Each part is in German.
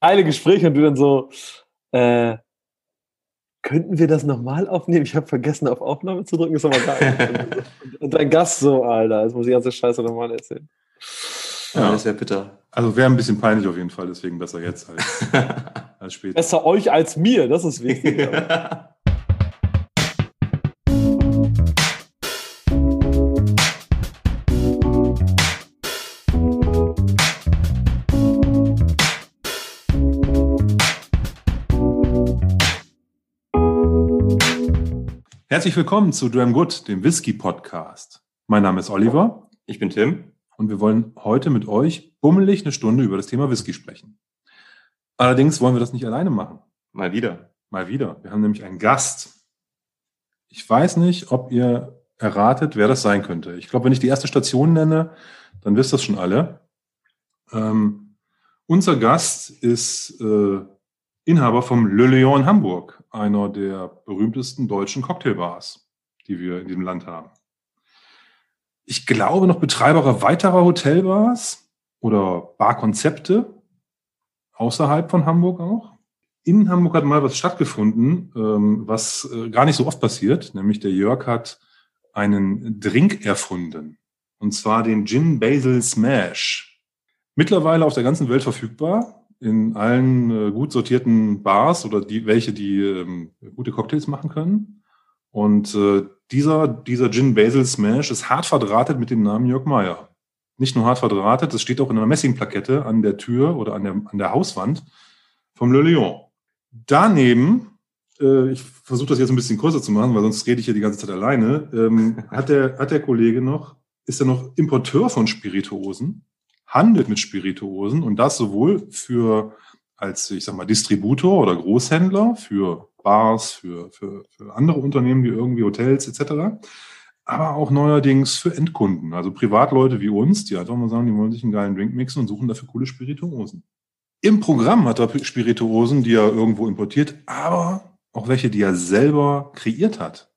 geile Gespräche und du dann so, äh, könnten wir das nochmal aufnehmen? Ich habe vergessen, auf Aufnahme zu drücken, ist aber geil. und, und dein Gast so, Alter, jetzt muss ich die ganze Scheiße nochmal erzählen. Ja, das ist ja bitter. Also wäre ein bisschen peinlich auf jeden Fall, deswegen besser jetzt als, als später. Besser euch als mir, das ist wichtig. Herzlich willkommen zu Dram Good, dem Whisky Podcast. Mein Name ist Oliver. Ich bin Tim. Und wir wollen heute mit euch bummelig eine Stunde über das Thema Whisky sprechen. Allerdings wollen wir das nicht alleine machen. Mal wieder. Mal wieder. Wir haben nämlich einen Gast. Ich weiß nicht, ob ihr erratet, wer das sein könnte. Ich glaube, wenn ich die erste Station nenne, dann wisst das schon alle. Ähm, unser Gast ist äh, Inhaber vom Le Lion in Hamburg, einer der berühmtesten deutschen Cocktailbars, die wir in diesem Land haben. Ich glaube noch Betreiber weiterer Hotelbars oder Barkonzepte außerhalb von Hamburg auch. In Hamburg hat mal was stattgefunden, ähm, was äh, gar nicht so oft passiert, nämlich der Jörg hat einen Drink erfunden. Und zwar den Gin Basil Smash. Mittlerweile auf der ganzen Welt verfügbar in allen äh, gut sortierten Bars oder die, welche, die ähm, gute Cocktails machen können. Und äh, dieser, dieser Gin Basil Smash ist hart verdrahtet mit dem Namen Jörg Meyer. Nicht nur hart verdrahtet, das steht auch in einer Messingplakette an der Tür oder an der, an der Hauswand vom Le Lion. Daneben, äh, ich versuche das jetzt ein bisschen kürzer zu machen, weil sonst rede ich hier die ganze Zeit alleine, ähm, hat, der, hat der Kollege noch, ist er noch Importeur von Spirituosen handelt mit Spirituosen und das sowohl für als, ich sag mal, Distributor oder Großhändler für Bars, für, für, für andere Unternehmen wie irgendwie Hotels etc., aber auch neuerdings für Endkunden, also Privatleute wie uns, die einfach mal sagen, die wollen sich einen geilen Drink mixen und suchen dafür coole Spirituosen. Im Programm hat er Spirituosen, die er irgendwo importiert, aber auch welche, die er selber kreiert hat.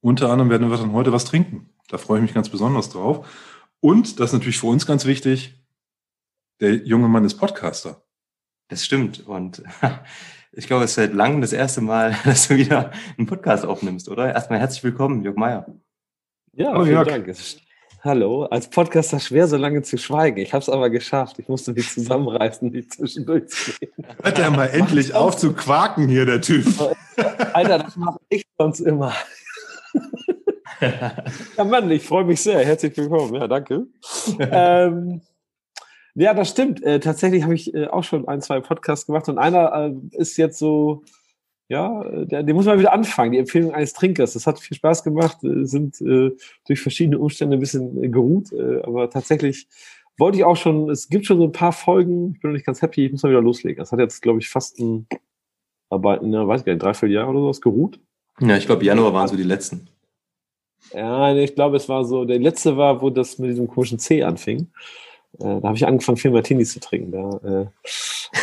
Unter anderem werden wir dann heute was trinken. Da freue ich mich ganz besonders drauf. Und das ist natürlich für uns ganz wichtig, der junge Mann ist Podcaster. Das stimmt. Und ich glaube, es ist seit langem das erste Mal, dass du wieder einen Podcast aufnimmst, oder? Erstmal herzlich willkommen, Jörg Meier. Ja, Hallo, vielen Jörg. Dank. Hallo, als Podcaster schwer, so lange zu schweigen. Ich habe es aber geschafft. Ich musste mich zusammenreißen, nicht zwischendurch zu reden. Hört er mal endlich auf zu quaken hier, der Typ. Alter, das mache ich sonst immer. ja, Mann, ich freue mich sehr. Herzlich willkommen. Ja, danke. ähm, ja, das stimmt. Äh, tatsächlich habe ich äh, auch schon ein, zwei Podcasts gemacht und einer äh, ist jetzt so, ja, äh, der, den muss man wieder anfangen. Die Empfehlung eines Trinkers. Das hat viel Spaß gemacht, äh, sind äh, durch verschiedene Umstände ein bisschen geruht, aber tatsächlich wollte ich auch schon, es gibt schon so ein paar Folgen, ich bin noch nicht ganz happy, ich muss mal wieder loslegen. Das hat jetzt, glaube ich, fast ein, aber, ne, weiß ich gar nicht, dreiviertel Jahr oder sowas geruht. Ja, ich glaube, Januar waren so die letzten. Ja, ich glaube, es war so, der letzte war, wo das mit diesem komischen C anfing. Äh, da habe ich angefangen, viel Martinis zu trinken. Da,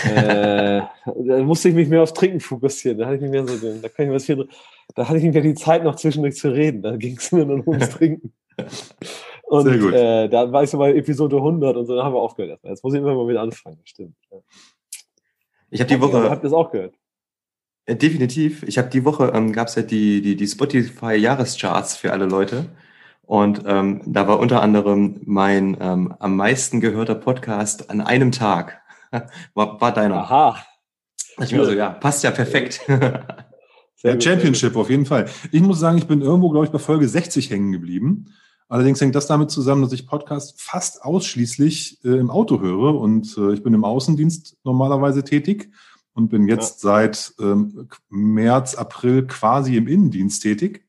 äh, äh, da musste ich mich mehr aufs Trinken fokussieren. Da hatte ich mich mehr so, da kann ich was viel, da hatte ich nicht mehr die Zeit, noch zwischendurch zu reden. Da ging es nur noch ums Trinken. Und Sehr gut. Äh, da war ich so bei Episode 100 und so, da haben wir aufgehört. Jetzt muss ich immer mal wieder anfangen, stimmt. Ja. Ich habe die Woche. Habt ihr das auch gehört? Ja, definitiv. Ich habe die Woche, ähm, gab es ja die, die, die Spotify-Jahrescharts für alle Leute. Und ähm, da war unter anderem mein ähm, am meisten gehörter Podcast an einem Tag. war, war deiner. Aha. Ich mir so, ja, passt ja perfekt. ja, Championship auf jeden Fall. Ich muss sagen, ich bin irgendwo, glaube ich, bei Folge 60 hängen geblieben. Allerdings hängt das damit zusammen, dass ich Podcast fast ausschließlich äh, im Auto höre und äh, ich bin im Außendienst normalerweise tätig und bin jetzt ja. seit ähm, März, April quasi im Innendienst tätig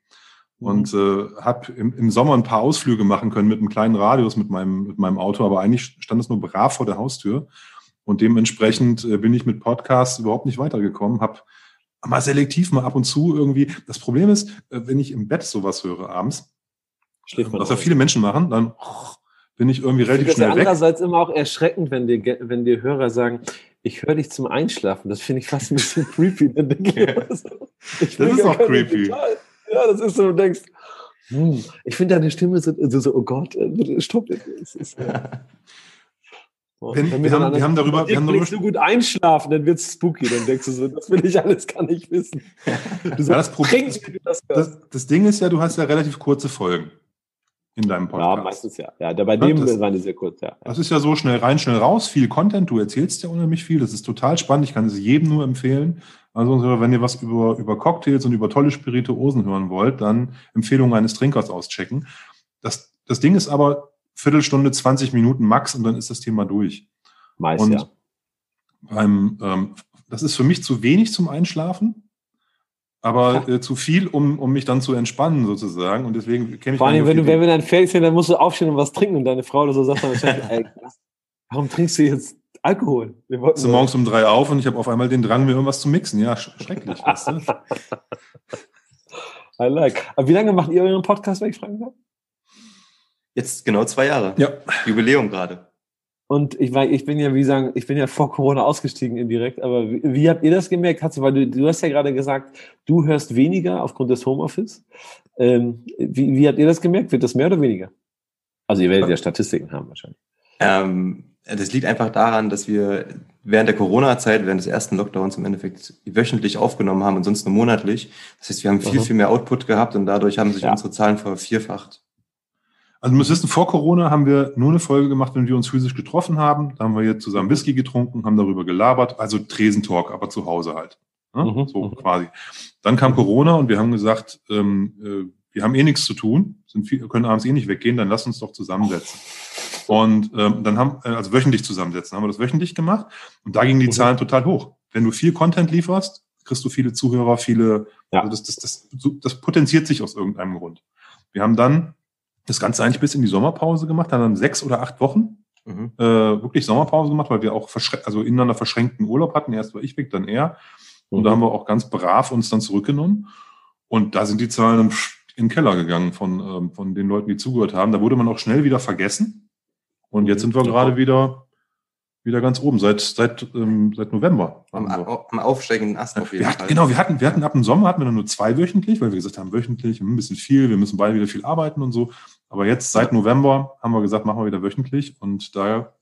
und mhm. äh, habe im, im Sommer ein paar Ausflüge machen können mit einem kleinen Radius mit meinem, mit meinem Auto, aber eigentlich stand es nur brav vor der Haustür. Und dementsprechend äh, bin ich mit Podcasts überhaupt nicht weitergekommen, habe mal selektiv mal ab und zu irgendwie. Das Problem ist, äh, wenn ich im Bett sowas höre abends, Schläft was ja viele Menschen machen, dann oh, bin ich irgendwie relativ ich schnell weg. Andererseits immer auch erschreckend, wenn die, wenn die Hörer sagen, ich höre dich zum Einschlafen. Das finde ich fast ein bisschen creepy. Ja. ich das ist auch creepy. Total. Ja, das ist so, du denkst, hm, ich finde deine Stimme so, so, so, oh Gott, äh, stopp. Ist, äh, Wenn, wir, haben, wir haben darüber, wir haben darüber so gut einschlafen, dann wird es spooky. Dann denkst du so, das will ich alles gar nicht wissen. Du ja, das, Problem, das, das, das, Ding ist ja, du hast ja relativ kurze Folgen in deinem Podcast. Ja, meistens ja. Ja, bei dem das, waren die sehr kurz, ja. Das ist ja so schnell rein, schnell raus, viel Content. Du erzählst ja unheimlich viel. Das ist total spannend. Ich kann es jedem nur empfehlen. Also, wenn ihr was über, über Cocktails und über tolle Spirituosen hören wollt, dann Empfehlungen eines Trinkers auschecken. Das, das Ding ist aber, Viertelstunde, 20 Minuten max und dann ist das Thema durch. Meist, und ja. Beim, ähm, das ist für mich zu wenig zum Einschlafen, aber äh, zu viel, um, um mich dann zu entspannen sozusagen. Und deswegen kenne ich Vor allem, wenn, du, wenn wir dann fertig sind, dann musst du aufstehen und was trinken und deine Frau oder so sagt dann wahrscheinlich, ey, warum trinkst du jetzt Alkohol? Wir wollten so morgens um drei auf und ich habe auf einmal den Drang, mir irgendwas zu mixen. Ja, schrecklich. weißt du? I like. Aber wie lange macht ihr euren Podcast, wenn ich fragen darf? Jetzt genau zwei Jahre. Ja. Jubiläum gerade. Und ich, war, ich bin ja, wie sagen, ich bin ja vor Corona ausgestiegen indirekt, aber wie, wie habt ihr das gemerkt? Hast du, weil du, du hast ja gerade gesagt, du hörst weniger aufgrund des Homeoffice. Ähm, wie, wie habt ihr das gemerkt? Wird das mehr oder weniger? Also ihr werdet ja Statistiken haben wahrscheinlich. Ähm, das liegt einfach daran, dass wir während der Corona-Zeit, während des ersten Lockdowns im Endeffekt wöchentlich aufgenommen haben und sonst nur monatlich. Das heißt, wir haben viel, mhm. viel mehr Output gehabt und dadurch haben sich ja. unsere Zahlen vervierfacht. Also du musst wissen, vor Corona haben wir nur eine Folge gemacht, wenn wir uns physisch getroffen haben. Da haben wir jetzt zusammen Whisky getrunken, haben darüber gelabert, also Tresentalk, aber zu Hause halt. Ne? Mhm. So mhm. quasi. Dann kam Corona und wir haben gesagt, ähm, wir haben eh nichts zu tun, sind viel, können abends eh nicht weggehen, dann lass uns doch zusammensetzen. Und ähm, dann haben, äh, also wöchentlich zusammensetzen, haben wir das wöchentlich gemacht und da gingen die mhm. Zahlen total hoch. Wenn du viel Content lieferst, kriegst du viele Zuhörer, viele, ja. also das, das, das, das potenziert sich aus irgendeinem Grund. Wir haben dann das Ganze eigentlich bis in die Sommerpause gemacht, haben dann sechs oder acht Wochen mhm. äh, wirklich Sommerpause gemacht, weil wir auch also ineinander verschränkten Urlaub hatten. Erst war ich weg, dann er. Und mhm. da haben wir auch ganz brav uns dann zurückgenommen. Und da sind die Zahlen in den Keller gegangen von, ähm, von den Leuten, die zugehört haben. Da wurde man auch schnell wieder vergessen. Und jetzt mhm. sind wir gerade wieder wieder ganz oben, seit, seit, ähm, seit November. Am, am aufsteigenden Ast auf jeden wir Fall. genau, wir hatten, wir hatten ab dem Sommer hatten wir nur zwei wöchentlich, weil wir gesagt haben, wöchentlich, ein bisschen viel, wir müssen beide wieder viel arbeiten und so. Aber jetzt seit November haben wir gesagt, machen wir wieder wöchentlich und da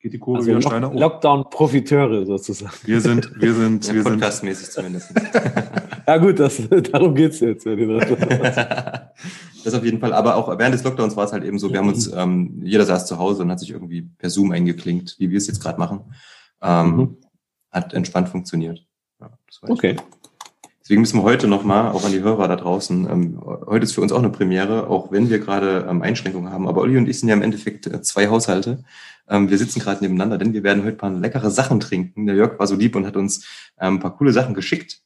geht die Kurve also wieder steiner hoch. Lockdown-Profiteure sozusagen. Wir sind, wir sind, ja, wir sind. Podcastmäßig zumindest. ja gut, das, darum geht's jetzt. das auf jeden Fall. Aber auch während des Lockdowns war es halt eben so, wir haben uns, ähm, jeder saß zu Hause und hat sich irgendwie per Zoom eingeklinkt, wie wir es jetzt gerade machen. Ähm, mhm. Hat entspannt funktioniert. Ja, okay. Schön. Deswegen müssen wir heute nochmal, auch an die Hörer da draußen, ähm, heute ist für uns auch eine Premiere, auch wenn wir gerade ähm, Einschränkungen haben. Aber Olli und ich sind ja im Endeffekt äh, zwei Haushalte. Ähm, wir sitzen gerade nebeneinander, denn wir werden heute ein paar leckere Sachen trinken. Der Jörg war so lieb und hat uns ähm, ein paar coole Sachen geschickt.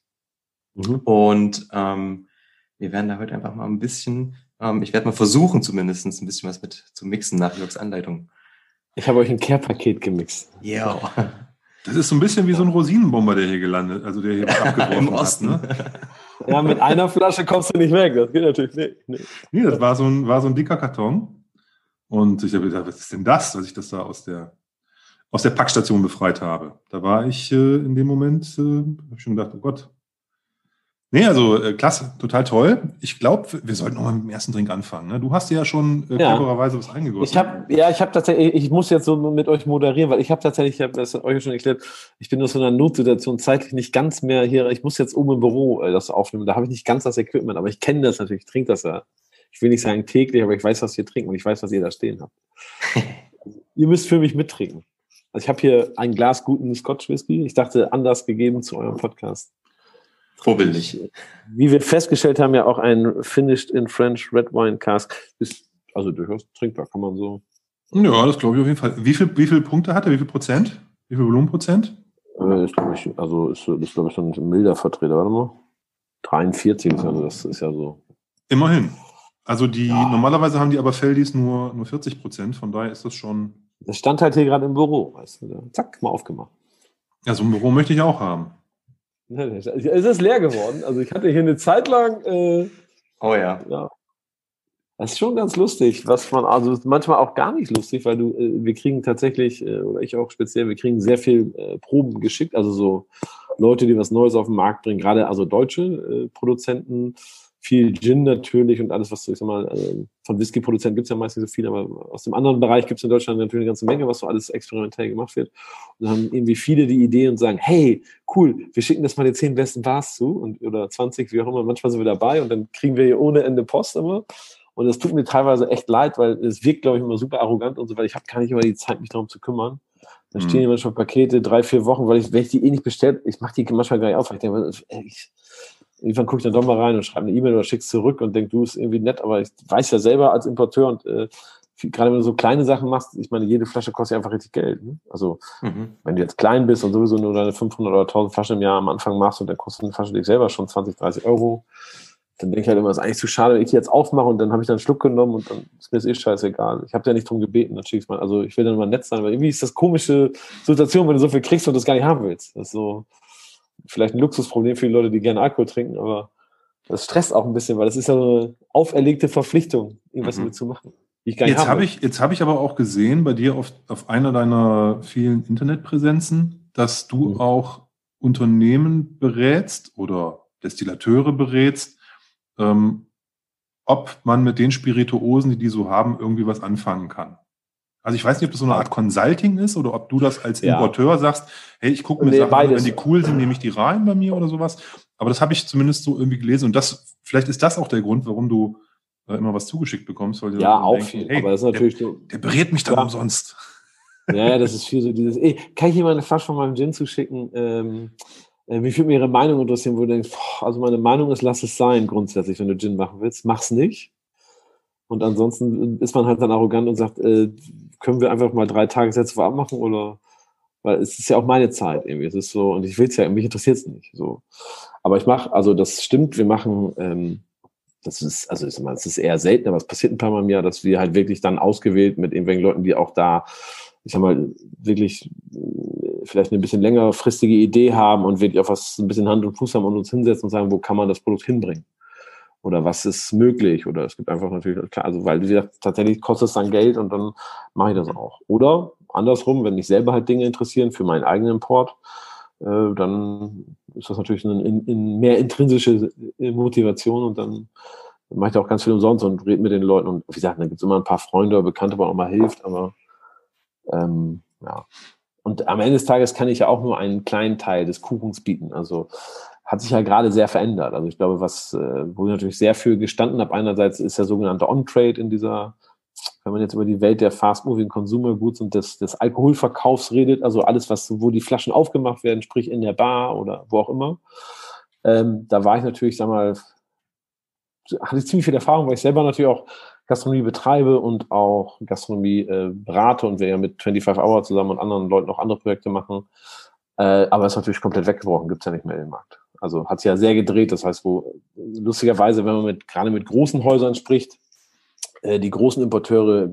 Mhm. Und ähm, wir werden da heute einfach mal ein bisschen, ähm, ich werde mal versuchen zumindest ein bisschen was mit zu mixen nach Jörgs Anleitung. Ich habe euch ein Care-Paket gemixt. Ja. Das ist so ein bisschen wie so ein Rosinenbomber, der hier gelandet, also der hier abgeworfen Im Osten. Hat, ne? Ja, mit einer Flasche kommst du nicht weg. Das geht natürlich nicht. Nee, nee das war so, ein, war so ein dicker Karton. Und ich habe gedacht, was ist denn das, als ich das da aus der, aus der Packstation befreit habe? Da war ich äh, in dem Moment, äh, habe ich schon gedacht, oh Gott, Nee, also äh, klasse, total toll. Ich glaube, wir sollten noch mal mit dem ersten Drink anfangen. Ne? Du hast ja schon äh, ja. was eingegossen. Ich habe, ja, ich habe tatsächlich, ich muss jetzt so mit euch moderieren, weil ich habe tatsächlich, ich habe das euch schon erklärt, ich bin aus so einer Notsituation zeitlich nicht ganz mehr hier. Ich muss jetzt oben im Büro äh, das aufnehmen. Da habe ich nicht ganz das Equipment, aber ich kenne das natürlich, ich trinke das ja. Ich will nicht sagen täglich, aber ich weiß, was ihr trinkt und ich weiß, was ihr da stehen habt. ihr müsst für mich mittrinken. Also ich habe hier ein Glas guten Scotch Whisky. Ich dachte, anders gegeben zu eurem Podcast. Vorbildlich. Wie wir festgestellt haben, ja auch ein Finished in French Red Wine Cask ist also durchaus trinkbar, kann man so. Ja, das glaube ich auf jeden Fall. Wie viel, wie viele Punkte hat er? Wie viel Prozent? Wie viel Volumenprozent? Äh, ist, glaube ich, also ist, ist glaube ich, schon ein milder Vertreter. Warte mal. 43, also das ist ja so. Immerhin. Also die, ja. normalerweise haben die aber Feldis nur, nur 40 Prozent, von daher ist das schon. Das stand halt hier gerade im Büro, weißt du. Zack, mal aufgemacht. Ja, so ein Büro möchte ich auch haben. Es ist leer geworden. Also ich hatte hier eine Zeit lang. Äh, oh ja. ja. Das ist schon ganz lustig, was man, also manchmal auch gar nicht lustig, weil du, äh, wir kriegen tatsächlich, äh, oder ich auch speziell, wir kriegen sehr viel äh, Proben geschickt, also so Leute, die was Neues auf den Markt bringen, gerade also deutsche äh, Produzenten, viel Gin natürlich und alles, was ich sag mal, äh, von Whisky-Produzenten gibt es ja meistens nicht so viel, aber aus dem anderen Bereich gibt es in Deutschland natürlich eine ganze Menge, was so alles experimentell gemacht wird. Und dann haben irgendwie viele die Idee und sagen, hey, cool, wir schicken das mal den zehn besten Bars zu und, oder 20, wie auch immer, manchmal sind wir dabei und dann kriegen wir hier ohne Ende Post immer. Und es tut mir teilweise echt leid, weil es wirkt, glaube ich, immer super arrogant und so, weil ich habe gar nicht immer die Zeit, mich darum zu kümmern. Da stehen mhm. manchmal Pakete, drei, vier Wochen, weil ich, wenn ich die eh nicht bestellt, ich mache die manchmal gar nicht auf, weil ich denke, ich, irgendwann gucke ich dann doch mal rein und schreibe eine E-Mail oder schick's zurück und denke, du ist irgendwie nett, aber ich weiß ja selber als Importeur und äh, gerade wenn du so kleine Sachen machst, ich meine, jede Flasche kostet ja einfach richtig Geld. Ne? Also, mhm. wenn du jetzt klein bist und sowieso nur deine 500 oder 1000 Flaschen im Jahr am Anfang machst und dann kostet eine Flasche dich selber schon 20, 30 Euro, dann denke ich halt immer, es ist eigentlich zu schade, wenn ich die jetzt aufmache und dann habe ich dann einen Schluck genommen und dann ist mir das eh scheißegal. Ich habe ja nicht drum gebeten, dann schick's mal. Also, ich will dann mal nett sein, weil irgendwie ist das komische Situation, wenn du so viel kriegst und das gar nicht haben willst. Das ist so vielleicht ein Luxusproblem für die Leute, die gerne Alkohol trinken, aber das stresst auch ein bisschen, weil das ist ja so eine auferlegte Verpflichtung, irgendwas mhm. zu machen. Ich jetzt habe ich, jetzt hab ich aber auch gesehen bei dir auf, auf einer deiner vielen Internetpräsenzen, dass du mhm. auch Unternehmen berätst oder Destillateure berätst, ähm, ob man mit den Spirituosen, die die so haben, irgendwie was anfangen kann. Also ich weiß nicht, ob das so eine Art Consulting ist oder ob du das als Importeur ja. sagst, hey, ich gucke mir nee, Sachen an, wenn die cool sind, nehme ich die rein bei mir oder sowas. Aber das habe ich zumindest so irgendwie gelesen und das, vielleicht ist das auch der Grund, warum du äh, immer was zugeschickt bekommst. Weil ja, auch denken, viel, hey, aber das ist natürlich der, so, der berät mich dann ja. umsonst. Ja, das ist viel so dieses, ey, kann ich dir mal eine Flasche von meinem Gin zuschicken? Ähm, äh, wie viel mir ihre Meinung interessieren, wo du denkst, boah, also meine Meinung ist, lass es sein, grundsätzlich, wenn du Gin machen willst, mach's nicht. Und ansonsten ist man halt dann arrogant und sagt, äh, können wir einfach mal drei Tagessätze vorab machen oder weil es ist ja auch meine Zeit irgendwie. Es ist so, und ich will es ja, mich interessiert es nicht. So. Aber ich mache, also das stimmt, wir machen, ähm, das ist, also ich mal, es ist eher selten, aber es passiert ein paar Mal im Jahr, dass wir halt wirklich dann ausgewählt mit irgendwelchen Leuten, die auch da, ich sag mal, wirklich äh, vielleicht eine bisschen längerfristige Idee haben und wirklich auf was ein bisschen Hand und Fuß haben und uns hinsetzen und sagen, wo kann man das Produkt hinbringen? Oder was ist möglich oder es gibt einfach natürlich, also weil wie gesagt, tatsächlich kostet es dann Geld und dann mache ich das auch. Oder andersrum, wenn mich selber halt Dinge interessieren für meinen eigenen Import, äh, dann ist das natürlich eine in, in mehr intrinsische Motivation und dann mache ich da auch ganz viel umsonst und rede mit den Leuten und wie gesagt, dann gibt es immer ein paar Freunde oder Bekannte, wo auch mal hilft, aber ähm, ja. Und am Ende des Tages kann ich ja auch nur einen kleinen Teil des Kuchens bieten. Also hat sich ja gerade sehr verändert. Also ich glaube, was, äh, wo ich natürlich sehr für gestanden habe, einerseits ist der sogenannte On-Trade in dieser, wenn man jetzt über die Welt der Fast-Moving Consumer Goods und des, des Alkoholverkaufs redet, also alles, was, wo die Flaschen aufgemacht werden, sprich in der Bar oder wo auch immer. Ähm, da war ich natürlich, sag mal, hatte ich ziemlich viel Erfahrung, weil ich selber natürlich auch Gastronomie betreibe und auch Gastronomie äh, berate und wir ja mit 25 Hour zusammen und anderen Leuten auch andere Projekte machen. Äh, aber ist natürlich komplett weggebrochen, gibt's ja nicht mehr im Markt. Also hat sich ja sehr gedreht. Das heißt, wo lustigerweise, wenn man mit gerade mit großen Häusern spricht, äh, die großen Importeure,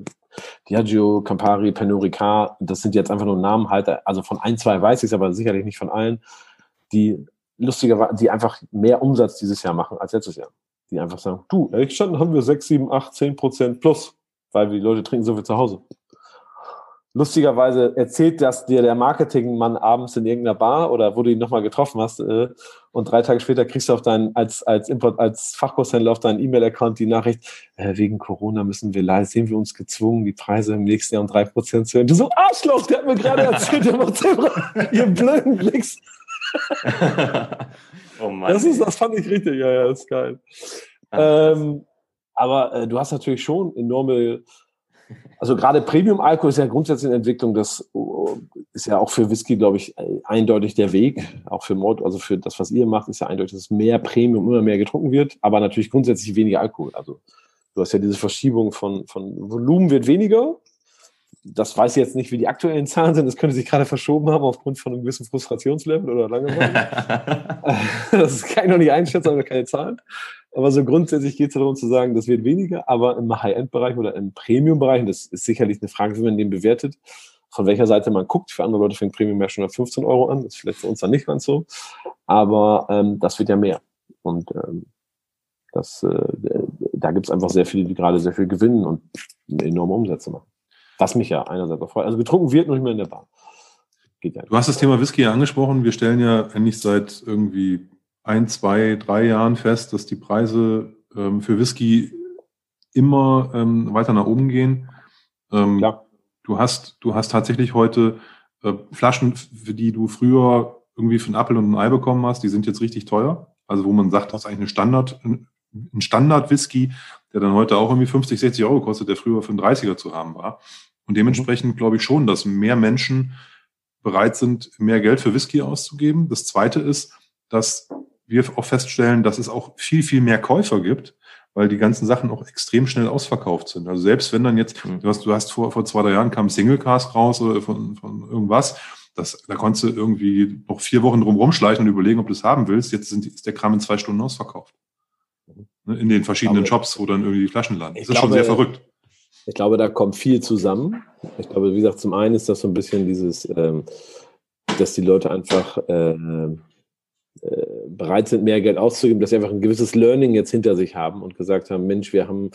Diageo, Campari, Pernod Ricard, das sind jetzt einfach nur Namenhalter. Also von ein, zwei weiß ich es, aber sicherlich nicht von allen, die lustigerweise, die einfach mehr Umsatz dieses Jahr machen als letztes Jahr. Die einfach sagen, du, ehrlich gestanden haben wir 6, 7, 8, 10 Prozent plus, weil die Leute trinken so viel zu Hause lustigerweise erzählt das dir der Marketingmann abends in irgendeiner Bar oder wo du ihn nochmal getroffen hast äh, und drei Tage später kriegst du auf deinen, als, als Import, als Fachkurshändler auf deinen E-Mail-Account die Nachricht, äh, wegen Corona müssen wir leider, sehen wir uns gezwungen, die Preise im nächsten Jahr um drei Prozent zu erhöhen. Du so, Arschloch, der hat mir gerade erzählt, der macht ihr blöden Blicks. oh Mann. Das ist, das fand ich richtig, ja, ja, ist geil. Ähm, aber äh, du hast natürlich schon enorme also gerade Premium-Alkohol ist ja grundsätzlich eine Entwicklung, das ist ja auch für Whisky, glaube ich, eindeutig der Weg. Auch für Mord, also für das, was ihr macht, ist ja eindeutig, dass mehr Premium immer mehr getrunken wird, aber natürlich grundsätzlich weniger Alkohol. Also du hast ja diese Verschiebung von, von Volumen wird weniger. Das weiß ich jetzt nicht, wie die aktuellen Zahlen sind. Das könnte sich gerade verschoben haben aufgrund von einem gewissen Frustrationslevel oder Langeweile. das kann ich noch nicht einschätzen, aber keine Zahlen. Aber so grundsätzlich geht es darum zu sagen, das wird weniger, aber im High-End-Bereich oder im Premium-Bereich, das ist sicherlich eine Frage, wie man den bewertet, von welcher Seite man guckt. Für andere Leute fängt Premium ja schon auf 15 Euro an, das ist vielleicht für uns dann nicht ganz so, aber ähm, das wird ja mehr. Und ähm, das, äh, da gibt es einfach sehr viele, die gerade sehr viel gewinnen und enorme Umsätze machen. Was mich ja einerseits auch freut. Also getrunken wird noch nicht mehr in der Bar. Ja. Du hast das Thema Whisky ja angesprochen. Wir stellen ja eigentlich seit irgendwie ein, zwei, drei Jahren fest, dass die Preise ähm, für Whisky immer ähm, weiter nach oben gehen. Ähm, Klar. Du hast, du hast tatsächlich heute äh, Flaschen, für die du früher irgendwie für einen Apfel und ein Ei bekommen hast, die sind jetzt richtig teuer. Also wo man sagt, das ist eigentlich eine Standard, ein Standard-Whisky, der dann heute auch irgendwie 50, 60 Euro kostet, der früher für einen 30er zu haben war. Und dementsprechend glaube ich schon, dass mehr Menschen bereit sind, mehr Geld für Whisky auszugeben. Das zweite ist, dass wir auch feststellen, dass es auch viel, viel mehr Käufer gibt, weil die ganzen Sachen auch extrem schnell ausverkauft sind. Also selbst wenn dann jetzt, Mhm. du hast, du hast vor, vor zwei, drei Jahren kam Single Cast raus oder von, von irgendwas, das, da konntest du irgendwie noch vier Wochen drum rumschleichen und überlegen, ob du es haben willst. Jetzt sind, ist der Kram in zwei Stunden ausverkauft. Ne, In den verschiedenen Aber- Shops, wo dann irgendwie die Flaschen landen. Das ist schon glaube, sehr verrückt. Ich glaube, da kommt viel zusammen. Ich glaube, wie gesagt, zum einen ist das so ein bisschen dieses, ähm, dass die Leute einfach äh, bereit sind, mehr Geld auszugeben, dass sie einfach ein gewisses Learning jetzt hinter sich haben und gesagt haben, Mensch, wir haben,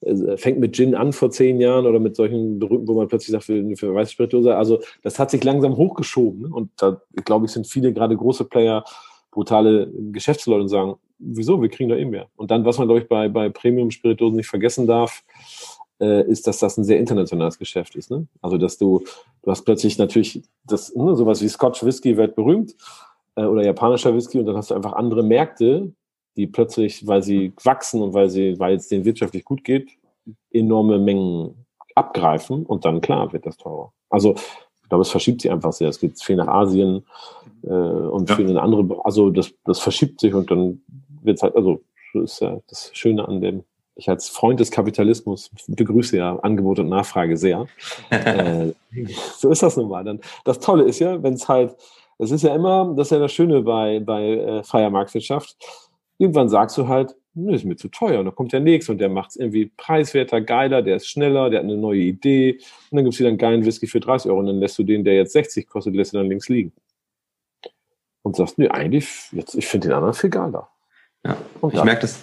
äh, fängt mit Gin an vor zehn Jahren oder mit solchen berühmten, wo man plötzlich sagt, für, für weiße Spirituose. Also das hat sich langsam hochgeschoben. Ne? Und da, glaube ich, sind viele gerade große Player, brutale Geschäftsleute und sagen, wieso, wir kriegen da eh mehr. Und dann, was man, glaube ich, bei, bei Premium-Spirituosen nicht vergessen darf, äh, ist, dass das ein sehr internationales Geschäft ist. Ne? Also, dass du, du hast plötzlich natürlich das, ne, sowas wie Scotch Whisky weltberühmt äh, oder japanischer Whisky und dann hast du einfach andere Märkte, die plötzlich, weil sie wachsen und weil sie, weil es denen wirtschaftlich gut geht, enorme Mengen abgreifen und dann klar wird das teurer. Also ich glaube, es verschiebt sich einfach sehr. Es geht viel nach Asien äh, und Ja. viel in andere, also das, das verschiebt sich und dann wird es halt, also das ist ja das Schöne an dem, ich als Freund des Kapitalismus begrüße ja Angebot und Nachfrage sehr. äh, so ist das nun mal. Dann, das Tolle ist ja, wenn es halt, das ist ja immer, das ist ja das Schöne bei, bei äh, freier Marktwirtschaft. Irgendwann sagst du halt, nö, ist mir zu teuer. Und dann kommt der nächste und der macht es irgendwie preiswerter, geiler, der ist schneller, der hat eine neue Idee. Und dann gibt es wieder einen geilen Whisky für 30 Euro und dann lässt du den, der jetzt 60 kostet, lässt du dann links liegen. Und sagst, nö, eigentlich, jetzt, ich finde den anderen viel geiler. Ja. Und Ich merke das,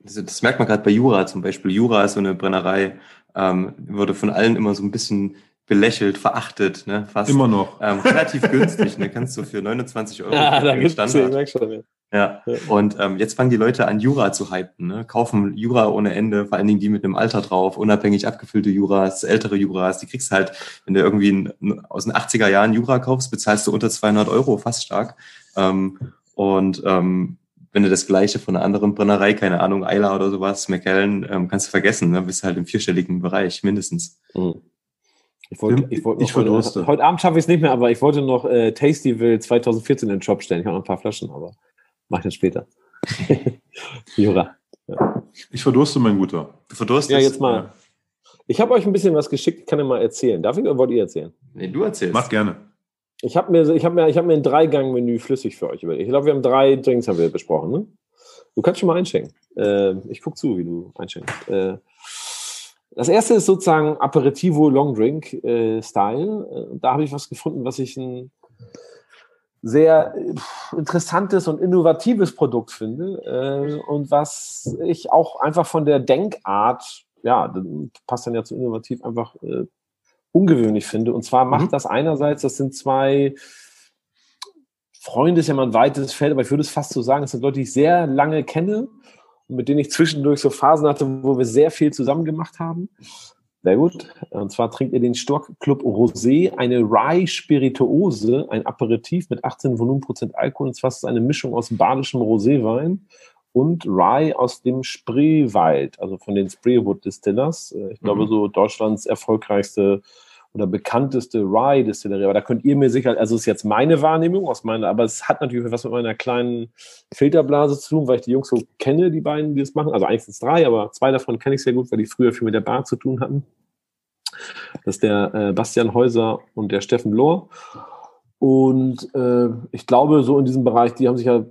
das, das merkt man gerade bei Jura zum Beispiel. Jura ist so eine Brennerei, ähm, wurde von allen immer so ein bisschen belächelt, verachtet, ne? Fast Immer noch. ähm, relativ günstig, ne? Kannst du für 29 Euro Ja, da gibt's Standard. schon, ja. Ja. Ja. Und ähm, jetzt fangen die Leute an, Jura zu hypen, ne? Kaufen Jura ohne Ende, vor allen Dingen die mit einem Alter drauf, unabhängig abgefüllte Juras, ältere Juras, die kriegst halt, wenn du irgendwie ein, aus den 80er Jahren Jura kaufst, bezahlst du unter 200 Euro, fast stark. Ähm, und ähm, wenn du das Gleiche von einer anderen Brennerei, keine Ahnung, Eiler oder sowas, McKellen, ähm, kannst du vergessen, ne? bist halt im vierstelligen Bereich, mindestens. Mhm. Ich wollte, ich wollte Ich heute, heute Abend schaffe ich es nicht mehr, aber ich wollte noch äh, Tastyville 2014 in den Shop stellen. Ich habe noch ein paar Flaschen, aber mach ich dann später. Jura. Ich verdurste, mein Guter. Du verdurstest. Ja, jetzt mal. Ich habe euch ein bisschen was geschickt, ich kann ja mal erzählen. Darf ich oder wollt ihr erzählen? Nee, du erzählst. Mach gerne. Ich habe mir, ich hab mir, ich hab mir ein Drei-Gang-Menü flüssig für euch überlegt. Ich glaube, wir haben drei Drinks haben wir besprochen. Ne? Du kannst schon mal einschenken. Äh, ich guck zu, wie du einschenkst. Äh, das erste ist sozusagen Aperitivo Long Drink äh, Style. Äh, da habe ich was gefunden, was ich ein sehr interessantes und innovatives Produkt finde äh, und was ich auch einfach von der Denkart, ja, das passt dann ja zu innovativ, einfach äh, ungewöhnlich finde. Und zwar macht Mhm. das einerseits, das sind zwei Freunde, ist ja mal ein weites Feld, aber ich würde es fast so sagen, es sind Leute, die ich sehr lange kenne mit denen ich zwischendurch so Phasen hatte, wo wir sehr viel zusammen gemacht haben. Sehr gut. Und zwar trinkt ihr den Stork Club Rosé, eine Rye Spirituose, ein Aperitif mit 18 Volumenprozent Alkohol. Und zwar ist es eine Mischung aus badischem Roséwein und Rye aus dem Spreewald, also von den Spreewood Distillers. Ich glaube, Mhm. so Deutschlands erfolgreichste oder bekannteste Rye-Distillerie. Aber da könnt ihr mir sicher, also es ist jetzt meine Wahrnehmung aus meiner, aber es hat natürlich was mit meiner kleinen Filterblase zu tun, weil ich die Jungs so kenne, die beiden, die das machen. Also eigentlich sind es drei, aber zwei davon kenne ich sehr gut, weil die früher viel mit der Bar zu tun hatten. Das ist der äh, Bastian Häuser und der Steffen Lohr. Und äh, ich glaube, so in diesem Bereich, die haben sich ja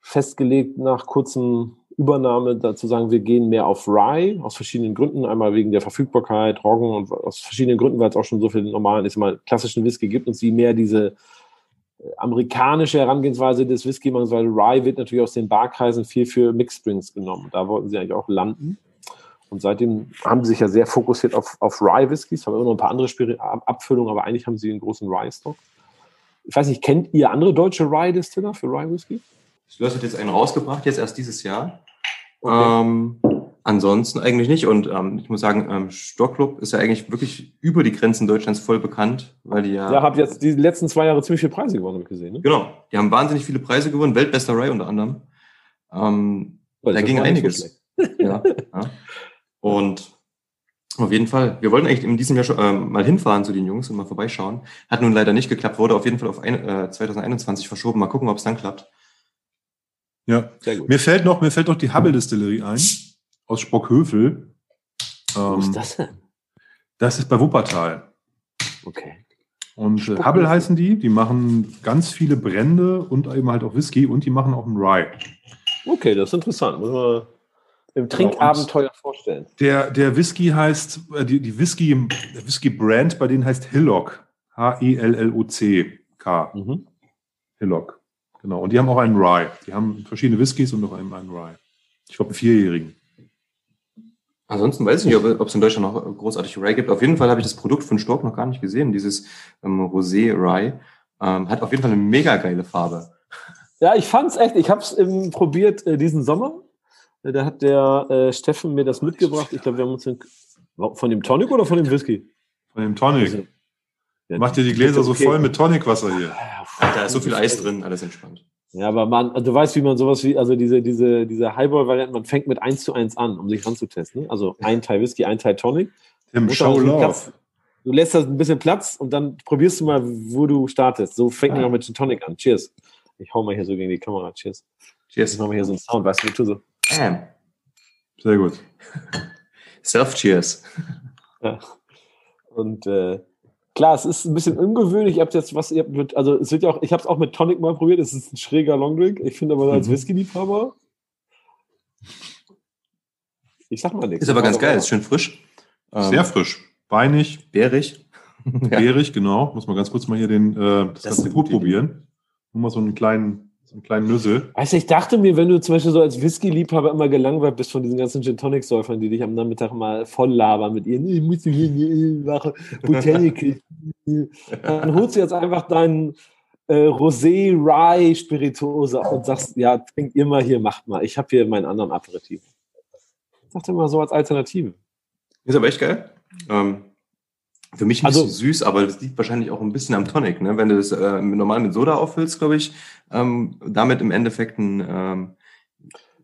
festgelegt, nach kurzen Übernahme dazu sagen, wir gehen mehr auf Rye aus verschiedenen Gründen. Einmal wegen der Verfügbarkeit, Roggen und aus verschiedenen Gründen, weil es auch schon so viel normalen, sag mal, klassischen Whisky gibt und sie mehr diese äh, amerikanische Herangehensweise des Whisky machen, weil Rye wird natürlich aus den Barkreisen viel für Mixed Drinks genommen. Da wollten sie eigentlich auch landen. Und seitdem haben sie sich ja sehr fokussiert auf, auf Rye-Whiskys, haben immer noch ein paar andere Spiri Ab- Abfüllungen, aber eigentlich haben sie einen großen Rye-Stock. Ich weiß nicht, kennt ihr andere deutsche Rye-Distiller für Rye-Whisky? Du hast jetzt einen rausgebracht, jetzt erst dieses Jahr. Okay. Ähm, ansonsten eigentlich nicht. Und ähm, ich muss sagen, ähm, Stockclub ist ja eigentlich wirklich über die Grenzen Deutschlands voll bekannt, weil die ja. Ja, habt jetzt die letzten zwei Jahre ziemlich viele Preise gewonnen, habe ich gesehen. Ne? Genau, die haben wahnsinnig viele Preise gewonnen, Weltbester Ray unter anderem. Ähm, da ging einiges. So ja, ja. Und auf jeden Fall. Wir wollten eigentlich in diesem Jahr schon äh, mal hinfahren zu den Jungs und mal vorbeischauen. Hat nun leider nicht geklappt, wurde auf jeden Fall auf ein, äh, 2021 verschoben. Mal gucken, ob es dann klappt. Ja, mir fällt noch, mir fällt noch die Hubble Distillery ein aus Spockhövel. Ähm, Wo ist ähm, das denn? Das ist bei Wuppertal. Okay. Und äh, Hubble heißen die. Die machen ganz viele Brände und eben halt auch Whisky und die machen auch einen Rye. Okay, das ist interessant. Muss man im genau, Trinkabenteuer vorstellen. Der, der Whisky heißt, äh, die, die Whisky, der Whisky-Brand bei denen heißt Hillock. H-E-L-L-O-C-K. Mhm. Hillock. Genau. Und die haben auch einen Rye. Die haben verschiedene Whiskys und noch einen, einen Rye. Ich glaube, einen Vierjährigen. Ansonsten weiß ich nicht, ob, es in Deutschland noch großartig Rye gibt. Auf jeden Fall habe ich das Produkt von Stork noch gar nicht gesehen. Dieses ähm, Rosé Rye ähm, hat auf jeden Fall eine mega geile Farbe. Ja, ich fand es echt. Ich habe es probiert äh, diesen Sommer äh, da hat der äh, Steffen mir das mitgebracht. Ich glaube, wir haben uns den, von dem Tonic oder von dem Whisky? Von dem Tonic. Also, ja, Macht ihr die Gläser okay. so voll mit Tonicwasser hier? Da ist so viel Eis drin, alles entspannt. Ja, aber man, du weißt, wie man sowas wie, also diese, diese, diese Highball-Variante, man fängt mit 1 zu 1 an, um sich ranzutesten. Ne? Also ein Teil Whisky, ein Teil Tonic. Tim, show love. Du lässt das ein bisschen Platz und dann probierst du mal, wo du startest. So fängt man auch mit Tonic an. Cheers. Ich hau mal hier so gegen die Kamera. Cheers. Cheers. Ich mach mal hier so einen Sound, weißt du, wie tu so. Bam. Sehr gut. Self-Cheers. Ja. Und äh, klar, es ist ein bisschen ungewöhnlich. Ihr habt jetzt was, ihr habt mit, also es wird ja auch, ich habe es auch mit Tonic mal probiert. Es ist ein schräger Longdrink. Ich finde aber als mhm. Whisky-Liebhaber. Ich sag mal nichts. Ist aber ganz geil, ist schön frisch. Sehr ähm, frisch. Beinig. Bärig. Bärig, genau. Muss man ganz kurz mal hier den, äh, das, das ganze Gut probieren. Nur mal so einen kleinen einen kleinen Nüssel. Also ich dachte mir, wenn du zum Beispiel so als Whisky-Liebhaber immer gelangweilt bist von diesen ganzen Gin Tonic-Säufern, die dich am Nachmittag mal voll labern mit ihren, ich muss hier machen, Botanical. dann holst du jetzt einfach deinen äh, Rosé Rye Spirituose und sagst, ja, trinkt ihr mal hier, macht mal. Ich habe hier meinen anderen Aperitif. Ich dachte immer so als Alternative. Ist aber echt geil. Ähm, für mich nicht also, so süß, aber das liegt wahrscheinlich auch ein bisschen am Tonic. Ne? Wenn du das äh, normal mit Soda auffüllst, glaube ich, ähm, damit im Endeffekt ein ähm,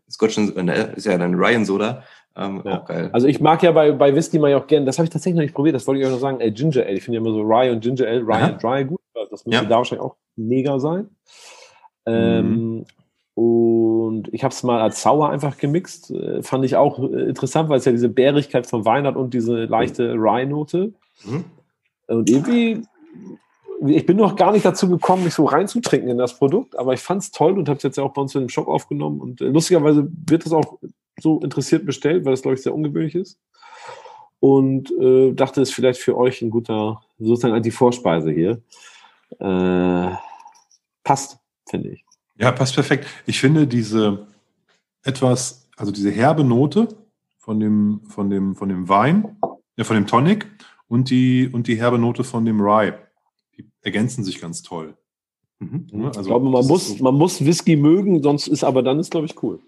Scotch, äh, ist ja dann Ryan Soda. Ähm, ja. Auch geil. Also ich mag ja bei, bei Whisky mal auch gerne, das habe ich tatsächlich noch nicht probiert, das wollte ich euch noch sagen, ey, Ginger Ale. Ich finde ja immer so Rye und Ginger Ale, Rye Aha. und Dry gut. Das müsste ja. da wahrscheinlich auch mega sein. Ähm, mhm. Und ich habe es mal als Sauer einfach gemixt. Äh, fand ich auch äh, interessant, weil es ja diese Bärigkeit von Wein hat und diese leichte Rye-Note. Mhm. Und irgendwie, ich bin noch gar nicht dazu gekommen, mich so reinzutrinken in das Produkt, aber ich fand es toll und habe es jetzt ja auch bei uns in dem Shop aufgenommen. Und äh, lustigerweise wird es auch so interessiert bestellt, weil es, glaube ich, sehr ungewöhnlich ist. Und äh, dachte, es ist vielleicht für euch ein guter, sozusagen die Vorspeise hier. Äh, passt, finde ich. Ja, passt perfekt. Ich finde diese etwas, also diese herbe Note von dem, von dem, von dem Wein, ja, von dem Tonic und die, und die herbe Note von dem Rye. Die ergänzen sich ganz toll. Mhm. Also, ich glaube, man muss, so man muss Whisky mögen, sonst ist aber dann ist, glaube ich, cool.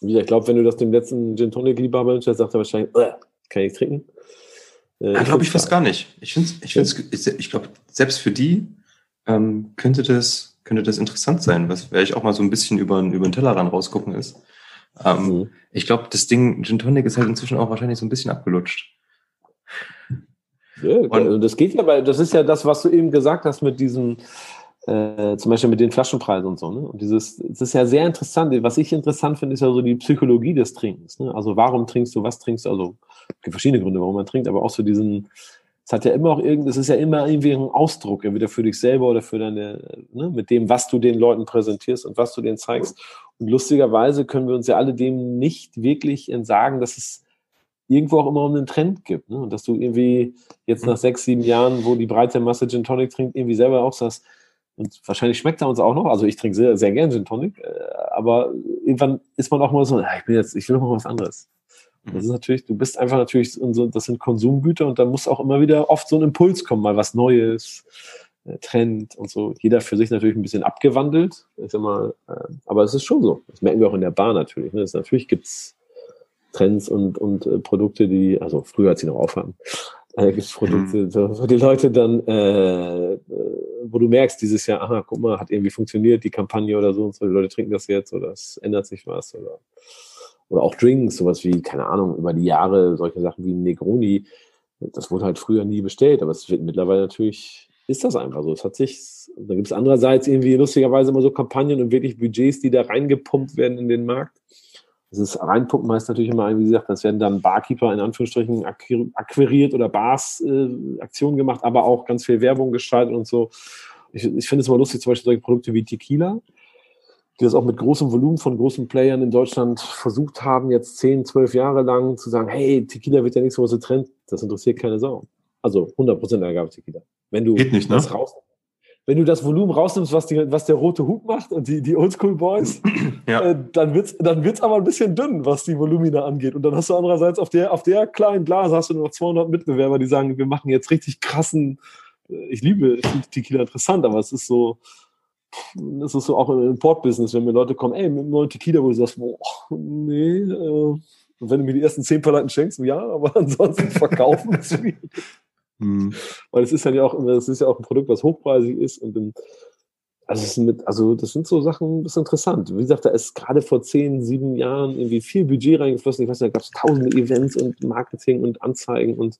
ich glaube, wenn du das dem letzten Gin Tonic Liebhaber sagt er wahrscheinlich, kann ich trinken. Äh, ja, glaube ich fast gar nicht. Ich finde, ich, find's, ich, ich glaube, selbst für die ähm, könnte das, könnte das interessant sein, was vielleicht auch mal so ein bisschen über, über den Tellerrand rausgucken ist. Ähm, mhm. Ich glaube, das Ding Gin Tonic ist halt inzwischen auch wahrscheinlich so ein bisschen abgelutscht. Ja, und das geht ja, weil das ist ja das, was du eben gesagt hast mit diesem, äh, zum Beispiel mit den Flaschenpreisen und so. Ne? Und dieses, das ist ja sehr interessant. Was ich interessant finde, ist ja so die Psychologie des Trinkens. Ne? Also warum trinkst du, was trinkst du? Also es gibt verschiedene Gründe, warum man trinkt, aber auch so diesen, es hat ja immer auch irgend, es ist ja immer irgendwie ein Ausdruck, entweder für dich selber oder für deine, ne, mit dem, was du den Leuten präsentierst und was du denen zeigst. Und lustigerweise können wir uns ja alle dem nicht wirklich entsagen, dass es irgendwo auch immer um einen Trend gibt. Ne? Und dass du irgendwie jetzt nach sechs, sieben Jahren, wo die breite Masse Gin Tonic trinkt, irgendwie selber auch sagst, und wahrscheinlich schmeckt er uns auch noch. Also ich trinke sehr, sehr gern Gin Tonic, äh, aber irgendwann ist man auch mal so, ich bin jetzt, ich will noch mal was anderes. Und das ist natürlich, du bist einfach natürlich, so, das sind Konsumgüter und da muss auch immer wieder oft so ein Impuls kommen, mal was Neues, äh, Trend und so. Jeder für sich natürlich ein bisschen abgewandelt. Ich sag mal, äh, aber es ist schon so. Das merken wir auch in der Bar natürlich. Ne? Das, natürlich gibt's Trends und, und äh, Produkte, die, also früher, als sie noch aufhaben, äh, gibt es Produkte, mhm. so, wo die Leute dann, äh, äh, wo du merkst dieses Jahr, aha, guck mal, hat irgendwie funktioniert, die Kampagne oder so und so, die Leute trinken das jetzt oder es ändert sich was oder, oder auch Drinks, sowas wie, keine Ahnung, über die Jahre, solche Sachen wie Negroni, das wurde halt früher nie bestellt, aber es wird mittlerweile natürlich, ist das einfach so. Es hat sich, da gibt es andererseits irgendwie lustigerweise immer so Kampagnen und wirklich Budgets, die da reingepumpt werden in den Markt. Das ist reinpumpen heißt natürlich immer, wie gesagt, das werden dann Barkeeper in Anführungsstrichen akquiriert oder Bars äh, Aktionen gemacht, aber auch ganz viel Werbung gestaltet und so. Ich, ich finde es immer lustig, zum Beispiel solche Produkte wie Tequila, die das auch mit großem Volumen von großen Playern in Deutschland versucht haben, jetzt 10, 12 Jahre lang zu sagen, hey, Tequila wird ja nichts, was Trend, das interessiert keine Sau. Also 100% Agave-Tequila. Wenn du Geht nicht, ne? das raus, wenn du das Volumen rausnimmst, was, die, was der rote Hut macht und die, die Oldschool Boys, ja. äh, dann wird's, dann wird's aber ein bisschen dünn, was die Volumina angeht. Und dann hast du andererseits auf der, auf der kleinen Blase hast du nur noch 200 Mitbewerber, die sagen, wir machen jetzt richtig krassen, äh, ich liebe Tequila interessant, aber es ist so, es ist so auch im Import-Business, wenn mir Leute kommen, ey, mit einem neuen Tequila, wo du sagst, boah, nee, äh, wenn du mir die ersten zehn Paletten schenkst, ja, aber ansonsten verkaufen ist schwierig. Mhm. Weil es ist ja auch, es ist ja auch ein Produkt, was hochpreisig ist und dann, also, mit, also das sind so Sachen, das ist interessant. Wie gesagt, da ist gerade vor zehn, sieben Jahren irgendwie viel Budget reingeflossen. Ich weiß nicht, da gab es tausende Events und Marketing und Anzeigen und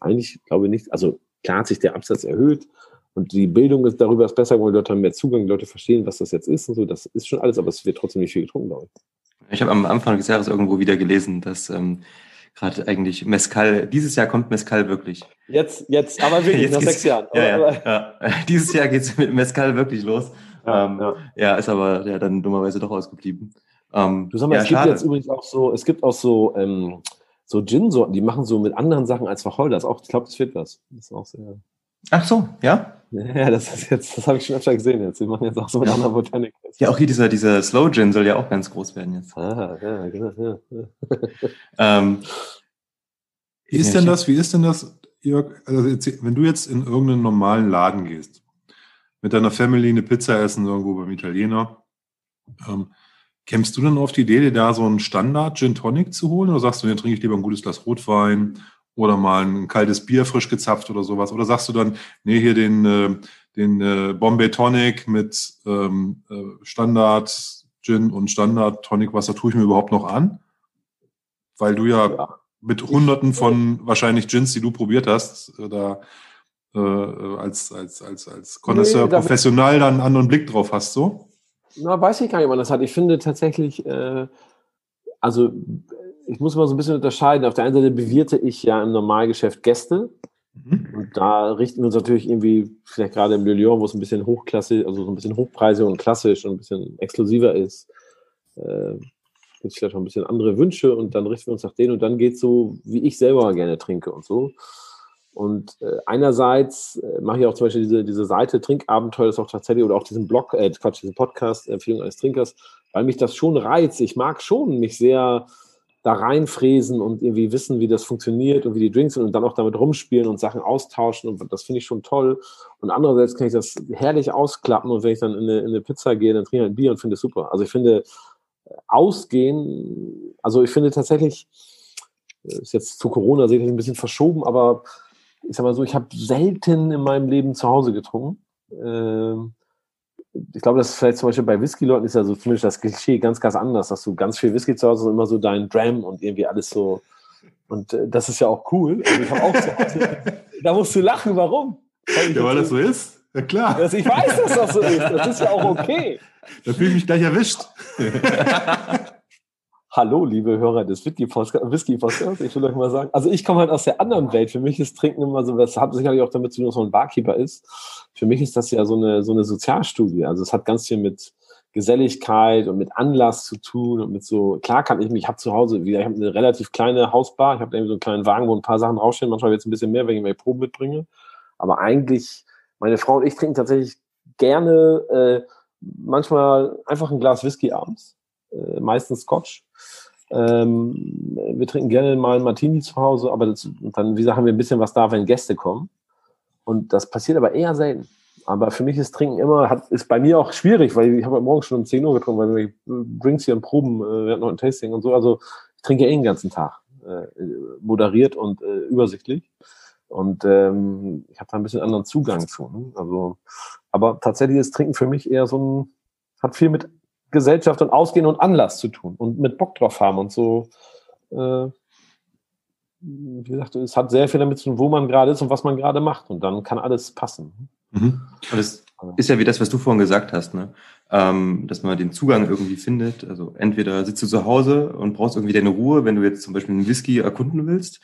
eigentlich glaube ich nicht, also klar hat sich der Absatz erhöht und die Bildung ist darüber ist besser geworden, die Leute haben mehr Zugang, die Leute verstehen, was das jetzt ist und so. Das ist schon alles, aber es wird trotzdem nicht viel getrunken, glaube ich. Ich habe am Anfang des Jahres irgendwo wieder gelesen, dass ähm, gerade eigentlich Mescal, dieses Jahr kommt Mescal wirklich. Jetzt, jetzt, aber wirklich, jetzt nach sechs Jahren. Ja, ja, ja. Dieses Jahr geht's mit Mescal wirklich los. Ja, ähm, ja. ja, ist aber ja dann dummerweise doch ausgeblieben. Ähm, du sag mal, es gibt jetzt übrigens auch so, es gibt auch so, ähm, so Gin-Sorten, die machen so mit anderen Sachen als Wacholder. Auch, ich glaube, das wird was. Das ist auch sehr. Ach so, ja? Ja, das ist jetzt, das habe ich schon öfter gesehen jetzt. Die machen jetzt auch so mit ja. anderen Botanik. Ja, auch hier dieser, dieser Slow Gin soll ja auch ganz groß werden jetzt. Ah, ja, genau, ja. ähm, wie ist denn das, wie ist denn das, Jörg, also wenn du jetzt in irgendeinen normalen Laden gehst, mit deiner Family eine Pizza essen irgendwo beim Italiener, ähm, kämpfst du dann auf die Idee, dir da so einen Standard Gin Tonic zu holen? Oder sagst du, dann trinke ich lieber ein gutes Glas Rotwein oder mal ein kaltes Bier frisch gezapft oder sowas? Oder sagst du dann, nee, hier den, äh, den äh, Bombay Tonic mit ähm, äh, Standard Gin und Standard Tonic Wasser tue ich mir überhaupt noch an? Weil du ja, ja. mit hunderten von wahrscheinlich Gins, die du probiert hast, da äh, als, als, als, als Connoisseur nee, professional dann einen anderen Blick drauf hast, so? Na, weiß ich gar nicht, wann das hat. Ich finde tatsächlich, äh, also ich muss mal so ein bisschen unterscheiden. Auf der einen Seite bewirte ich ja im Normalgeschäft Gäste. Mhm. Und da richten wir uns natürlich irgendwie, vielleicht gerade im Le Lyon, wo es ein bisschen hochklassig, also so ein bisschen hochpreisig und klassisch und ein bisschen exklusiver ist, äh, gibt es vielleicht auch ein bisschen andere Wünsche und dann richten wir uns nach denen und dann geht es so, wie ich selber gerne trinke und so. Und äh, einerseits äh, mache ich auch zum Beispiel diese, diese Seite Trinkabenteuer, das auch tatsächlich, oder auch diesen Blog, äh, Quatsch, diesen Podcast, Empfehlung eines Trinkers, weil mich das schon reizt. Ich mag schon mich sehr da reinfräsen und irgendwie wissen, wie das funktioniert und wie die Drinks sind und dann auch damit rumspielen und Sachen austauschen und das finde ich schon toll. Und andererseits kann ich das herrlich ausklappen und wenn ich dann in eine, in eine Pizza gehe, dann trinke ich ein Bier und finde es super. Also ich finde, ausgehen, also ich finde tatsächlich, ist jetzt zu Corona sicherlich ein bisschen verschoben, aber ich sag mal so, ich habe selten in meinem Leben zu Hause getrunken. Ähm, ich glaube, das ist vielleicht zum Beispiel bei Whisky-Leuten ist ja so zumindest das Klischee ganz, ganz anders, dass du ganz viel Whisky zu Hause hast und immer so dein Dram und irgendwie alles so. Und äh, das ist ja auch cool. Also ich habe auch zu Hause, da musst du lachen, warum? Weil ja, weil das so ist. Ja, klar. Also ich weiß, dass das so ist. Das ist ja auch okay. Da fühle ich mich gleich erwischt. Hallo, liebe Hörer des Whisky-Podcasts. Ich will euch mal sagen, also ich komme halt aus der anderen Welt. Für mich ist Trinken immer so, das hat sicherlich auch damit zu tun, dass man ein Barkeeper ist. Für mich ist das ja so eine, so eine Sozialstudie. Also es hat ganz viel mit Geselligkeit und mit Anlass zu tun und mit so, klar kann ich mich, ich habe zu Hause, wieder, ich habe eine relativ kleine Hausbar, ich habe irgendwie so einen kleinen Wagen, wo ein paar Sachen draufstehen, manchmal wird es ein bisschen mehr, wenn ich meine Proben mitbringe. Aber eigentlich, meine Frau und ich trinken tatsächlich gerne äh, manchmal einfach ein Glas Whisky abends, äh, meistens Scotch ähm, wir trinken gerne mal einen Martini zu Hause, aber das, dann, wie gesagt, haben wir ein bisschen was da, wenn Gäste kommen. Und das passiert aber eher selten. Aber für mich ist Trinken immer, hat, ist bei mir auch schwierig, weil ich habe heute Morgen schon um 10 Uhr getrunken, weil wir Drinks hier und Proben, äh, wir hatten noch ein Tasting und so. Also ich trinke eh den ganzen Tag. Äh, moderiert und äh, übersichtlich. Und ähm, ich habe da ein bisschen anderen Zugang zu. Ne? Also, aber tatsächlich ist Trinken für mich eher so ein, hat viel mit Gesellschaft und Ausgehen und Anlass zu tun und mit Bock drauf haben und so. Äh, wie gesagt, es hat sehr viel damit zu tun, wo man gerade ist und was man gerade macht. Und dann kann alles passen. Mhm. Und das ist ja wie das, was du vorhin gesagt hast, ne? Ähm, dass man den Zugang irgendwie findet. Also entweder sitzt du zu Hause und brauchst irgendwie deine Ruhe, wenn du jetzt zum Beispiel einen Whisky erkunden willst.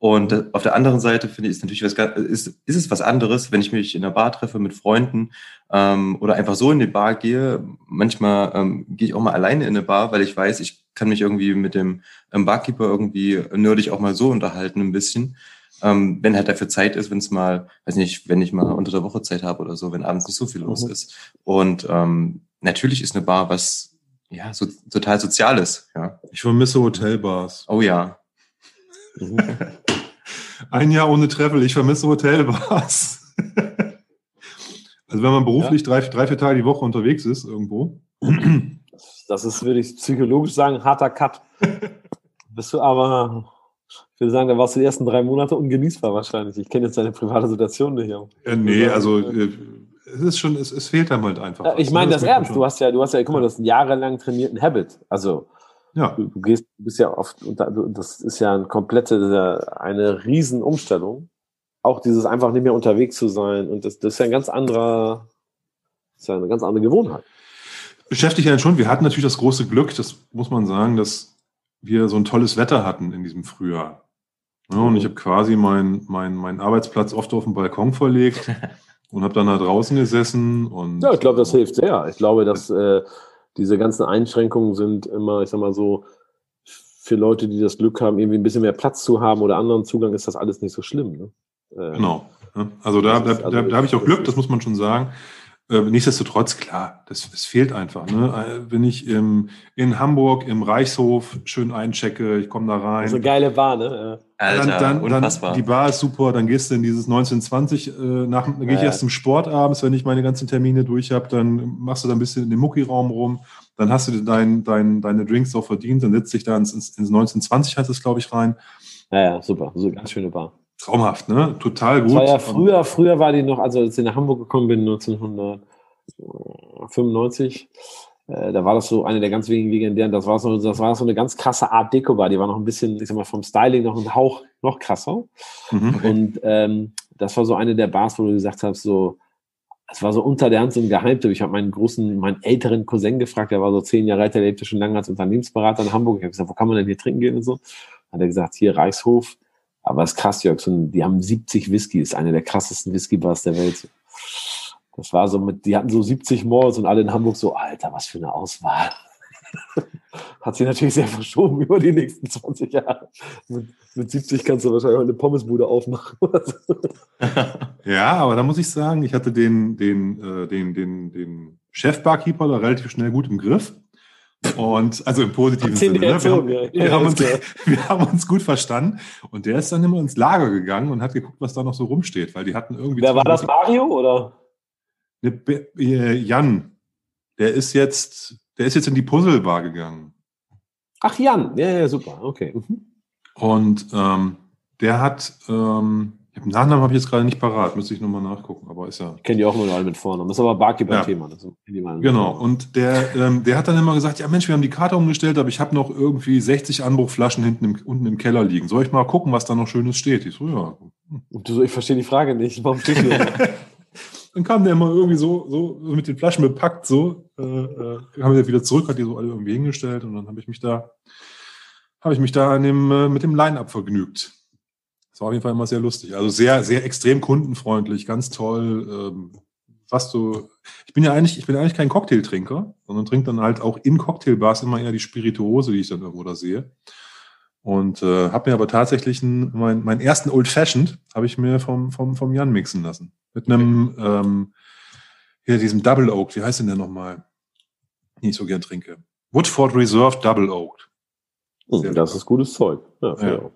Und auf der anderen Seite finde ich, ist natürlich was, ist, ist es was anderes, wenn ich mich in der Bar treffe mit Freunden ähm, oder einfach so in die Bar gehe. Manchmal ähm, gehe ich auch mal alleine in eine Bar, weil ich weiß, ich kann mich irgendwie mit dem ähm, Barkeeper irgendwie nerdig auch mal so unterhalten ein bisschen. Ähm, wenn halt dafür Zeit ist, wenn es mal, weiß nicht, wenn ich mal unter der Woche Zeit habe oder so, wenn abends nicht so viel los mhm. ist. Und ähm, natürlich ist eine Bar was ja so total Soziales. Ja. Ich vermisse Hotelbars. Oh ja. Ein Jahr ohne Travel, ich vermisse Hotelbars. also wenn man beruflich ja. drei, drei, vier Tage die Woche unterwegs ist irgendwo. Das ist, würde ich psychologisch sagen, harter Cut. Bist du aber, ich würde sagen, da warst du die ersten drei Monate ungenießbar wahrscheinlich. Ich kenne jetzt deine private Situation nicht. Ja, nee, also äh, es ist schon, es, es fehlt dann halt einfach. Ja, ich meine das, das ernst. Du hast ja, du hast ja, guck mal, das ist ein jahrelang trainierten Habit. Also ja. Du, du, gehst, du bist ja oft, das ist ja eine komplette, eine Riesenumstellung. Auch dieses einfach nicht mehr unterwegs zu sein. Und das, das ist ja ein ganz anderer, ist ja eine ganz andere Gewohnheit. Beschäftigt einen schon. Wir hatten natürlich das große Glück, das muss man sagen, dass wir so ein tolles Wetter hatten in diesem Frühjahr. Ja, und ich habe quasi meinen mein, mein Arbeitsplatz oft auf den Balkon verlegt und habe dann da draußen gesessen. Und, ja, ich glaube, das hilft sehr. Ich glaube, dass äh, diese ganzen Einschränkungen sind immer, ich sag mal so, für Leute, die das Glück haben, irgendwie ein bisschen mehr Platz zu haben oder anderen Zugang, ist das alles nicht so schlimm. Ne? Äh, genau. Also da, da, also da, da habe ich auch Glück, das muss man schon sagen. Äh, nichtsdestotrotz, klar, das, das fehlt einfach. Ne? Äh, wenn ich im, in Hamburg im Reichshof schön einchecke, ich komme da rein. Das ist eine geile Bar, ne? Alter, dann, dann, dann, die Bar ist super, dann gehst du in dieses 1920, äh, nach, dann gehe ich erst zum Sport abends, wenn ich meine ganzen Termine durch habe, dann machst du da ein bisschen in dem Muckiraum rum, dann hast du dein, dein, deine Drinks auch verdient, dann setzt dich da ins, ins 1920 heißt es, glaube ich, rein. Ja, ja, super, so ganz schöne Bar. Traumhaft, ne? Total gut. Das war ja früher, früher war die noch, also als ich nach Hamburg gekommen bin, 1995, äh, da war das so eine der ganz wenigen legendären, das war so, das war so eine ganz krasse Art Deko-Bar, die war noch ein bisschen, ich sag mal, vom Styling noch ein Hauch noch krasser. Mhm. Und ähm, das war so eine der Bars, wo du gesagt hast, so, es war so unter der Hand so ein Geheimtipp. Ich habe meinen großen, meinen älteren Cousin gefragt, der war so zehn Jahre alt, der lebte schon lange als Unternehmensberater in Hamburg. Ich habe gesagt, wo kann man denn hier trinken gehen und so? Hat er gesagt, hier Reichshof, aber es ist krass, Jörg, so, die haben 70 Whisky, ist eine der krassesten Whisky-Bars der Welt. Das war so mit, die hatten so 70 Malls und alle in Hamburg so, Alter, was für eine Auswahl. Hat sich natürlich sehr verschoben über die nächsten 20 Jahre. Mit, mit 70 kannst du wahrscheinlich auch eine Pommesbude aufmachen. ja, aber da muss ich sagen, ich hatte den, den, äh, den, den, den Chef-Barkeeper da relativ schnell gut im Griff. Und also im positiven Sinne. Ne? Wir, haben, ja. wir, haben uns, wir haben uns gut verstanden. Und der ist dann immer ins Lager gegangen und hat geguckt, was da noch so rumsteht, weil die hatten irgendwie. Wer war das Mario oder? Äh, Jan. Der ist jetzt, der ist jetzt in die Puzzlebar gegangen. Ach, Jan, ja, ja, super, okay. Mhm. Und ähm, der hat ähm, den Nachnamen habe ich jetzt gerade nicht parat, müsste ich nochmal nachgucken, aber ist ja. Ich kenne die auch nur alle mit Vornamen. Das ist aber Barkeeper-Thema. Ja. Genau. Und der, ähm, der hat dann immer gesagt: Ja, Mensch, wir haben die Karte umgestellt, aber ich habe noch irgendwie 60 Anbruchflaschen hinten im, unten im Keller liegen. Soll ich mal gucken, was da noch Schönes steht? Ich so, ja. Und du so, ich verstehe die Frage nicht. Warum steht du Dann kam der immer irgendwie so, so mit den Flaschen bepackt, so, äh, äh, haben wir wieder zurück, hat die so alle irgendwie hingestellt und dann habe ich mich da, habe ich mich da an dem, äh, mit dem Line-Up vergnügt. Das war auf jeden Fall immer sehr lustig. Also sehr, sehr extrem kundenfreundlich, ganz toll. Ähm, was du, ich bin ja eigentlich, ich bin eigentlich kein Cocktailtrinker, sondern trinke dann halt auch in Cocktailbars immer eher die Spirituose, die ich dann irgendwo da sehe. Und äh, habe mir aber tatsächlich einen, mein, meinen ersten Old Fashioned habe ich mir vom, vom, vom Jan mixen lassen. Mit einem, ähm, hier diesem Double Oak, wie heißt denn der nochmal? Den ich so gern trinke. Woodford Reserve Double Oak. Oh, das ist gutes Zeug. Ja, ja.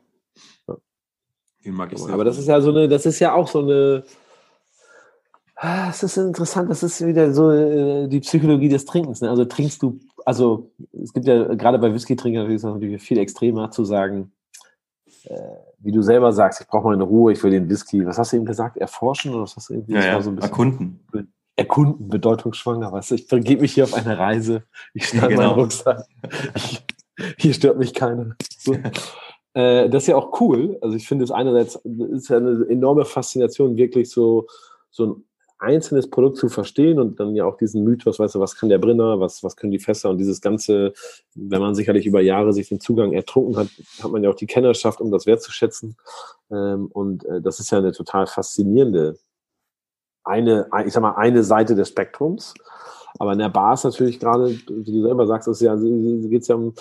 Den mag ich sehr. Aber das ist ja so eine, das ist ja auch so eine, Ah, es ist interessant, das ist wieder so äh, die Psychologie des Trinkens. Ne? Also trinkst du, also es gibt ja gerade bei Whisky-Trinkern natürlich, natürlich viel extremer zu sagen, äh, wie du selber sagst, ich brauche mal eine Ruhe, ich will den Whisky, was hast du eben gesagt, erforschen oder was hast du irgendwie? Ja, ja, so erkunden. Erkunden, bedeutungsschwanger, du, ich begebe mich hier auf eine Reise, ich schneide genau. meinen Rucksack, ich, hier stört mich keiner. So. Äh, das ist ja auch cool. Also ich finde es einerseits ist eine enorme Faszination, wirklich so, so ein einzelnes Produkt zu verstehen und dann ja auch diesen Mythos, weißt du, was kann der Brenner, was, was können die Fässer und dieses ganze, wenn man sicherlich über Jahre sich den Zugang ertrunken hat, hat man ja auch die Kennerschaft, um das wertzuschätzen. Ähm, und äh, das ist ja eine total faszinierende, eine, ich sag mal, eine Seite des Spektrums. Aber in der Bar ist natürlich gerade, wie du selber sagst, ist ja, geht es ja um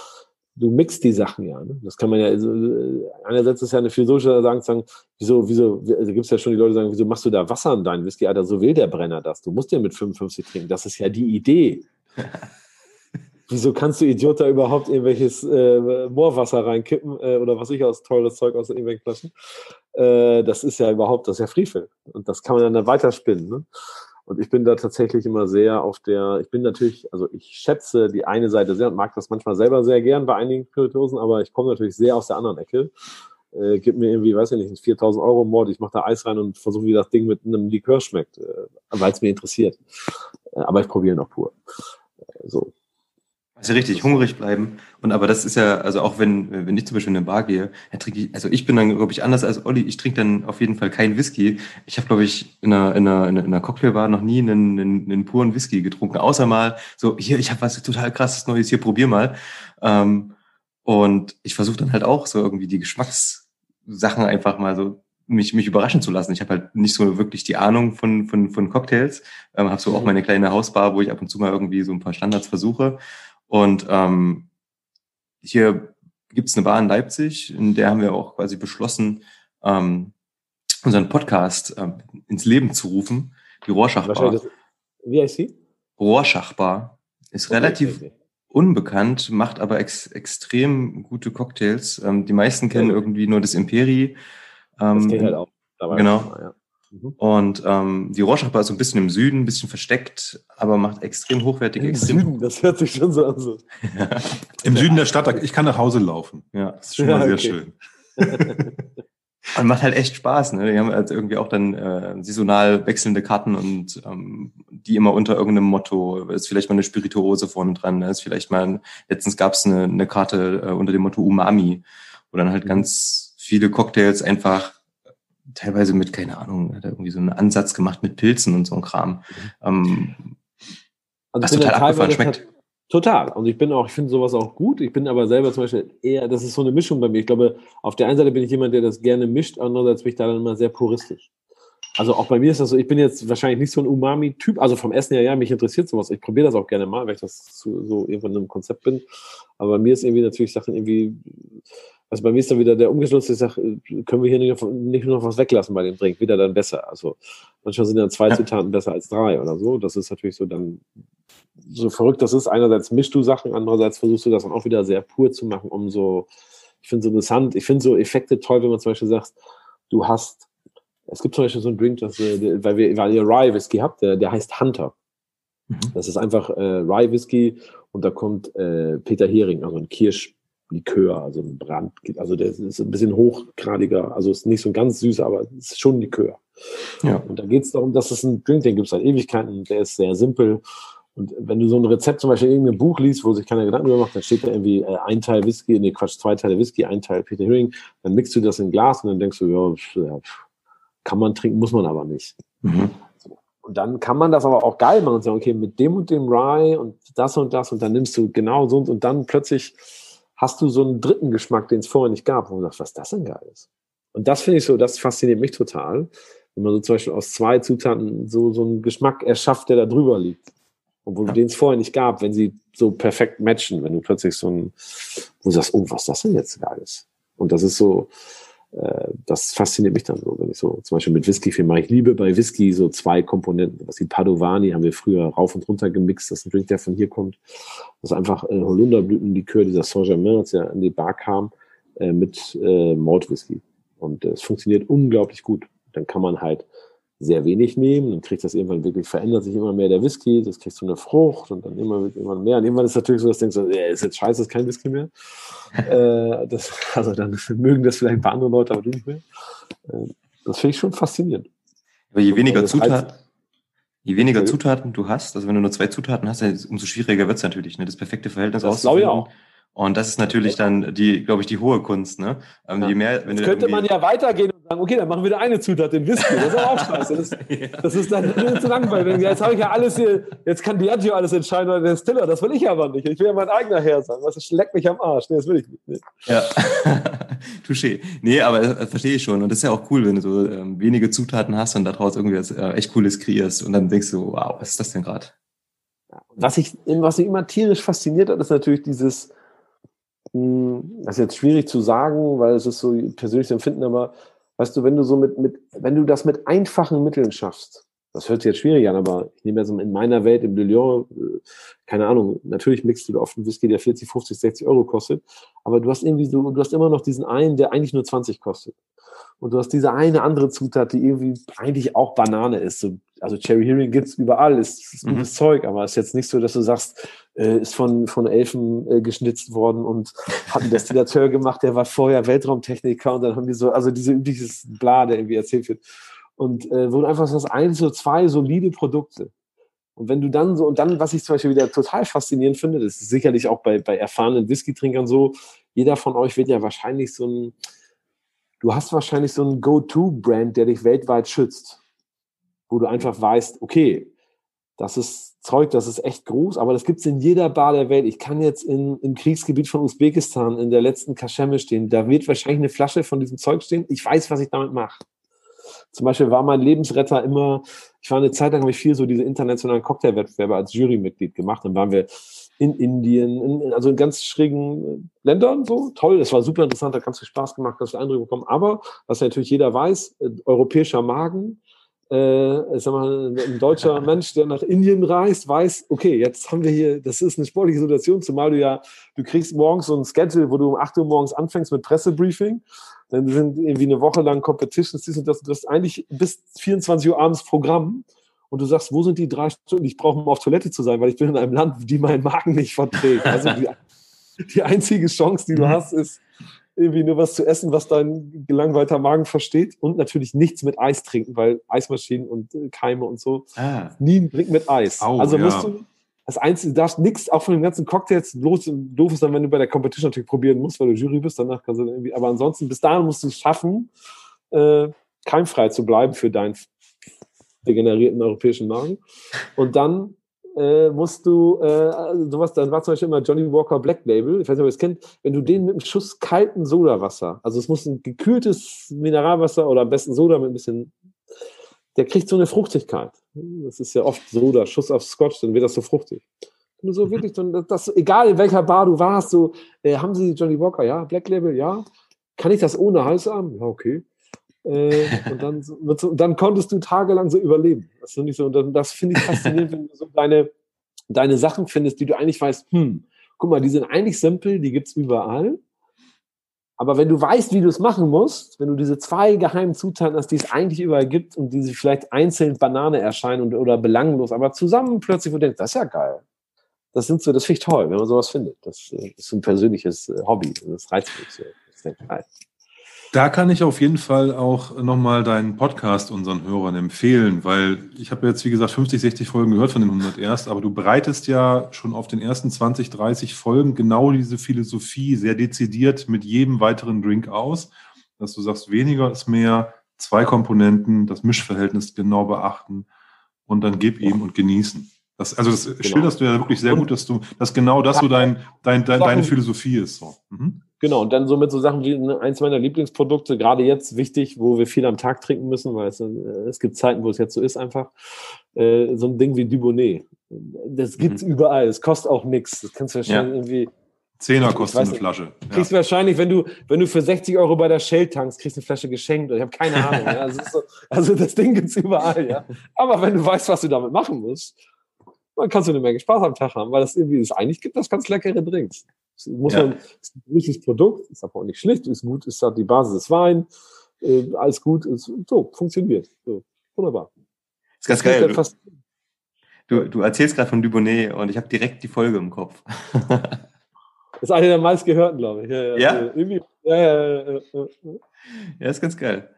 du mixt die Sachen ja. Ne? Das kann man ja, also, äh, einerseits ist ja eine philosophische sagen, sagen, wieso, wieso, also gibt es ja schon die Leute, die sagen, wieso machst du da Wasser in deinen Whisky? Alter, so will der Brenner das. Du musst ja mit 55 trinken. Das ist ja die Idee. wieso kannst du Idiot da überhaupt irgendwelches äh, Moorwasser reinkippen äh, oder was ich aus teures Zeug aus irgendwelchen Flaschen? Äh, das ist ja überhaupt, das ist ja Frevel. Und das kann man dann weiterspinnen. Ne? Und ich bin da tatsächlich immer sehr auf der, ich bin natürlich, also ich schätze die eine Seite sehr und mag das manchmal selber sehr gern bei einigen Spirituosen, aber ich komme natürlich sehr aus der anderen Ecke. Äh, gib mir irgendwie, weiß ich nicht, 4000 Euro Mord, ich mache da Eis rein und versuche, wie das Ding mit einem Likör schmeckt, äh, weil es mir interessiert. Äh, aber ich probiere noch pur. Äh, so. Also richtig, hungrig bleiben. Und aber das ist ja, also auch wenn, wenn ich zum Beispiel in eine Bar gehe, dann trinke ich, also ich bin dann, glaube ich, anders als Olli, ich trinke dann auf jeden Fall keinen Whisky. Ich habe, glaube ich, in einer, in, einer, in einer Cocktailbar noch nie einen, einen, einen puren Whisky getrunken, außer mal so, hier, ich habe was total krasses Neues, hier, probier mal. Ähm, und ich versuche dann halt auch so irgendwie die Geschmackssachen einfach mal so mich, mich überraschen zu lassen. Ich habe halt nicht so wirklich die Ahnung von, von, von Cocktails, ähm, habe so auch mhm. meine kleine Hausbar, wo ich ab und zu mal irgendwie so ein paar Standards versuche. Und ähm, hier gibt es eine Bar in Leipzig, in der haben wir auch quasi beschlossen, ähm, unseren Podcast ähm, ins Leben zu rufen. Die Rorschach-Bar. Wie heißt sie? Rorschach-Bar. Ist okay, relativ okay. unbekannt, macht aber ex extrem gute Cocktails. Ähm, die meisten kennen irgendwie nur das Imperi. Ähm, das kenne halt auch. Genau. Ja. Mhm. Und ähm, die Rorschach ist so ein bisschen im Süden, ein bisschen versteckt, aber macht extrem hochwertige. Im extrem Süden, das hört sich schon so an. So. ja. Im Süden der Stadt, ich kann nach Hause laufen. Ja, das ist schon ja, mal sehr okay. schön. Und macht halt echt Spaß. Ne? Die haben halt irgendwie auch dann äh, saisonal wechselnde Karten und ähm, die immer unter irgendeinem Motto. Ist vielleicht mal eine Spirituose vorne dran. Ne? Ist vielleicht mal, letztens gab es eine, eine Karte äh, unter dem Motto Umami, wo dann halt mhm. ganz viele Cocktails einfach teilweise mit, keine Ahnung, hat er irgendwie so einen Ansatz gemacht mit Pilzen und so ein Kram. Ähm, also was total abgefahren schmeckt. Halt total. Und ich bin auch, ich finde sowas auch gut. Ich bin aber selber zum Beispiel eher, das ist so eine Mischung bei mir. Ich glaube, auf der einen Seite bin ich jemand, der das gerne mischt, andererseits bin ich da dann immer sehr puristisch. Also auch bei mir ist das so, ich bin jetzt wahrscheinlich nicht so ein Umami-Typ, also vom Essen her, ja, mich interessiert sowas. Ich probiere das auch gerne mal, weil ich das so, so irgendwo in einem Konzept bin. Aber bei mir ist irgendwie natürlich Sachen irgendwie, also bei mir ist dann wieder der umgeschlossene, ich sage, können wir hier nicht, nicht nur noch was weglassen bei dem Drink, wieder dann besser. Also manchmal sind dann zwei ja. Zutaten besser als drei oder so. Das ist natürlich so dann, so verrückt das ist. Einerseits mischst du Sachen, andererseits versuchst du das dann auch wieder sehr pur zu machen, um so, ich finde es interessant, ich finde so Effekte toll, wenn man zum Beispiel sagt, du hast, es gibt zum Beispiel so einen Drink, das, äh, weil, wir, weil ihr Rye Whisky habt, der, der heißt Hunter. Mhm. Das ist einfach äh, Rye Whisky und da kommt äh, Peter Hering, also ein Kirsch, Likör, also ein Brand, also der ist ein bisschen hochgradiger, also ist nicht so ganz süß, aber es ist schon Likör. Ja. Und da geht es darum, dass es ein Drink, den gibt es seit Ewigkeiten, der ist sehr simpel. Und wenn du so ein Rezept zum Beispiel in irgendeinem Buch liest, wo sich keiner Gedanken darüber macht, dann steht da irgendwie äh, ein Teil Whisky, nee, Quatsch, zwei Teile Whisky, ein Teil Peter Hering, dann mixt du das in Glas und dann denkst du, ja, kann man trinken, muss man aber nicht. Mhm. Und dann kann man das aber auch geil machen und sagen, okay, mit dem und dem Rye und das und das und dann nimmst du genau so und, und dann plötzlich hast du so einen dritten Geschmack, den es vorher nicht gab, wo du sagst, was das denn geil ist. Und das finde ich so, das fasziniert mich total, wenn man so zum Beispiel aus zwei Zutaten so, so einen Geschmack erschafft, der da drüber liegt. Obwohl ja. den es vorher nicht gab, wenn sie so perfekt matchen, wenn du plötzlich so ein, wo du sagst, oh, was das denn jetzt geil ist. Und das ist so, das fasziniert mich dann so, wenn ich so zum Beispiel mit Whisky viel. Ich liebe bei Whisky so zwei Komponenten. Was die Padovani haben wir früher rauf und runter gemixt. Das ist ein Drink, der von hier kommt. Das ist einfach äh, Holunderblütenlikör, dieser Saint-Germain, als er in die Bar kam, äh, mit äh, Malt Whisky. Und äh, es funktioniert unglaublich gut. Dann kann man halt sehr wenig nehmen, dann kriegt das irgendwann wirklich, verändert sich immer mehr der Whisky, das kriegst du eine Frucht und dann immer, immer mehr. Und irgendwann ist natürlich so, dass du denkst, ja, ist jetzt scheiße, ist kein Whisky mehr. äh, das, also dann mögen das vielleicht ein paar andere Leute, aber du nicht mehr. Äh, das finde ich schon faszinierend. Aber je weniger Zutaten, je weniger Zutaten du hast, also wenn du nur zwei Zutaten hast, umso schwieriger wird es natürlich, ne, das perfekte Verhältnis das auszufinden. Ich auch. Und das ist natürlich dann die, glaube ich, die hohe Kunst. Ne? Ähm, ja. Je mehr, wenn Jetzt könnte man ja weitergehen und sagen, okay, dann machen wir da eine Zutat, den Whisky. Das ist auch scheiße. Das, ja. das ist dann zu langweilig. Jetzt habe ich ja alles hier, jetzt kann Diageo alles entscheiden oder der Stiller. Das will ich aber nicht. Ich will ja mein eigener Herr sein. Was schlägt mich am Arsch? Nee, das will ich nicht. Nee. Ja, touché. Nee, aber das verstehe ich schon. Und das ist ja auch cool, wenn du so ähm, wenige Zutaten hast und daraus irgendwie was äh, echt Cooles kreierst. Und dann denkst du, wow, was ist das denn gerade? Was ich, was mich immer tierisch fasziniert hat, ist natürlich dieses, das ist jetzt schwierig zu sagen, weil es ist so persönliches Empfinden, aber weißt du, wenn du so mit, mit, wenn du das mit einfachen Mitteln schaffst, das hört sich jetzt schwierig an, aber ich nehme ja so in meiner Welt im Lyon, äh, keine Ahnung, natürlich mixt du oft einen Whisky, der 40, 50, 60 Euro kostet, aber du hast irgendwie so, du hast immer noch diesen einen, der eigentlich nur 20 kostet. Und du hast diese eine andere Zutat, die irgendwie eigentlich auch Banane ist. So, also Cherry Hearing gibt's überall, ist, ist gutes mhm. Zeug, aber es ist jetzt nicht so, dass du sagst, äh, ist von, von Elfen äh, geschnitzt worden und hat einen Destillateur gemacht, der war vorher Weltraumtechniker und dann haben die so, also diese übliches Bla, der irgendwie erzählt wird. Und äh, wurden einfach so das eins so zwei solide Produkte. Und wenn du dann so, und dann, was ich zum Beispiel wieder total faszinierend finde, das ist sicherlich auch bei, bei erfahrenen Whisky-Trinkern so, jeder von euch wird ja wahrscheinlich so ein, du hast wahrscheinlich so einen Go-To-Brand, der dich weltweit schützt, wo du einfach weißt, okay, das ist Zeug, das ist echt groß, aber das gibt es in jeder Bar der Welt. Ich kann jetzt in, im Kriegsgebiet von Usbekistan in der letzten Kaschemme stehen. Da wird wahrscheinlich eine Flasche von diesem Zeug stehen. Ich weiß, was ich damit mache. Zum Beispiel war mein Lebensretter immer, ich war eine Zeit lang, habe ich viel so diese internationalen Cocktailwettbewerbe als Jurymitglied gemacht. Dann waren wir in Indien, in, also in ganz schrägen Ländern so. Toll, das war super interessant, hat ganz viel Spaß gemacht, ganz viel Eindrücke bekommen. Aber, was natürlich jeder weiß, äh, europäischer Magen, äh, sag mal, ein deutscher Mensch, der nach Indien reist, weiß, okay, jetzt haben wir hier, das ist eine sportliche Situation, zumal du ja, du kriegst morgens so ein Schedule, wo du um 8 Uhr morgens anfängst mit Pressebriefing, dann sind irgendwie eine Woche lang Competitions, dies und das, du hast eigentlich bis 24 Uhr abends Programm und du sagst, wo sind die drei Stunden? Ich brauche, um auf Toilette zu sein, weil ich bin in einem Land, die meinen Magen nicht verträgt. Also die, die einzige Chance, die du mhm. hast, ist irgendwie nur was zu essen, was dein gelangweilter Magen versteht und natürlich nichts mit Eis trinken, weil Eismaschinen und äh, Keime und so ah. nie ein Drink mit Eis. Au, also musst ja. du das Einzige, du darfst nichts, auch von den ganzen Cocktails, bloß doof ist dann, wenn du bei der Competition natürlich probieren musst, weil du Jury bist, danach kannst du irgendwie, aber ansonsten, bis dahin musst du es schaffen, äh, keimfrei zu bleiben für deinen degenerierten europäischen Magen. Und dann äh, musst du äh, sowas, dann war zum Beispiel immer Johnny Walker Black Label, ich weiß nicht, ob ihr es kennt, wenn du den mit einem Schuss kalten Sodawasser, also es muss ein gekühltes Mineralwasser oder am besten Soda mit ein bisschen, der kriegt so eine Fruchtigkeit. Das ist ja oft Soda, Schuss auf Scotch, dann wird das so fruchtig. Du so wirklich, das, das, egal in welcher Bar du warst, so, äh, haben sie Johnny Walker, ja, Black Label, ja. Kann ich das ohne Hals haben? Ja, okay. Äh, und dann, dann konntest du tagelang so überleben. Das finde ich so, und das finde ich faszinierend, wenn du so deine, deine Sachen findest, die du eigentlich weißt, hm, guck mal, die sind eigentlich simpel, die gibt es überall. Aber wenn du weißt, wie du es machen musst, wenn du diese zwei geheimen Zutaten hast, die es eigentlich überall gibt und die sich vielleicht einzeln Banane erscheinen und, oder belanglos, aber zusammen plötzlich, wo du denkst, das ist ja geil. Das sind so, das finde ich toll, wenn man sowas findet. Das äh, ist ein persönliches äh, Hobby. Das reizt mich so. Das denke ich. Da kann ich auf jeden Fall auch nochmal deinen Podcast unseren Hörern empfehlen, weil ich habe jetzt, wie gesagt, 50, 60 Folgen gehört von den 100 erst, aber du bereitest ja schon auf den ersten 20, 30 Folgen genau diese Philosophie sehr dezidiert mit jedem weiteren Drink aus, dass du sagst, weniger ist mehr, zwei Komponenten, das Mischverhältnis genau beachten und dann gib ihm und genießen. Das, also das genau. schilderst du ja wirklich sehr gut, dass du, dass genau das so dein, dein, dein deine Philosophie ist. So. Mhm. Genau, und dann so mit so Sachen wie ne, eins meiner Lieblingsprodukte, gerade jetzt wichtig, wo wir viel am Tag trinken müssen, weil es, äh, es gibt Zeiten, wo es jetzt so ist einfach, äh, so ein Ding wie Dubonnet. Das gibt's mhm. überall, es kostet auch nichts. Das kannst du wahrscheinlich ja. irgendwie. Zehner kostet eine Flasche. Ja. Kriegst wahrscheinlich, wenn du, wenn du für 60 Euro bei der Shell tankst, kriegst du eine Flasche geschenkt. Ich habe keine Ahnung. ja. also, so, also, das Ding gibt's überall, ja. Aber wenn du weißt, was du damit machen musst, dann kannst du eine Menge Spaß am Tag haben, weil das irgendwie es eigentlich gibt, das ganz leckere Drinks. Muss ja. man, ist ein gutes Produkt, ist aber auch nicht schlecht, ist gut, ist halt die Basis des Wein, äh, alles gut, ist, so, funktioniert. So. Wunderbar. Ist ganz Das geil. fast- Du, du erzählst gerade von Dubonnet und ich habe direkt die Folge im Kopf. Das ist eine der meistgehörten, glaube ich. Ja? ja. Ja? Also irgendwie, ja, ja, ja, ja, ja. Ja, ist ganz geil.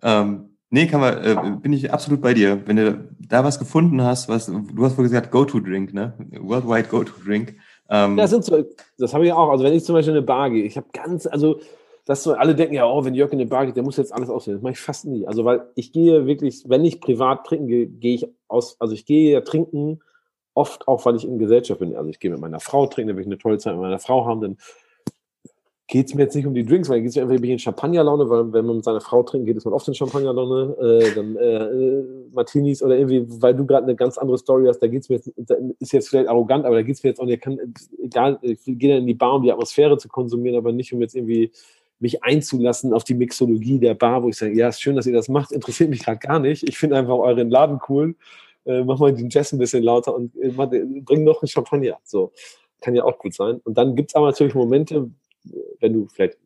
Ähm, nee, kann man, äh, bin ich absolut bei dir. Wenn du da was gefunden hast, was, du hast wohl gesagt, Go-To-Drink, ne? Worldwide Go-To-Drink. Ähm, das sind so, das habe ich auch. Also wenn ich zum Beispiel in eine Bar gehe, ich habe ganz, also das so, alle denken ja, oh, wenn Jörg in eine Bar geht, der muss jetzt alles auswählen. Das mache ich fast nie. Also weil ich gehe wirklich, wenn ich privat trinken gehe, gehe ich aus, also ich gehe ja trinken oft auch, weil ich in Gesellschaft bin. Also ich gehe mit meiner Frau trinken, dann will ich eine tolle Zeit mit meiner Frau haben, dann geht es mir jetzt nicht um die Drinks, weil geht es mir einfach bin ich in Champagnerlaune, weil wenn man mit seiner Frau trinkt, geht es man oft in Champagnerlaune, äh, dann äh, äh, Martinis oder irgendwie, weil du gerade eine ganz andere Story hast, da geht es mir jetzt, ist jetzt vielleicht arrogant, aber da geht es mir jetzt auch nicht, kann, egal, ich gehe dann in die Bar, um die Atmosphäre zu konsumieren, aber nicht, um jetzt irgendwie mich einzulassen auf die Mixologie der Bar, wo ich sage, ja, ist schön, dass ihr das macht, interessiert mich gerade gar nicht. Ich finde einfach euren Laden cool. Äh, mach mal den Jazz ein bisschen lauter und äh, bring noch einen Champagner. So, kann ja auch gut sein. Und dann gibt's aber natürlich Momente, wenn du vielleicht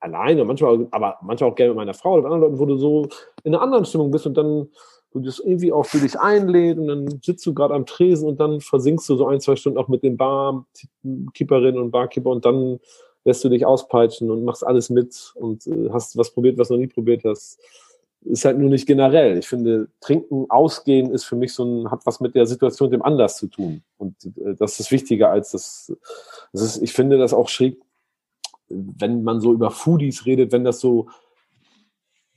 alleine, manchmal, aber manchmal auch gerne mit meiner Frau oder anderen Leuten, wo du so in einer anderen Stimmung bist und dann du das irgendwie auch für dich einlädt und dann sitzt du gerade am Tresen und dann versinkst du so ein, zwei Stunden auch mit den Barkeeperinnen und Barkeeper und dann lässt du dich auspeitschen und machst alles mit und äh, hast was probiert, was du noch nie probiert hast. Ist halt nur nicht generell. Ich finde, trinken, ausgehen ist für mich so ein, hat was mit der Situation dem Anlass zu tun. Und äh, das ist wichtiger als das, das ist, ich finde das auch schräg, wenn man so über Foodies redet, wenn das so,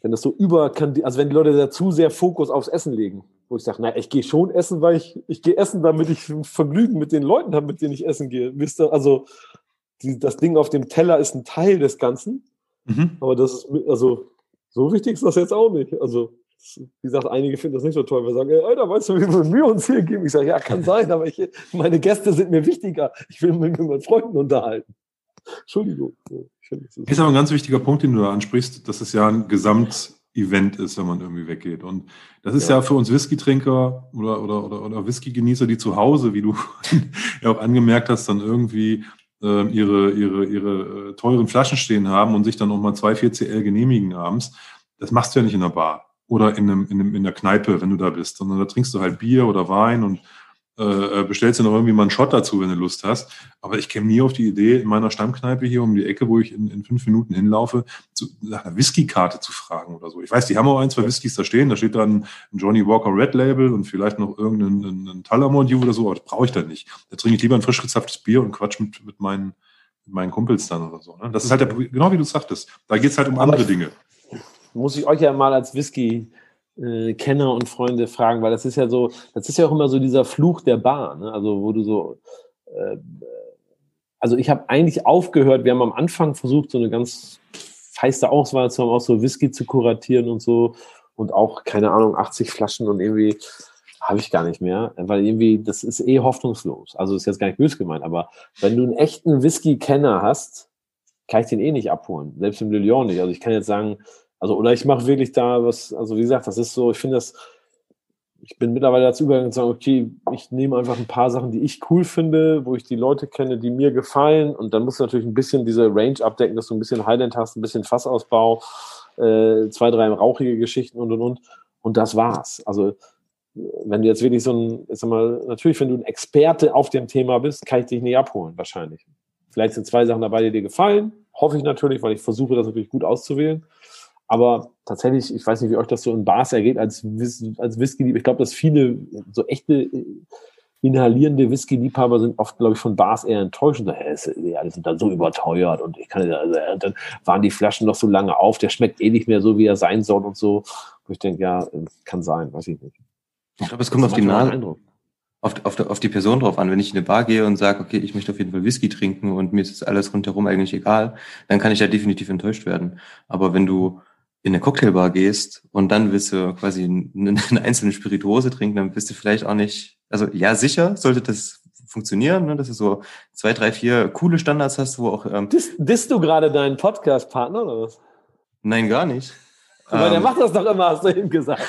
wenn das so über, also wenn die Leute da zu sehr Fokus aufs Essen legen, wo ich sage, na, ich gehe schon essen, weil ich, ich gehe essen, damit ich Vergnügen mit den Leuten habe, mit denen ich essen gehe. Wisst ihr, also die, das Ding auf dem Teller ist ein Teil des Ganzen, mhm. aber das ist, also so wichtig ist das jetzt auch nicht. Also wie gesagt, einige finden das nicht so toll. Wir sagen, ey, Alter, weißt du, wie viel wir uns hier geben? Ich sage, ja, kann sein, aber ich, meine Gäste sind mir wichtiger. Ich will mich mit meinen Freunden unterhalten. Entschuldigung. Ist, aber ein ganz wichtiger Punkt, den du da ansprichst, dass es ja ein Gesamtevent ist, wenn man irgendwie weggeht. Und das ist ja, ja für uns Whisky-Trinker oder, oder, oder, oder Whisky-Genießer, die zu Hause, wie du ja auch angemerkt hast, dann irgendwie äh, ihre, ihre, ihre äh, teuren Flaschen stehen haben und sich dann nochmal zwei, vier CL genehmigen abends. Das machst du ja nicht in der Bar oder in, einem, in, einem, in der Kneipe, wenn du da bist, sondern da trinkst du halt Bier oder Wein und äh, bestellst dir noch irgendwie mal einen Shot dazu, wenn du Lust hast. Aber ich käme nie auf die Idee, in meiner Stammkneipe hier um die Ecke, wo ich in, in fünf Minuten hinlaufe, zu, nach einer Whisky-Karte zu fragen oder so. Ich weiß, die haben auch ein, zwei Whiskys da stehen. Da steht dann ein Johnny Walker Red Label und vielleicht noch irgendein ein, ein Tullamore oder so. Aber das brauche ich dann nicht. Da trinke ich lieber ein frisch gezapftes Bier und quatsch mit, mit meinen mit meinen Kumpels dann oder so. Ne? Das ist halt der, genau wie du sagtest. Da geht es halt um Aber andere ich- Dinge. muss ich euch ja mal als Whisky äh, Kenner und Freunde fragen, weil das ist ja so, das ist ja auch immer so dieser Fluch der Bar, ne? Also wo du so, äh, also ich habe eigentlich aufgehört, wir haben am Anfang versucht, so eine ganz feiste Auswahl zu haben, auch so Whisky zu kuratieren und so und auch, keine Ahnung, 80 Flaschen und irgendwie habe ich gar nicht mehr, weil irgendwie, das ist eh hoffnungslos. Also ist jetzt gar nicht böse gemeint, aber wenn du einen echten Whisky-Kenner hast, kann ich den eh nicht abholen. Selbst im Le Lion nicht. Also ich kann jetzt sagen, also, oder ich mache wirklich da was, also wie gesagt, das ist so, ich finde das, ich bin mittlerweile dazu übergegangen zu sagen, okay, ich nehme einfach ein paar Sachen, die ich cool finde, wo ich die Leute kenne, die mir gefallen und dann musst du natürlich ein bisschen diese Range abdecken, dass du ein bisschen Highland hast, ein bisschen Fassausbau, äh, zwei, drei rauchige Geschichten und und und und das war's. Also wenn du jetzt wirklich so ein, ich sag mal, natürlich, wenn du ein Experte auf dem Thema bist, kann ich dich nicht abholen, wahrscheinlich. Vielleicht sind zwei Sachen dabei, die dir gefallen. Hoffe ich natürlich, weil ich versuche, das natürlich gut auszuwählen. Aber tatsächlich, ich weiß nicht, wie euch das so in Bars ergeht, als, als Whisky, ich glaube, dass viele so echte äh, inhalierende Whisky-Liebhaber sind oft, glaube ich, von Bars eher enttäuscht. Und sagen, "Hä, ist- Ja, die sind dann so überteuert und ich kann, also, dann waren die Flaschen noch so lange auf, der schmeckt eh nicht mehr so, wie er sein soll und so. Wo ich denke, ja, kann sein, weiß ich nicht. Ich glaube, es kommt auf die, Manchmal mein Na Eindruck. auf, auf, auf die Person drauf an. Wenn ich in eine Bar gehe und sage, okay, ich möchte auf jeden Fall Whisky trinken und mir ist das alles rundherum eigentlich egal, dann kann ich da definitiv enttäuscht werden. Aber wenn du in eine Cocktailbar gehst und dann willst du quasi eine, eine einzelne Spirituose trinken, dann bist du vielleicht auch nicht, also ja, sicher sollte das funktionieren, ne, dass du so zwei, drei, vier coole Standards hast, wo auch, ähm, Disst, disst du gerade deinen Podcast-Partner oder was? nein, gar nicht. Der Ähm, macht das doch immer, hast du ihm gesagt.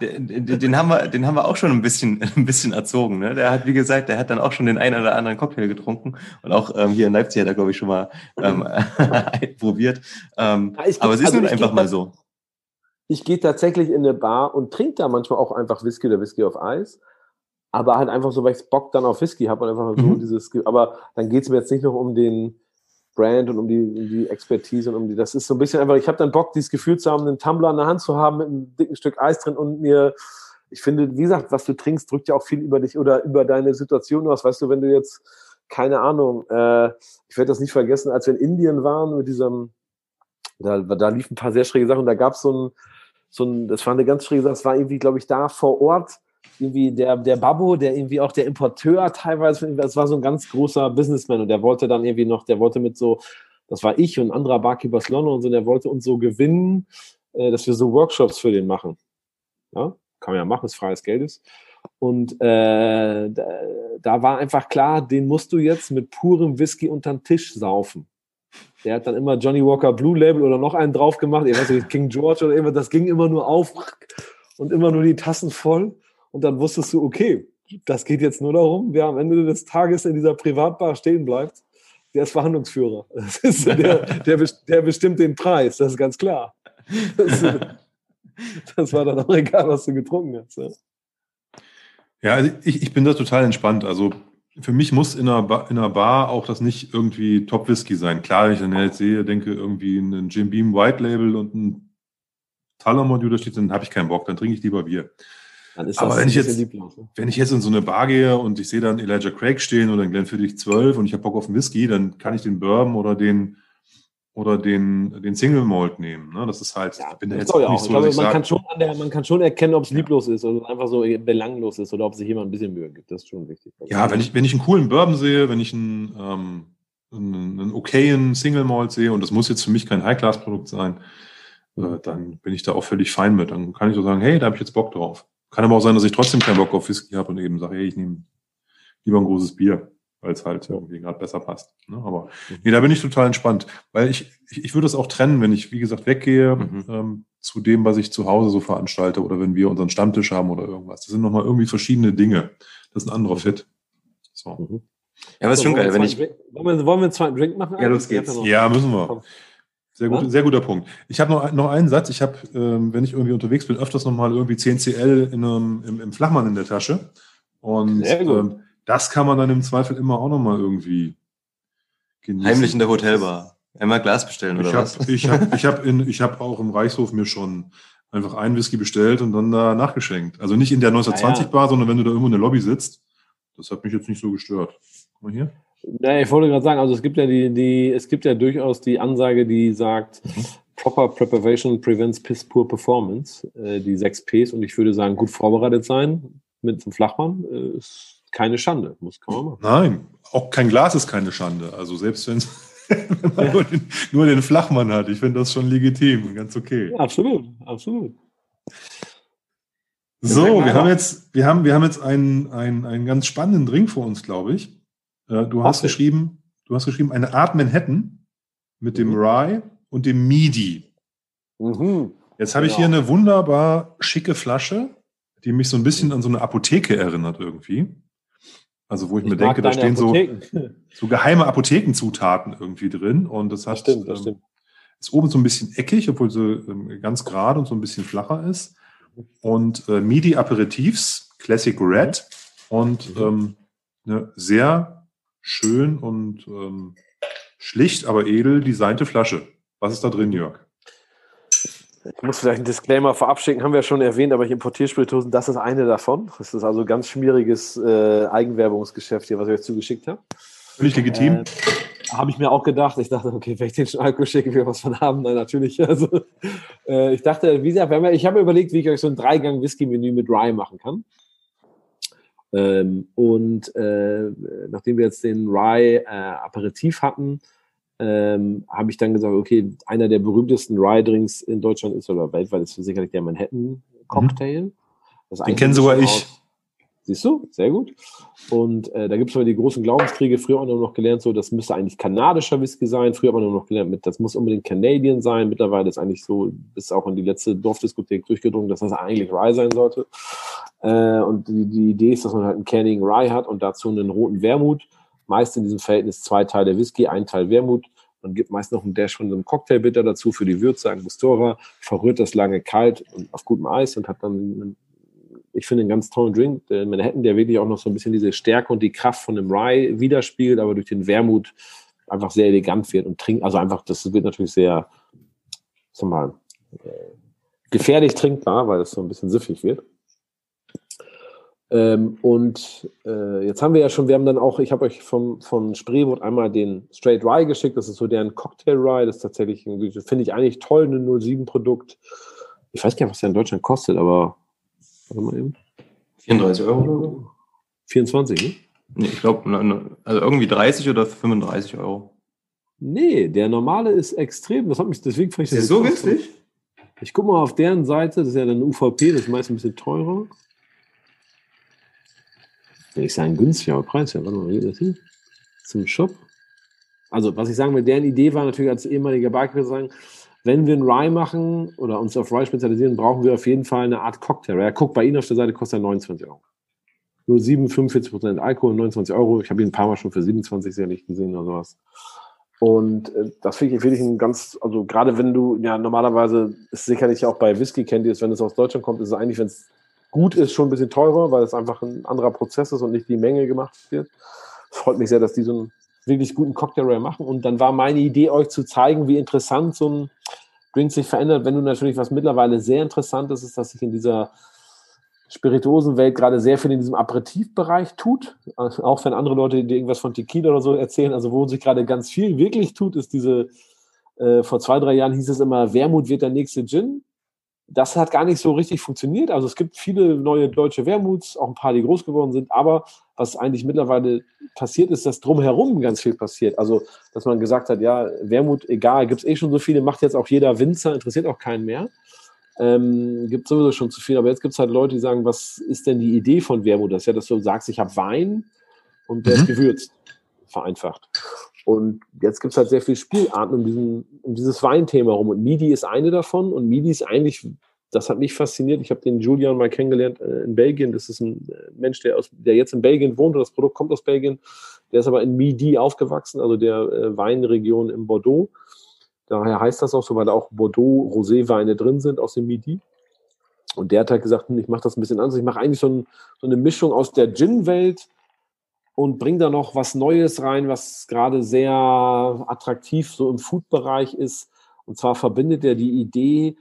den, den, den, haben wir, den haben wir auch schon ein bisschen, ein bisschen erzogen. Ne? Der hat, wie gesagt, der hat dann auch schon den einen oder anderen Cocktail getrunken und auch ähm, hier in Leipzig hat er, glaube ich, schon mal ähm, probiert. Ähm, Ja, aber es ist also nun einfach mal so. ich gehe tatsächlich in eine Bar und trinke da manchmal auch einfach Whisky oder Whisky auf Eis. Aber halt einfach so, weil ich Bock dann auf Whisky habe und einfach so Mhm. dieses, aber dann geht es mir jetzt nicht noch um den Brand und um die, um die Expertise und um die, das ist so ein bisschen einfach, ich habe dann Bock, dieses Gefühl zu haben, einen Tumbler in der Hand zu haben mit einem dicken Stück Eis drin und mir, ich finde, wie gesagt, was du trinkst, drückt ja auch viel über dich oder über deine Situation aus. Weißt du, wenn du jetzt, keine Ahnung, äh, ich werde das nicht vergessen, als wir in Indien waren mit diesem, da, da liefen ein paar sehr schräge Sachen. Da gab es so ein, so ein, das war eine ganz schräge Sache, das war irgendwie, glaube ich, da vor Ort, irgendwie der, der Babbo, der irgendwie auch der Importeur teilweise, das war so ein ganz großer Businessman und der wollte dann irgendwie noch, der wollte mit so, das war ich und ein anderer Barkeeper London und so, der wollte uns so gewinnen, äh, dass wir so Workshops für den machen. Ja, kann man ja machen, ist freies Geldes. Und äh, da, da war einfach klar, den musst du jetzt mit purem Whisky unter den Tisch saufen. Der hat dann immer Johnny Walker Blue Label oder noch einen drauf gemacht, ich weiß nicht, King George oder irgendwas, das ging immer nur auf und immer nur die Tassen voll. Und dann wusstest du, okay, das geht jetzt nur darum, wer am Ende des Tages in dieser Privatbar stehen bleibt, der ist Verhandlungsführer. Ist der, der, der bestimmt den Preis, das ist ganz klar. Das, das war dann auch egal, was du getrunken hast. Ja. Ja, also ich, ich bin da total entspannt. Also für mich muss in einer, Bar, in einer Bar auch das nicht irgendwie Top-Whisky sein. Klar, wenn ich dann jetzt sehe, denke irgendwie einen Jim Beam White Label und ein Talamont, da steht, dann habe ich keinen Bock, dann trinke ich lieber Bier. Dann ist Aber das wenn ich jetzt-. Ne? Wenn ich jetzt in so eine Bar gehe und ich sehe dann Elijah Craig stehen oder einen Glenfiddich 12 und ich habe Bock auf einen Whisky, dann kann ich den Bourbon oder den oder den, den Single Malt nehmen. Ne? Das ist halt, Ja, ich bin da jetzt auch nicht auch. so, Ich glaube, man, sage, kann schon der, man kann schon erkennen, ob es Ja. lieblos ist oder einfach so belanglos ist oder ob sich jemand ein bisschen Mühe gibt. Das ist schon wichtig. Ja, wenn ich, wenn ich einen coolen Bourbon sehe, wenn ich einen, ähm, einen, einen okayen Single Malt sehe, und das muss jetzt für mich kein High-Class-Produkt sein, äh, dann bin ich da auch völlig fein mit. Dann kann ich so sagen, hey, da habe ich jetzt Bock drauf. Kann aber auch sein, dass ich trotzdem keinen Bock auf Whisky habe und eben sage, hey, ich nehme lieber ein großes Bier, weil es halt irgendwie gerade besser passt. Ne? Aber nee, da bin ich total entspannt, weil ich, ich, ich würde es auch trennen, wenn ich, wie gesagt, weggehe Mhm. ähm, zu dem, was ich zu Hause so veranstalte oder wenn wir unseren Stammtisch haben oder irgendwas. Das sind nochmal irgendwie verschiedene Dinge. Das ist ein anderer Fit. So. Mhm. Ja, aber ist schon geil, wenn ich. Drink- Wollen wir, wollen wir einen zweiten Drink machen? Ja, los geht's. noch- Ja, müssen wir. Sehr, gut, Ja? sehr guter Punkt. Ich habe noch, noch einen Satz. Ich habe, ähm, wenn ich irgendwie unterwegs bin, öfters nochmal irgendwie 10 CL in einem, im, im Flachmann in der Tasche. Und ähm, das kann man dann im Zweifel immer auch nochmal irgendwie genießen. Heimlich in der Hotelbar. Einmal Glas bestellen oder Ich was? habe ich hab, ich hab in- ich hab auch im Reichshof mir schon einfach einen Whisky bestellt und dann da nachgeschenkt. Also nicht in der 1920-Bar, sondern wenn du da irgendwo in der Lobby sitzt. Das hat mich jetzt nicht so gestört. Guck mal hier. Nee, ich wollte gerade sagen, also es gibt ja die, die, es gibt ja durchaus die Ansage, die sagt, Mhm. Proper Preparation prevents piss poor performance, äh, die sechs Ps und ich würde sagen, gut vorbereitet sein mit einem Flachmann äh, ist keine Schande, muss kann man machen. Nein, auch kein Glas ist keine Schande. Also selbst wenn man nur den, nur den Flachmann hat, ich finde das schon legitim und ganz okay. Ja, absolut, absolut. So, wir haben jetzt, wir haben, wir haben jetzt einen, einen, einen ganz spannenden Drink vor uns, glaube ich. Äh, Du hast Okay. geschrieben, du hast geschrieben, eine Art Manhattan mit dem Mhm. Rye und dem Midi. Mhm. Jetzt habe ich Genau. hier eine wunderbar schicke Flasche, die mich so ein bisschen an so eine Apotheke erinnert irgendwie. Also wo ich, mir mag denke, da stehen so, Apotheken. so geheime Apothekenzutaten irgendwie drin und das hat Das stimmt, das ähm, stimmt. ist oben so ein bisschen eckig, obwohl sie ähm, ganz gerade und so ein bisschen flacher ist. Und äh, Midi Aperitifs, Classic Red und Mhm. ähm, eine sehr schön und ähm, schlicht, aber edel designte Flasche. Was ist da drin, Jörg? Ich muss vielleicht einen Disclaimer vorab schicken, haben wir ja schon erwähnt, aber ich importiere Spirituosen, das ist eine davon. Das ist also ein ganz schmieriges äh, Eigenwerbungsgeschäft hier, was ich euch zugeschickt habe. Völlig legitim. Äh, habe ich mir auch gedacht. Ich dachte, okay, wenn ich den schon Alkohol schicke, ich was von haben. Nein, natürlich. Also, äh, ich dachte, wie gesagt, wir ich habe mir überlegt, wie ich euch so ein Dreigang-Whisky-Menü mit Rye machen kann. Ähm, und äh, nachdem wir jetzt den Rye äh, Aperitif hatten, ähm, habe ich dann gesagt, okay, einer der berühmtesten Rye-Drinks in Deutschland ist oder weltweit ist sicherlich der Manhattan-Cocktail. Mhm. Den kenne sogar ich. Siehst du? Sehr gut. Und äh, da gibt es aber die großen Glaubenskriege. Früher hat man noch gelernt, so, das müsste eigentlich kanadischer Whisky sein. Früher man nur noch gelernt, mit, das muss unbedingt Canadian sein. Mittlerweile ist eigentlich so, bis auch in die letzte Dorfdiskothek durchgedrungen, dass das eigentlich Rye sein sollte. Äh, und die, die Idee ist, dass man halt einen Canning Rye hat und dazu einen roten Wermut. Meist in diesem Verhältnis zwei Teile Whisky, ein Teil Wermut. Man gibt meist noch einen Dash von einem Cocktailbitter dazu für die Würze, Angostura, verrührt das lange kalt und auf gutem Eis und hat dann, einen, ich finde, einen ganz tollen Drink. Der Manhattan, der wirklich auch noch so ein bisschen diese Stärke und die Kraft von dem Rye widerspiegelt, aber durch den Wermut einfach sehr elegant wird und trinkt, also einfach, das wird natürlich sehr, sag mal, äh, gefährlich trinkbar, weil es so ein bisschen süffig wird. Ähm, und äh, jetzt haben wir ja schon, wir haben dann auch, ich habe euch vom, von Spreewood einmal den Straight Rye geschickt, das ist so deren Cocktail Rye, das ist tatsächlich, finde ich eigentlich toll, ein 07-Produkt. Ich weiß gar nicht, was der in Deutschland kostet, aber warte mal eben. 34 Euro oder so? 24, ne? Nee, ich glaube, also irgendwie 30 oder 35 Euro. Nee, der normale ist extrem, das hat mich, deswegen das. Ist so günstig? Ich gucke mal auf deren Seite, das ist ja dann UVP, das ist meist ein bisschen teurer. Will ich sagen, günstiger Preis, ja, warte mal, wie das hier? Zum Shop. Also, was ich sagen will, deren Idee war natürlich als ehemaliger Barkeeper zu sagen, wenn wir einen Rye machen oder uns auf Rye spezialisieren, brauchen wir auf jeden Fall eine Art Cocktail. Ja, guck, bei Ihnen auf der Seite kostet er 29 Euro. Nur 7, 45 Prozent Alkohol, 29 Euro. Ich habe ihn ein paar Mal schon für 27 sehr nicht gesehen oder sowas. Und äh, das finde ich, find ich ein ganz, also gerade wenn du, ja, normalerweise ist sicherlich auch bei Whisky Candy ist, wenn es aus Deutschland kommt, ist es eigentlich, wenn es gut ist, schon ein bisschen teurer, weil es einfach ein anderer Prozess ist und nicht die Menge gemacht wird. Freut mich sehr, dass die so einen wirklich guten Cocktail machen. Und dann war meine Idee, euch zu zeigen, wie interessant so ein Drink sich verändert, wenn du natürlich was mittlerweile sehr interessant ist, ist, dass sich in dieser Spirituosenwelt gerade sehr viel in diesem Aperitivbereich tut. Also auch wenn andere Leute dir irgendwas von Tequila oder so erzählen, also wo sich gerade ganz viel wirklich tut, ist diese, äh, vor zwei, drei Jahren hieß es immer, Wermut wird der nächste Gin. Das hat gar nicht so richtig funktioniert. Also es gibt viele neue deutsche Wermuts, auch ein paar, die groß geworden sind, aber was eigentlich mittlerweile passiert ist, dass drumherum ganz viel passiert. Also, dass man gesagt hat, ja, Wermut, egal, gibt es eh schon so viele, macht jetzt auch jeder Winzer, interessiert auch keinen mehr. Ähm, gibt sowieso schon zu viel, aber jetzt gibt es halt Leute, die sagen, was ist denn die Idee von Wermut? Das ist ja, dass du sagst, ich habe Wein und der mhm. ist gewürzt, vereinfacht. Und jetzt gibt es halt sehr viele Spielarten um, diesen, um dieses Weinthema rum. Und MIDI ist eine davon. Und MIDI ist eigentlich, das hat mich fasziniert. Ich habe den Julian mal kennengelernt äh, in Belgien. Das ist ein äh, Mensch, der, aus, der jetzt in Belgien wohnt und das Produkt kommt aus Belgien. Der ist aber in MIDI aufgewachsen, also der äh, Weinregion in Bordeaux. Daher heißt das auch so, weil da auch Bordeaux-Rosé-Weine drin sind aus dem Midi. Und der hat halt gesagt, hm, ich mache das ein bisschen anders. Ich mache eigentlich so, ein, so, eine Mischung aus der Gin-Welt und bringe da noch was Neues rein, was gerade sehr attraktiv so im Food-Bereich ist. Und zwar verbindet er die Idee,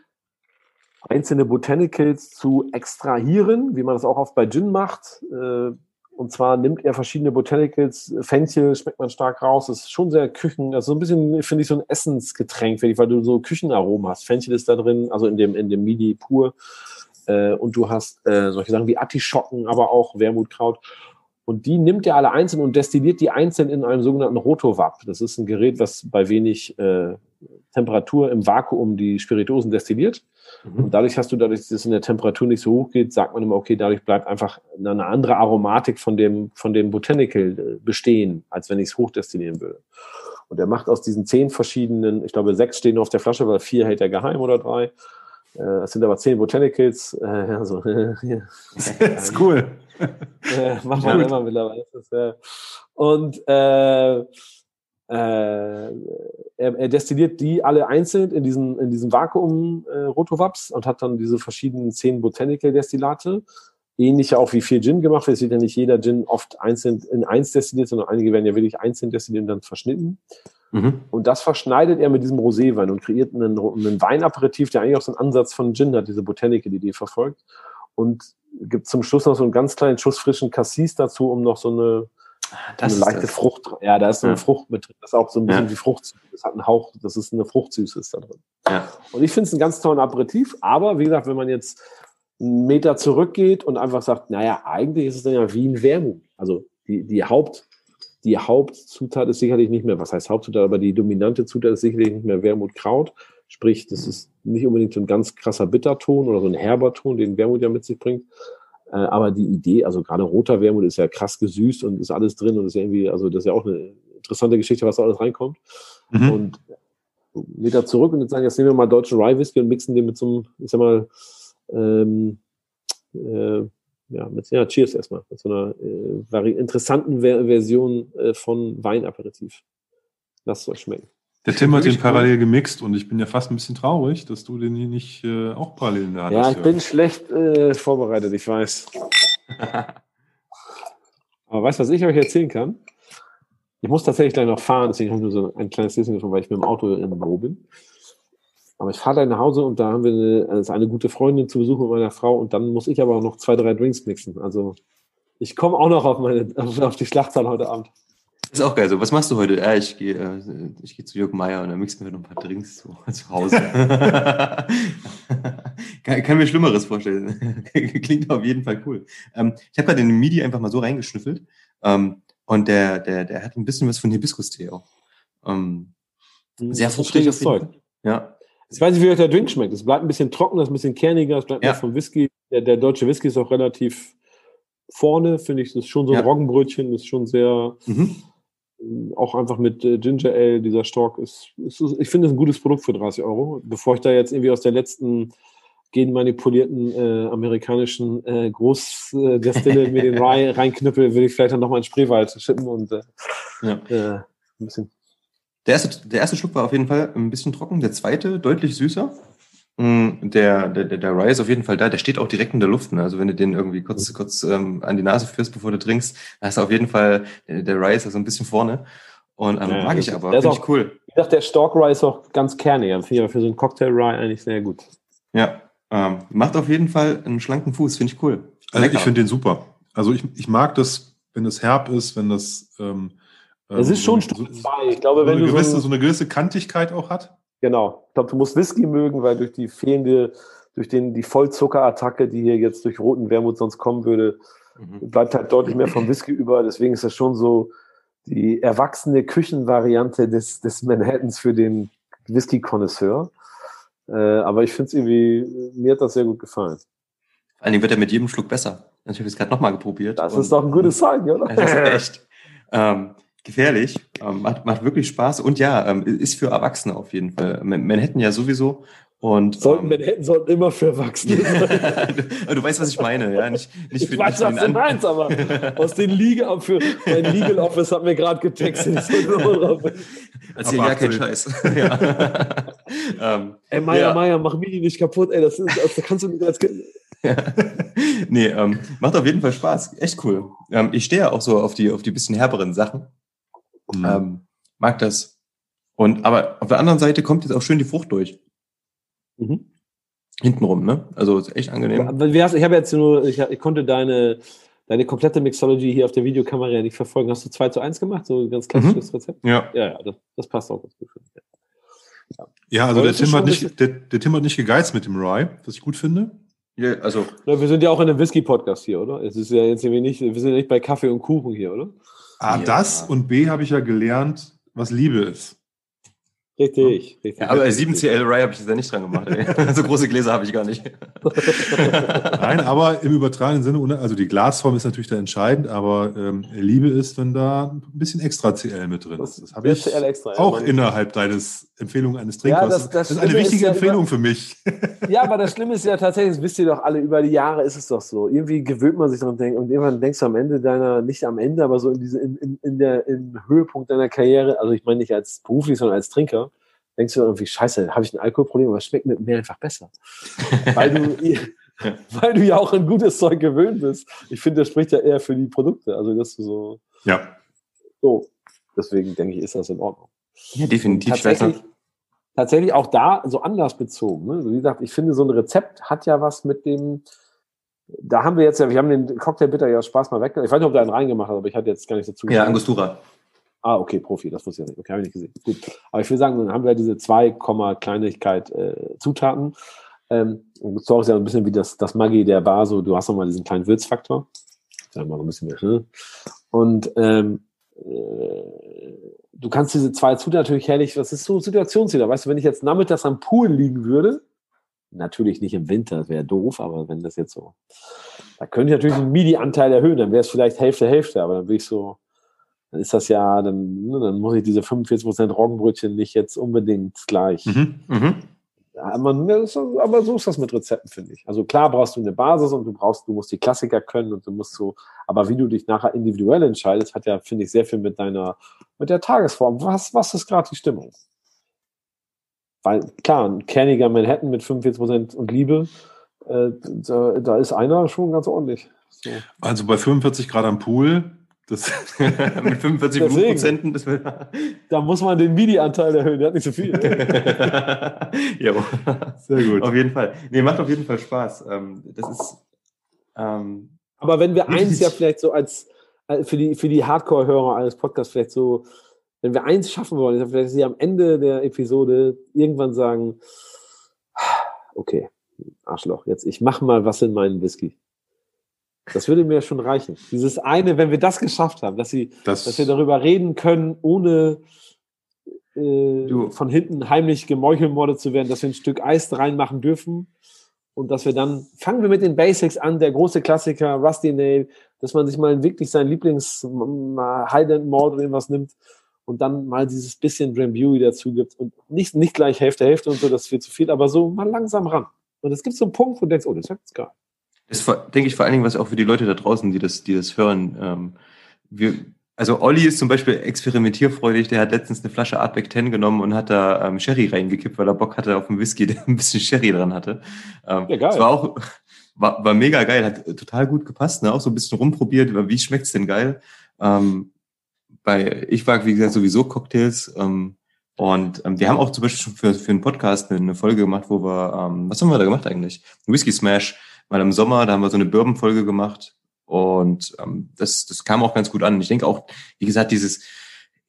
einzelne Botanicals zu extrahieren, wie man das auch oft bei Gin macht. Äh, und zwar nimmt er verschiedene Botanicals, Fenchel schmeckt man stark raus, ist schon sehr Küchen, also so ein bisschen, finde ich, so ein Essensgetränk, weil du so Küchenaromen hast. Fenchel ist da drin, also in dem, in dem Midi pur. Äh, und du hast äh, solche Sachen wie Artischocken, aber auch Wermutkraut. Und die nimmt er alle einzeln und destilliert die einzeln in einem sogenannten Rotovap. Das ist ein Gerät, was bei wenig äh, Temperatur im Vakuum die Spirituosen destilliert. Mhm. Und dadurch hast du, dadurch, dass es in der Temperatur nicht so hoch geht, sagt man immer, okay, dadurch bleibt einfach eine andere Aromatik von dem, von dem Botanical äh, bestehen, als wenn ich es hochdestillieren würde. Und er macht aus diesen zehn verschiedenen, ich glaube, sechs stehen nur auf der Flasche, weil vier hält er geheim oder drei. Äh, es sind aber zehn Botanicals. Also, das ist cool. Äh, macht man immer mittlerweile. Und äh, äh, er, er, destilliert die alle einzeln in diesen, in diesen Vakuum-Rotowaps äh, und hat dann diese verschiedenen zehn Botanical-Destillate. Ähnlich auch wie viel Gin gemacht wird. Es wird ja nicht jeder Gin oft einzeln in eins destilliert, sondern einige werden ja wirklich einzeln destilliert und dann verschnitten. Mhm. Und das verschneidet er mit diesem Roséwein und kreiert einen, einen Weinaperitif, der eigentlich auch so einen Ansatz von Gin hat, diese Botanical-Idee verfolgt. Und gibt zum Schluss noch so einen ganz kleinen Schuss frischen Cassis dazu, um noch so eine das eine leichte Frucht. Ja, da ist so eine ja. Frucht mit drin. Das ist auch so ein bisschen ja. wie Frucht. Das hat einen Hauch, das ist eine Fruchtsüße ist da drin. Ja. Und ich finde es einen ganz tollen Aperitif. Aber wie gesagt, wenn man jetzt einen Meter zurückgeht und einfach sagt, naja, eigentlich ist es dann ja wie ein Wermut. Also die, die Haupt, die Hauptzutat ist sicherlich nicht mehr, was heißt Hauptzutat, aber die dominante Zutat ist sicherlich nicht mehr Wermutkraut. Sprich, das ist nicht unbedingt so ein ganz krasser Bitterton oder so ein herber Ton, den Wermut ja mit sich bringt, äh, aber die Idee, also gerade roter Wermut ist ja krass gesüßt und ist alles drin und ist irgendwie, also das ist ja auch eine interessante Geschichte, was da alles reinkommt. Mhm. Und wieder zurück und jetzt sagen, jetzt nehmen wir mal deutschen Rye Whisky und mixen den mit so einem, ich sag mal, ähm, äh, ja, mit, ja, Cheers erstmal, mit so einer äh, interessanten Ver Version äh, von Weinaperitif. Lasst es euch schmecken. Der Tim hat den parallel gemixt und ich bin ja fast ein bisschen traurig, dass du den hier nicht äh, auch parallel in der Hand Ja, hast. ich bin schlecht äh, vorbereitet, ich weiß. Aber weißt du, was ich euch erzählen kann? Ich muss tatsächlich gleich noch fahren, deswegen habe ich nur so ein kleines Disney davon, weil ich mit dem Auto im Büro bin. Aber ich fahre gleich nach Hause und da haben wir eine, also eine gute Freundin zu Besuch mit meiner Frau und dann muss ich aber auch noch zwei, drei Drinks mixen. Also ich komme auch noch auf, meine, auf, auf die Schlachtzahl heute Abend. Ist auch geil. So, was machst du heute? Ja, ich gehe äh, ich gehe zu Jörg Meier und dann mixen wir noch ein paar Drinks zu, zu Hause. kann, kann mir Schlimmeres vorstellen. Klingt auf jeden Fall cool. Ähm, ich habe gerade in den MIDI einfach mal so reingeschnüffelt. Ähm, und der, der, der hat ein bisschen was von Hibiskus-Tee auch. Ähm, sehr Das ist fruchtig schönes auf jeden Zeug. Ja. Ich weiß nicht, wie euch der Drink schmeckt. Es bleibt ein bisschen trockener, es ist ein bisschen kerniger, es bleibt Ja. mehr vom Whisky. Der, der deutsche Whisky ist auch relativ vorne, finde ich. Das ist schon so ein Ja. Roggenbrötchen, das ist schon sehr, Mhm. Auch einfach mit äh, Ginger Ale, dieser Stork ist, ist, ich finde es ein gutes Produkt für 30 Euro. Bevor ich da jetzt irgendwie aus der letzten genmanipulierten äh, amerikanischen äh, Großdestille mir den Rye reinknüppel, würde ich vielleicht dann nochmal in Spreewald schippen und äh, Ja. äh, ein bisschen. Der erste, der erste Schluck war auf jeden Fall ein bisschen trocken, der zweite deutlich süßer. Mm, Der, der, der, Rye ist auf jeden Fall da, der steht auch direkt in der Luft. Ne? Also wenn du den irgendwie kurz, kurz ähm, an die Nase führst, bevor du trinkst, da hast du auf jeden Fall, der, der Rye ist da so ein bisschen vorne. Und ähm, Ja, mag das ich aber, der ist finde ich auch- cool. Ich dachte, der Stork Rye ist auch ganz kernig. Finde ich aber für so einen Cocktail Rye eigentlich sehr gut. Ja, ähm, macht auf jeden Fall einen schlanken Fuß, finde ich cool. Also Lecker. ich finde den super. Also ich, ich mag das, wenn es herb ist, wenn das ähm, Es ähm, ist schon so, Stufe so, 2. Ich glaube, so, wenn eine du so, gewisse, ein- so eine gewisse Kantigkeit auch hat. Genau. Ich glaube, du musst Whisky mögen, weil durch die fehlende, durch den, die Vollzuckerattacke, die hier jetzt durch roten Wermut sonst kommen würde, Mhm. bleibt halt deutlich mehr vom Whisky über. Deswegen ist das schon so die erwachsene Küchenvariante des, des Manhattans für den Whisky-Konnoisseur. Äh, aber ich finde es irgendwie, mir hat das sehr gut gefallen. Vor allen Dingen wird er mit jedem Schluck besser. Ich habe es gerade nochmal geprobiert. Das und- ist doch ein gutes Zeichen, oder? Das ist echt ähm, gefährlich. Ähm, macht, macht wirklich Spaß. Und ja, ähm, ist für Erwachsene auf jeden Fall. Man, Manhattan ja sowieso. Und, Sollten ähm, Manhattan sollten immer für Erwachsene sein. du, du weißt, was ich meine, ja? Nicht, nicht Ich für, weiß, nicht für was du meinst, aber aus den Liga für mein Legal Office hat mir gerade getextet. Erzähl ja keinen 18. Scheiß. ja. ähm, Ey, Meier, Ja. Meier, mach Mini nicht kaputt, ey, das, ist, das kannst du nicht als Kind. ja. nee, ähm, macht auf jeden Fall Spaß. Echt cool. Ähm, ich stehe ja auch so auf die, auf die bisschen herberen Sachen. Mhm. Ähm, mag das. Und, aber auf der anderen Seite kommt jetzt auch schön die Frucht durch. Mhm. Hintenrum, ne? Also ist echt angenehm. Ich habe jetzt nur, ich, ich konnte deine, deine komplette Mixology hier auf der Videokamera ja nicht verfolgen. Hast du 2 zu 1 gemacht? So ein ganz klassisches Rezept? Ja. Ja, ja, das, das passt auch ganz gut. Ja, also Aber der Tim, hat nicht, der, der Tim hat nicht gegeizt mit dem Rye, was ich gut finde. Ja, also, Na, wir sind ja auch in einem Whisky-Podcast hier, oder? Es ist ja jetzt irgendwie nicht, wir sind ja nicht bei Kaffee und Kuchen hier, oder? A, Ja. das und B, habe ich ja gelernt, was Liebe ist. Richtig, richtig. ja, aber 7CL Rye habe ich jetzt ja nicht dran gemacht. Ey. so große Gläser habe ich gar nicht. Nein, aber im übertragenen Sinne, also die Glasform ist natürlich da entscheidend, aber ähm, Liebe ist, wenn da ein bisschen extra CL mit drin ist. Das habe ich CL extra, ja, auch innerhalb deines Empfehlungen eines Ja, Trinkers. das- das ist eine Schlimme wichtige ist ja Empfehlung immer- für mich. Ja, aber das Schlimme ist ja tatsächlich, das wisst ihr doch alle, über die Jahre ist es doch so. Irgendwie gewöhnt man sich daran denk- und irgendwann denkst du am Ende deiner, nicht am Ende, aber so in diese, in, in, in der, im Höhepunkt deiner Karriere, also ich meine nicht als beruflich, sondern als Trinker, denkst du irgendwie, scheiße, habe ich ein Alkoholproblem, aber es schmeckt mit mir einfach besser. weil du, weil du ja auch ein gutes Zeug gewöhnt bist. Ich finde, das spricht ja eher für die Produkte. Also, dass du so, Ja. so. Deswegen denke ich, ist das in Ordnung. Ja, definitiv. Tatsächlich, tatsächlich auch da so anlassbezogen. Ne? Also wie gesagt, ich finde, so ein Rezept hat ja was mit dem. Da haben wir jetzt ja, wir haben den Cocktail Bitter ja Spaß mal weg. Ich weiß nicht, ob da einen reingemacht hat, aber ich hatte jetzt gar nicht dazu ja. Angostura. Ah, okay, Profi, das wusste ich ja nicht. Okay, habe ich nicht gesehen. Gut. Aber ich will sagen, dann haben wir diese 2, Kleinigkeit äh, Zutaten. Ähm, Angostura ist ja ein bisschen wie das, das Maggi der Bar, so du hast nochmal diesen kleinen Würzfaktor. Sagen wir mal ein bisschen mehr. Ne? Und ähm, äh, du kannst diese zwei Zutaten natürlich herrlich, das ist so Situationsjeder. Weißt du, wenn ich jetzt nachmittags am Pool liegen würde, natürlich nicht im Winter, das wäre doof, aber wenn das jetzt so, da könnte ich natürlich den MIDI-Anteil erhöhen, dann wäre es vielleicht Hälfte, Hälfte, aber dann will ich so, dann ist das ja, dann, ne, dann muss ich diese 45% Roggenbrötchen nicht jetzt unbedingt gleich. Mhm. Mhm. Ist- aber so ist das mit Rezepten, finde ich. Also klar brauchst du eine Basis und du brauchst, du musst die Klassiker können und du musst so, aber wie du dich nachher individuell entscheidest, hat ja, finde ich, sehr viel mit deiner, mit der Tagesform. Was, was ist gerade die Stimmung? weil klar, ein kerniger Manhattan mit 45% und Liebe, äh, da, da ist einer schon ganz ordentlich. So. Also bei 45 Grad am Pool, das Mit 45 Deswegen. Blutprozenten, das. Da muss man den MIDI-Anteil erhöhen, der hat nicht so viel. ja, sehr gut. auf jeden Fall. Nee, macht auf jeden Fall Spaß. Ähm, das ist. Ähm, Aber wenn wir eins ja vielleicht so als, als für die, für die Hardcore-Hörer eines Podcasts vielleicht so, wenn wir eins schaffen wollen, ist ja vielleicht, dass sie am Ende der Episode irgendwann sagen, okay, Arschloch, jetzt ich mach mal was in meinen Whisky. Das würde mir schon reichen. Dieses eine, wenn wir das geschafft haben, dass sie, Das, dass wir darüber reden können, ohne äh, von hinten heimlich gemeuchelmordet zu werden, dass wir ein Stück Eis reinmachen dürfen und dass wir dann, fangen wir mit den Basics an, der große Klassiker, Rusty Nail, dass man sich mal wirklich sein Lieblings Highland Mord oder irgendwas nimmt und dann mal dieses bisschen Drambuie dazu gibt und nicht, nicht gleich Hälfte, Hälfte und so, das wird zu viel, aber so mal langsam ran. Und es gibt so einen Punkt, wo du denkst, oh, das ist jetzt geil. Das denke ich vor allen Dingen, was auch für die Leute da draußen, die das, die das hören. Ähm, wir, also Olli ist zum Beispiel experimentierfreudig, der hat letztens eine Flasche Artback 10 genommen und hat da ähm, Sherry reingekippt, weil er Bock hatte auf einen Whisky, der ein bisschen Sherry dran hatte. Ähm, Ja, geil. Das war auch, war, war mega geil, hat total gut gepasst, ne? auch so ein bisschen rumprobiert, wie schmeckt's denn geil. Ähm, bei, ich mag, wie gesagt, sowieso Cocktails, ähm, und ähm, wir haben auch zum Beispiel schon für, für einen Podcast eine, eine Folge gemacht, wo wir, ähm, was haben wir da gemacht eigentlich? Whisky Smash, mal im Sommer, da haben wir so eine Bourbon-Folge gemacht und ähm, das, das kam auch ganz gut an. Ich denke auch, wie gesagt, dieses,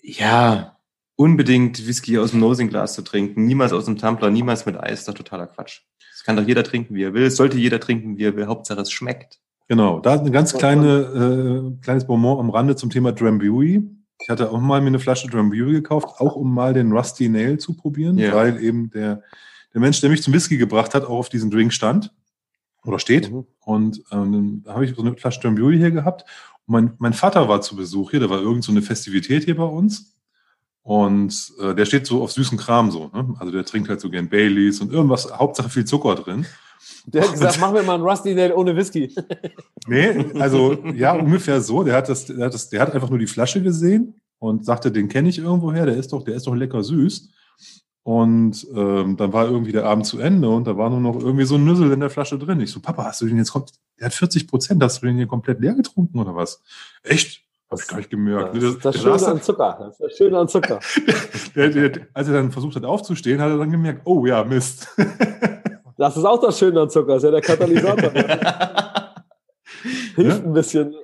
ja, unbedingt Whisky aus dem Nosing-Glas zu trinken, niemals aus dem Tumbler, niemals mit Eis, ist doch totaler Quatsch. Das kann doch jeder trinken, wie er will. Es sollte jeder trinken, wie er will. Hauptsache es schmeckt. Genau, da ein ganz kleine, äh, kleines Bonbon am Rande zum Thema Drambuie. Ich hatte auch mal mir eine Flasche Drambuie gekauft, auch um mal den Rusty Nail zu probieren, Ja. weil eben der, der Mensch, der mich zum Whisky gebracht hat, auch auf diesem Drink stand oder steht. Mhm. Und ähm, da habe ich so eine Flasche Drambuie hier gehabt. Und mein, mein Vater war zu Besuch hier, da war irgend so eine Festivität hier bei uns. Und äh, der steht so auf süßen Kram so. Ne? Also der trinkt halt so gern Baileys und irgendwas, Hauptsache viel Zucker drin. Der hat gesagt, machen wir mal einen Rusty Nail ohne Whisky. Nee, also ja, ungefähr so. Der hat das, der hat das, der hat einfach nur die Flasche gesehen und sagte, den kenne ich irgendwoher, der ist doch, der ist doch lecker süß. Und ähm, dann war irgendwie der Abend zu Ende und da war nur noch irgendwie so ein Nüssel in der Flasche drin. Ich so, Papa, hast du den jetzt komplett, der hat 40 Prozent, hast du den hier komplett leer getrunken oder was? Echt? Hab ich gar nicht gemerkt. Das ist das Der Schöne an Zucker. Das ist das Schöne an Zucker. der, der, als er dann versucht hat aufzustehen, hat er dann gemerkt, oh ja, Mist. Das ist auch das Schöne an Zucker. Das ist ja der Katalysator. Hilft ein bisschen.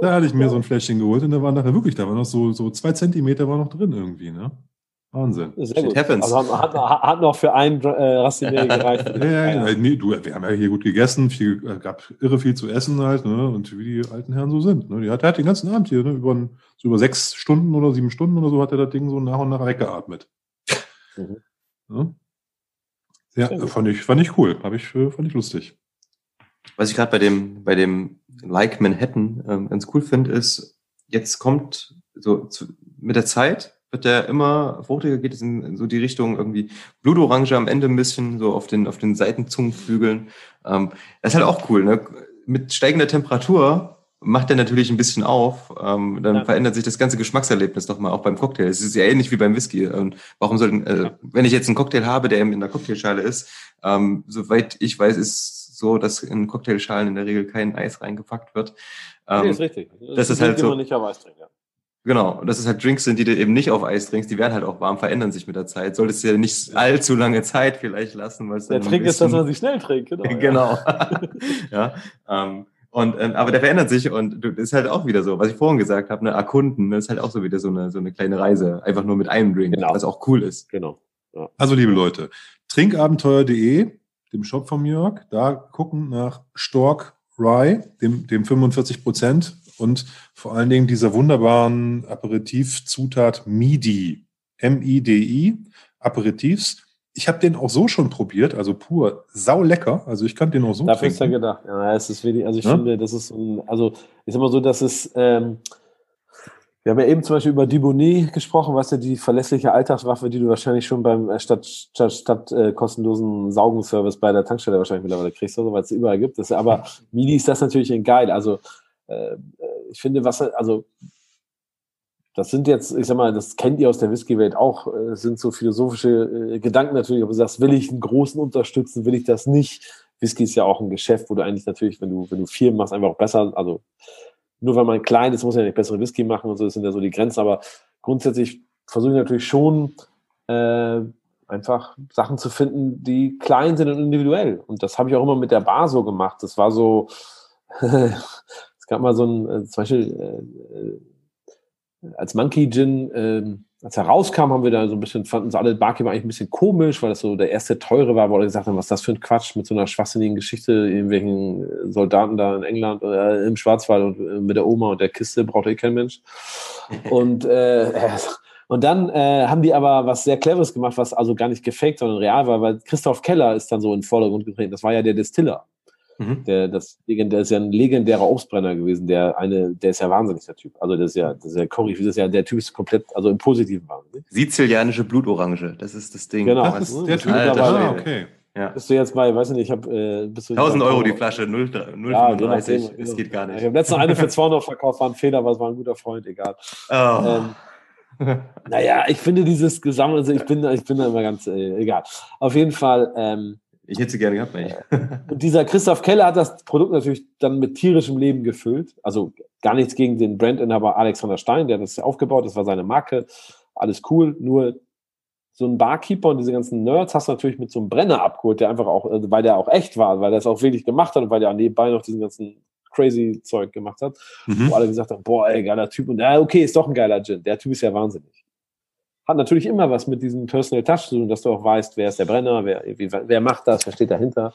Da hatte ich mir so ein Fläschchen geholt und da war nachher wirklich, da war noch so, so zwei Zentimeter war noch drin irgendwie, ne? Wahnsinn. Sehr gut. happens. Also hat, hat, noch für einen äh, Rusty Nail gereicht. Ja, ja, ja. Nee, du, wir haben ja hier gut gegessen, viel, äh, gab irre viel zu essen halt, ne? Und wie die alten Herren so sind. Ne? Die hat, der hat den ganzen Abend hier, ne? über, ein- so über sechs Stunden oder sieben Stunden oder so hat er das Ding so nach und nach weggeatmet. Mhm. Ne? Ja, fand ich, fand ich cool. Hab ich, äh, fand ich lustig. Was ich gerade bei dem, bei dem Like Manhattan ähm, ganz cool finde, ist, jetzt kommt so zu, mit der Zeit wird der immer fruchtiger, geht es in, so die Richtung irgendwie Blutorange am Ende ein bisschen, so auf den, auf den Seitenzungenflügeln. Ähm, das ist halt auch cool, ne? Mit steigender Temperatur macht er natürlich ein bisschen auf, ähm, dann Ja. verändert sich das ganze Geschmackserlebnis doch mal auch beim Cocktail. Es ist ja ähnlich wie beim Whisky. Und warum soll, denn, äh, wenn ich jetzt einen Cocktail habe, der eben in der Cocktailschale ist, ähm, soweit ich weiß, ist so, dass in Cocktailschalen in der Regel kein Eis reingepackt wird. Nee, Ähm, ist richtig. das ist halt die so- trinken, ja. Genau, und dass es halt Drinks sind, die du eben nicht auf Eis trinkst, die werden halt auch warm, verändern sich mit der Zeit. Solltest du ja nicht allzu lange Zeit vielleicht lassen, weil es Der Trick ist, dass man sich schnell trinkt. Genau. ja. genau. ja. Ähm, und, ähm, aber der verändert sich und du, das ist halt auch wieder so, was ich vorhin gesagt habe, ne, erkunden, das ist halt auch so wieder so eine, so eine kleine Reise, einfach nur mit einem Drink, Genau. was auch cool ist. Genau. Also, liebe Leute, trinkabenteuer.de, dem Shop von Jörg, da gucken nach Stork Rye, dem, dem 45 Prozent und vor allen Dingen dieser wunderbaren Aperitivzutat MIDI, M-I-D-I, Aperitifs. Ich habe den auch so schon probiert, also pur sau lecker. Also ich kann den auch so Dafür ist er trinken. gedacht. Ja, es ist wirklich, also ich Ja? finde, das ist ein, also ist immer so, dass es, ähm, wir haben ja eben zum Beispiel über Dibonnet gesprochen, was ja die verlässliche Alltagswaffe, die du wahrscheinlich schon beim äh, statt, statt, statt äh, kostenlosen Saugenservice bei der Tankstelle wahrscheinlich mittlerweile kriegst, oder so, weil es überall gibt. Das aber Mini ist das natürlich ein geil. Also äh, äh, ich finde, was also das sind jetzt, ich sag mal, das kennt ihr aus der Whisky-Welt auch, es sind so philosophische äh, Gedanken natürlich, ob du sagst, will ich einen großen unterstützen, will ich das nicht? Whisky ist ja auch ein Geschäft, wo du eigentlich natürlich, wenn du, wenn du viel machst, einfach auch besser, also nur weil man klein ist, muss man ja nicht bessere Whisky machen und so, das sind ja so die Grenzen, aber grundsätzlich versuche ich natürlich schon, äh, einfach Sachen zu finden, die klein sind und individuell. Und das habe ich auch immer mit der Bar so gemacht. Das war so, es gab mal so ein, äh, zum Beispiel, äh, äh als Monkey Gin, äh, als er rauskam, haben wir da so ein bisschen, fanden uns alle Barkeeper eigentlich ein bisschen komisch, weil das so der erste teure war, wo alle gesagt haben, was ist das für ein Quatsch mit so einer schwachsinnigen Geschichte, irgendwelchen Soldaten da in England oder im Schwarzwald und äh, mit der Oma und der Kiste braucht eh kein Mensch. Und äh, und dann äh, haben die aber was sehr Cleveres gemacht, was also gar nicht gefaked, sondern real war, weil Christoph Keller ist dann so in den Vordergrund getreten. Das war ja der Distiller. Mhm. Der, das, der ist ja ein legendärer Obstbrenner gewesen, der eine, der ist ja wahnsinnig, der Typ. Also das ist ja, das ist ja Cory, das ist ja, der Typ ist komplett, also im Positiven wahnsinnig. Sizilianische Blutorange, das ist das Ding. Genau, das ist der Typ. Ah, okay. Ja. Bist du jetzt bei, weiß ich nicht, ich habe äh, bist du 1000 Euro die Flasche, 0,35, 0, ja, das geht gar nicht. Ich habe letztens eine für 200 verkauft, war ein Fehler, aber es war ein guter Freund, egal. Oh. Ähm, naja, ich finde dieses Gesammel, also ich bin, ich bin da immer ganz, äh, egal. Auf jeden Fall. Ähm, ich hätte sie gerne gehabt, nicht. und dieser Christoph Keller hat das Produkt natürlich dann mit tierischem Leben gefüllt. Also gar nichts gegen den Brandinhaber Alexander Stein, der hat das aufgebaut, das war seine Marke. Alles cool, nur so ein Barkeeper und diese ganzen Nerds hast du natürlich mit so einem Brenner abgeholt, der einfach auch, also weil der auch echt war, weil der es auch wirklich gemacht hat und weil der nebenbei noch diesen ganzen crazy Zeug gemacht hat, mhm. wo alle gesagt haben, boah, ey, geiler Typ. Und ja, okay, ist doch ein geiler Gin. Der Typ ist ja wahnsinnig. Hat natürlich immer was mit diesem Personal Touch zu tun, dass du auch weißt, wer ist der Brenner, wer, wie, wer macht das, wer steht dahinter.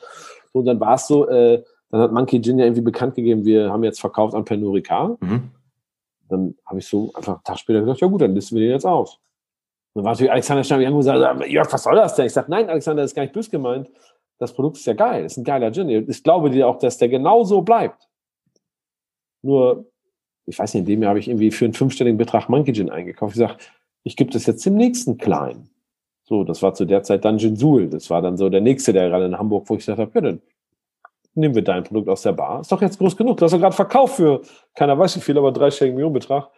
Und dann war es so, äh, dann hat Monkey Gin ja irgendwie bekannt gegeben, wir haben jetzt verkauft an Pernod Ricard. Mhm. Dann habe ich so einfach einen Tag später gesagt, ja gut, dann listen wir den jetzt aus. dann war natürlich Alexander Stein irgendwo gesagt, Jörg, was soll das denn? Ich sage, nein, Alexander, das ist gar nicht böse gemeint. Das Produkt ist ja geil, ist ein geiler Gin. Ich glaube dir auch, dass der genauso bleibt. Nur, ich weiß nicht, in dem Jahr habe ich irgendwie für einen fünfstelligen Betrag Monkey Gin eingekauft. Ich sage, ich gebe das jetzt dem nächsten Kleinen. So, das war zu der Zeit dann Ginsul. Das war dann so der nächste, der gerade in Hamburg, wo ich gesagt habe, ja, dann nehmen wir dein Produkt aus der Bar. Ist doch jetzt groß genug. Du hast doch gerade verkauft für, keiner weiß wie viel, aber dreistelligen Millionenbetrag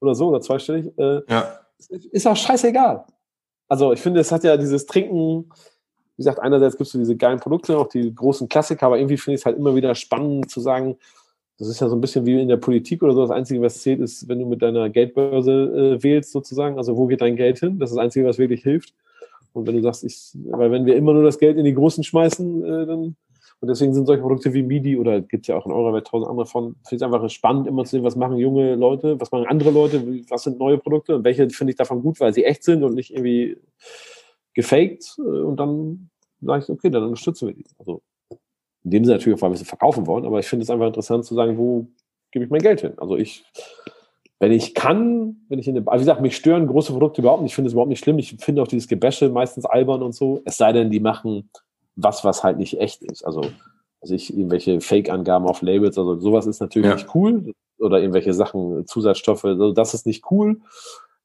oder so, oder zweistellig. Äh, ja. Ist auch scheißegal. Also ich finde, es hat ja dieses Trinken, wie gesagt, einerseits gibt es so diese geilen Produkte, auch die großen Klassiker, aber irgendwie finde ich es halt immer wieder spannend zu sagen, das ist ja so ein bisschen wie in der Politik oder so. Das Einzige, was zählt, ist, wenn du mit deiner Geldbörse äh, wählst, sozusagen. Also, wo geht dein Geld hin? Das ist das Einzige, was wirklich hilft. Und wenn du sagst, ich, weil wenn wir immer nur das Geld in die Großen schmeißen, äh, dann, und deswegen sind solche Produkte wie MIDI oder gibt ja auch in eurer Welt tausend andere von, finde ich einfach spannend, immer zu sehen, was machen junge Leute, was machen andere Leute, was sind neue Produkte und welche finde ich davon gut, weil sie echt sind und nicht irgendwie gefaked. Äh, und dann sage ich, okay, dann unterstützen wir die. Also, in dem Sinne natürlich auch, weil wir sie verkaufen wollen, aber ich finde es einfach interessant zu sagen, wo gebe ich mein Geld hin? Also ich, wenn ich kann, wenn ich in eine, also wie gesagt, mich stören große Produkte überhaupt nicht, ich finde es überhaupt nicht schlimm, ich finde auch dieses Gebäsche meistens albern und so, es sei denn, die machen was, was halt nicht echt ist, also, also ich, irgendwelche Fake-Angaben auf Labels, also sowas ist natürlich ja. nicht cool, oder irgendwelche Sachen, Zusatzstoffe, also das ist nicht cool,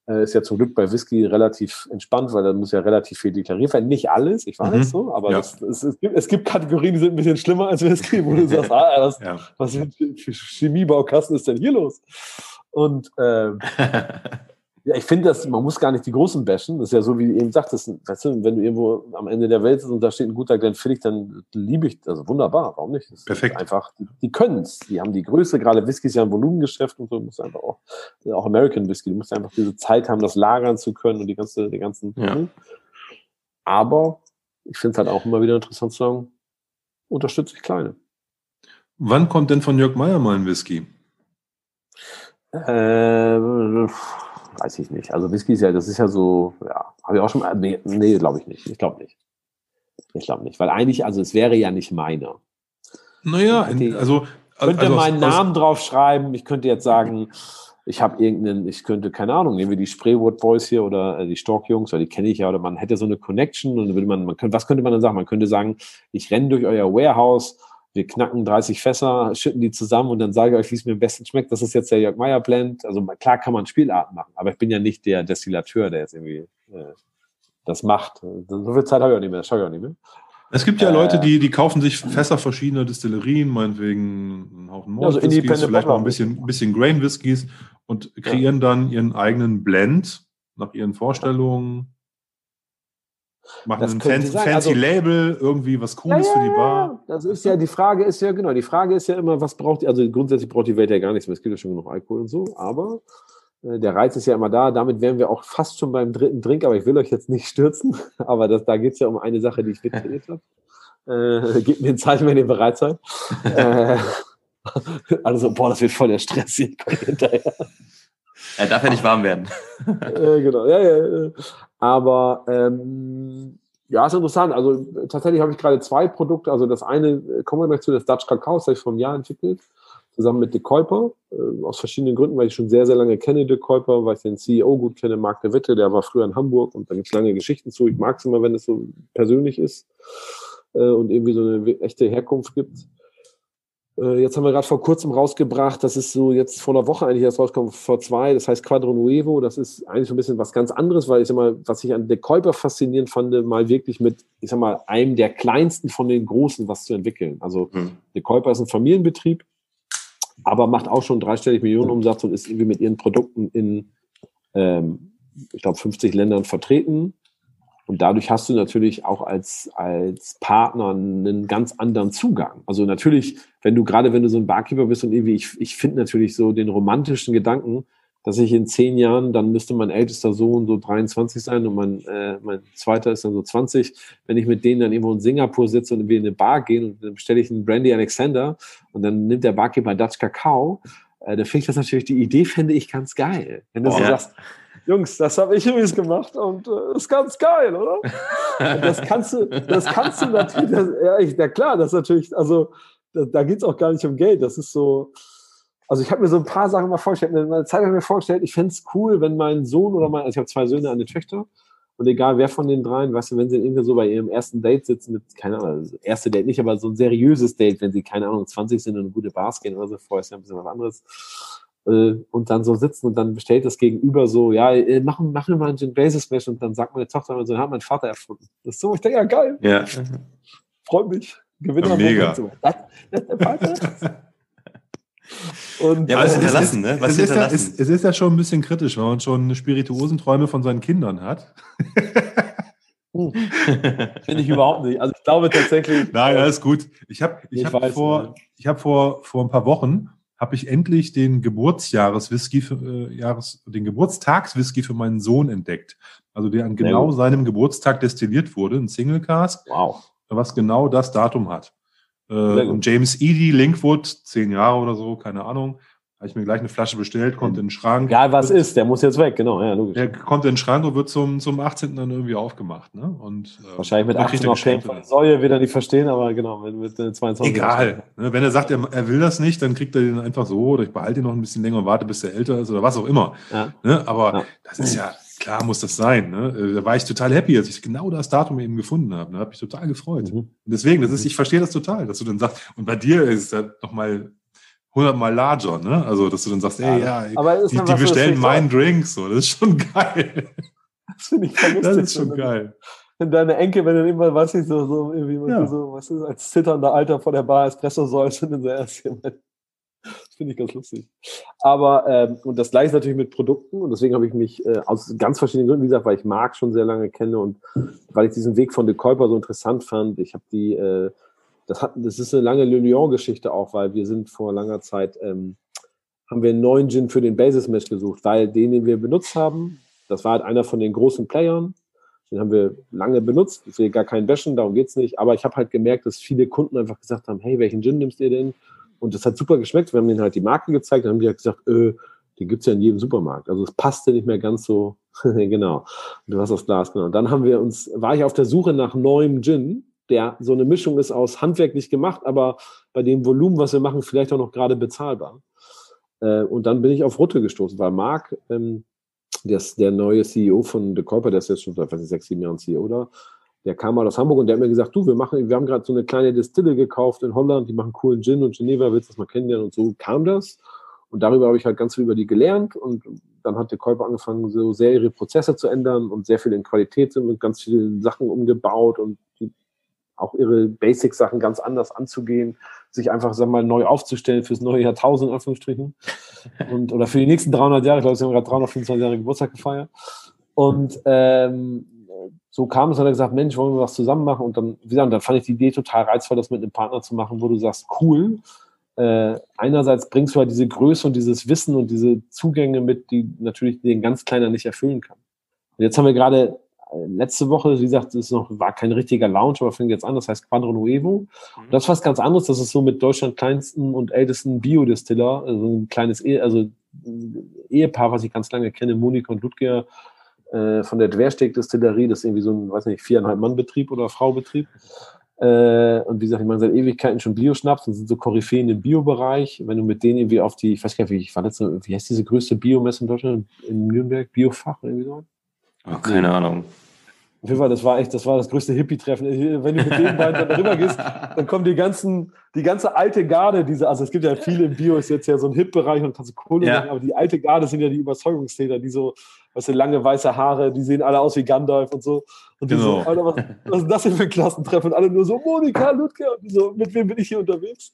ist ja zum Glück bei Whisky relativ entspannt, weil da muss ja relativ viel deklariert werden. Nicht alles, ich weiß mhm. so, aber ja. das, es, es, gibt, es, gibt, Kategorien, die sind ein bisschen schlimmer als Whisky, wo du sagst, ah, das, ja. was für Chemiebaukasten ist denn hier los? Und ähm, Ja, ich finde, dass man muss gar nicht die Großen bashen. Das ist ja so, wie du eben sagtest, weißt du, wenn du irgendwo am Ende der Welt bist und da steht ein guter Glenfiddich, dann liebe ich, also wunderbar, warum nicht? Das Perfekt. Einfach, die, die können es. Die haben die Größe, gerade Whisky ist ja ein Volumengeschäft und so, du musst einfach auch, auch American Whisky, du musst einfach diese Zeit haben, das lagern zu können und die ganze, die ganzen. Ja. Aber ich finde es halt auch immer wieder interessant zu sagen, unterstütze ich Kleine. Wann kommt denn von Jörg Meyer mal ein Whisky? Äh, weiß ich nicht. Also Whisky ist ja, das ist ja so, ja, habe ich auch schon mal, nee, nee glaube ich nicht. Ich glaube nicht. Ich glaube nicht, weil eigentlich, also es wäre ja nicht meiner. Naja, ich also könnte also meinen Namen drauf schreiben. Ich könnte jetzt sagen, ich habe irgendeinen, ich könnte, keine Ahnung, nehmen wir die Spraywood Boys hier oder äh, die Stork-Jungs, weil die kenne ich ja, oder man hätte so eine Connection und dann würde man, man könnte, was könnte man dann sagen? Man könnte sagen, ich renne durch euer Warehouse wir knacken 30 Fässer, schütten die zusammen und dann sage ich euch, wie es mir am besten schmeckt. Das ist jetzt der Jörg Meyer Blend. Also klar kann man Spielarten machen, aber ich bin ja nicht der Destillateur, der jetzt irgendwie äh, das macht. So viel Zeit habe ich auch nicht mehr, das schaue ich auch nicht mehr. Es gibt ja äh, Leute, die, die kaufen sich Fässer verschiedener Distillerien, meinetwegen einen Haufen Malt also Whiskys, vielleicht noch ein bisschen, bisschen Grain Whiskys und kreieren ja. dann ihren eigenen Blend nach ihren Vorstellungen. Machen das ein fancy, fancy also, Label, irgendwie was Cooles ja, für die Bar. Das ist ja, die Frage ist ja, genau, die Frage ist ja immer, was braucht die, also grundsätzlich braucht die Welt ja gar nichts mehr, es gibt ja schon genug Alkohol und so, aber äh, der Reiz ist ja immer da, damit wären wir auch fast schon beim dritten Drink, aber ich will euch jetzt nicht stürzen, aber das, da geht es ja um eine Sache, die ich mittrainiert habe. Äh, gebt mir ein Zeichen, wenn ihr bereit seid. äh, also, boah, das wird voll der Stress hier hinterher. Er darf ja nicht warm werden. äh, genau, ja, ja. Aber ähm, ja, ist interessant. Also tatsächlich habe ich gerade zwei Produkte. Also das eine, äh, kommen wir gleich zu, das Dutch Kakao, das habe ich vor einem Jahr entwickelt, zusammen mit De Kuiper, äh, aus verschiedenen Gründen, weil ich schon sehr, sehr lange kenne, De Kuiper, weil ich den CEO gut kenne, Marc de Witte, der war früher in Hamburg und da gibt es lange Geschichten zu. Ich mag es immer, wenn es so persönlich ist äh, und irgendwie so eine echte Herkunft gibt. Äh, jetzt haben wir gerade vor kurzem rausgebracht, das ist so jetzt vor einer Woche eigentlich erst rauskommt, vor zwei, das heißt Quadro Nuevo, das ist eigentlich so ein bisschen was ganz anderes, weil ich sag mal, was ich an De Kuiper faszinierend fand, mal wirklich mit, ich sag mal, einem der kleinsten von den großen was zu entwickeln. Also hm. De Kuiper ist ein Familienbetrieb, aber macht auch schon dreistellig Millionen Umsatz und ist irgendwie mit ihren Produkten in, ähm, ich glaube, 50 Ländern vertreten und dadurch hast du natürlich auch als, als Partner einen ganz anderen Zugang. Also natürlich, wenn du, gerade wenn du so ein Barkeeper bist und irgendwie, ich, ich finde natürlich so den romantischen Gedanken, dass ich in zehn Jahren, dann müsste mein ältester Sohn so 23 sein und mein, äh, mein zweiter ist dann so 20. Wenn ich mit denen dann irgendwo in Singapur sitze und wir in eine Bar gehen und dann bestelle ich einen Brandy Alexander und dann nimmt der Barkeeper Dutch Kakao, äh, dann finde ich das natürlich, die Idee fände ich ganz geil. Wenn du oh, so ja. sagst, Jungs, das habe ich übrigens gemacht und äh, ist ganz geil, oder? das kannst du, das kannst du natürlich, das, ja, ich, ja klar, das ist natürlich, also da, da geht es auch gar nicht um Geld. Das ist so, also ich habe mir so ein paar Sachen mal vorgestellt, mir eine Zeit lang mir vorgestellt, ich fände es cool, wenn mein Sohn oder mein, also ich habe zwei Söhne, eine Töchter, und egal wer von den dreien, weißt du, wenn sie irgendwie so bei ihrem ersten Date sitzen, mit, keine Ahnung, also erste Date nicht, aber so ein seriöses Date, wenn sie, keine Ahnung, 20 sind und eine gute Bars gehen oder so, vorher ist ja ein bisschen was anderes und dann so sitzen und dann bestellt das Gegenüber so, ja, äh, machen, machen wir mal einen Gin Basis Smash und dann sagt meine Tochter immer so, hat mein Vater erfunden. Das ist so, ich denke, ja, geil. Ja. Freut mich. Gewinner. Ja, mega. So. Das, das ist der Vater. Und, ja, was äh, hinterlassen, ne? Was es, ist ja, es, es, ist ja schon ein bisschen kritisch, wenn man schon Spirituosenträume von seinen Kindern hat. Hm. Finde ich überhaupt nicht. Also ich glaube tatsächlich. Nein, alles gut. Ich habe ich, ich hab vor, ich hab vor, vor ein paar Wochen habe ich endlich den Geburtsjahreswhisky, für, äh, Jahres, den Geburtstagswhisky für meinen Sohn entdeckt. Also der an genau seinem Geburtstag destilliert wurde, ein Single Cask, wow. was genau das Datum hat. Äh, James Edie, Linkwood, zehn Jahre oder so, keine Ahnung. Habe ich mir gleich eine Flasche bestellt, konnte in den Schrank. Ja, was ist, der muss jetzt weg, genau, ja, logisch. Der kommt in den Schrank und wird zum, zum 18. dann irgendwie aufgemacht, ne? Und, äh, Wahrscheinlich mit 18 noch Geschenke. Soll er wieder nicht verstehen, aber genau, mit, mit 22. Egal. Ne? Wenn er sagt, er, er will das nicht, dann kriegt er den einfach so oder ich behalte ihn noch ein bisschen länger und warte, bis er älter ist oder was auch immer. Ja. Ne? Aber ja. das ist ja, klar muss das sein. Ne? Äh, da war ich total happy, als ich genau das Datum eben gefunden habe. Da ne? habe ich total gefreut. Mhm. Und deswegen, das ist, ich verstehe das total, dass du dann sagst, und bei dir ist es ja nochmal hundertmal larger, ne? Also, dass du dann sagst, ey, ja, ja die, die bestellen meinen Drink, so, das ist schon geil. Das finde ich verrückt. Das ist schon geil. Wenn deine Enkel, wenn du immer, weißt du, so, so, irgendwie, ja. so, weißt du, als zitternder Alter vor der Bar Espresso säufst und dann so erst jemand. Das finde ich ganz lustig. Aber, ähm, und das gleiche natürlich mit Produkten. Und deswegen habe ich mich äh, aus ganz verschiedenen Gründen, wie gesagt, weil ich Marc schon sehr lange kenne und weil ich diesen Weg von De Kuiper so interessant fand. Ich habe die, äh, das, hat, das ist eine lange Le Lyon-Geschichte auch, weil wir sind vor langer Zeit, ähm, haben wir einen neuen Gin für den Basis-Mesh gesucht, weil den, den wir benutzt haben, das war halt einer von den großen Playern. Den haben wir lange benutzt. Ich will gar keinen bashen, darum geht es nicht. Aber ich habe halt gemerkt, dass viele Kunden einfach gesagt haben, hey, welchen Gin nimmst ihr denn? Und das hat super geschmeckt. Wir haben denen halt die Marke gezeigt, dann haben die halt gesagt, äh, den gibt's ja in jedem Supermarkt. Also es passte nicht mehr ganz so, genau. Du hast das Glas genommen. Dann haben wir uns, war ich auf der Suche nach neuem Gin der so eine Mischung ist aus handwerklich gemacht, aber bei dem Volumen, was wir machen, vielleicht auch noch gerade bezahlbar. Äh, und dann bin ich auf Rutte gestoßen, weil Marc, ähm, der, ist der neue CEO von The Corporate, der ist jetzt schon seit sechs, sieben Jahren CEO da, der kam mal aus Hamburg und der hat mir gesagt, du, wir machen, wir haben gerade so eine kleine Distille gekauft in Holland, die machen coolen Gin und Geneva, willst du das mal kennenlernen? Und so kam das. Und darüber habe ich halt ganz viel über die gelernt und dann hat der Käufer angefangen, so sehr ihre Prozesse zu ändern und sehr viel in Qualität sind und ganz viele Sachen umgebaut und die auch ihre Basic-Sachen ganz anders anzugehen, sich einfach, wir mal, neu aufzustellen fürs neue Jahrtausend, in Anführungsstrichen. Und, oder für die nächsten 300 Jahre, ich glaube, sie haben gerade 325 Jahre Geburtstag gefeiert. Und ähm, so kam es, hat er gesagt, Mensch, wollen wir was zusammen machen? Und dann, wie gesagt, dann fand ich die Idee total reizvoll, das mit einem Partner zu machen, wo du sagst, cool, äh, einerseits bringst du halt diese Größe und dieses Wissen und diese Zugänge mit, die natürlich den ganz Kleiner nicht erfüllen kann. Und jetzt haben wir gerade letzte Woche, wie gesagt, es noch, war kein richtiger Lounge, aber fängt jetzt an, das heißt Quadro Nuevo. Mhm. Und das ist was ganz anderes, das ist so mit Deutschland kleinsten und ältesten Biodistiller, also ein kleines Ehe, also Ehepaar, was ich ganz lange kenne, Monika und Ludger, äh, von der Dwersteg-Distillerie, das ist irgendwie so ein, weiß nicht, viereinhalb Mann-Betrieb oder Frau-Betrieb. Äh, und wie gesagt, ich meine seit Ewigkeiten schon Bio-Schnaps und sind so Koryphäen im Bio-Bereich. Wenn du mit denen irgendwie auf die, ich weiß gar nicht, wie ich war letzte, wie heißt diese größte Biomesse in Deutschland? In Nürnberg? Biofach oder irgendwie so? Oh, keine. Ahnung. Auf jeden Fall, das war echt, das war das größte Hippie-Treffen. Wenn du mit denen beiden darüber gehst, dann kommen die ganzen, die ganze alte Garde, diese, also es gibt ja viele im Bio, ist jetzt ja so ein Hip-Bereich und kannst du Kohle ja. machen, aber die alte Garde sind ja die Überzeugungstäter, die so, weißt du, lange weiße Haare, die sehen alle aus wie Gandalf und so. Und die genau. so, Alter, was, was ist das denn für ein Klassentreffen? Und alle nur so, Monika, Ludger, und so, mit wem bin ich hier unterwegs?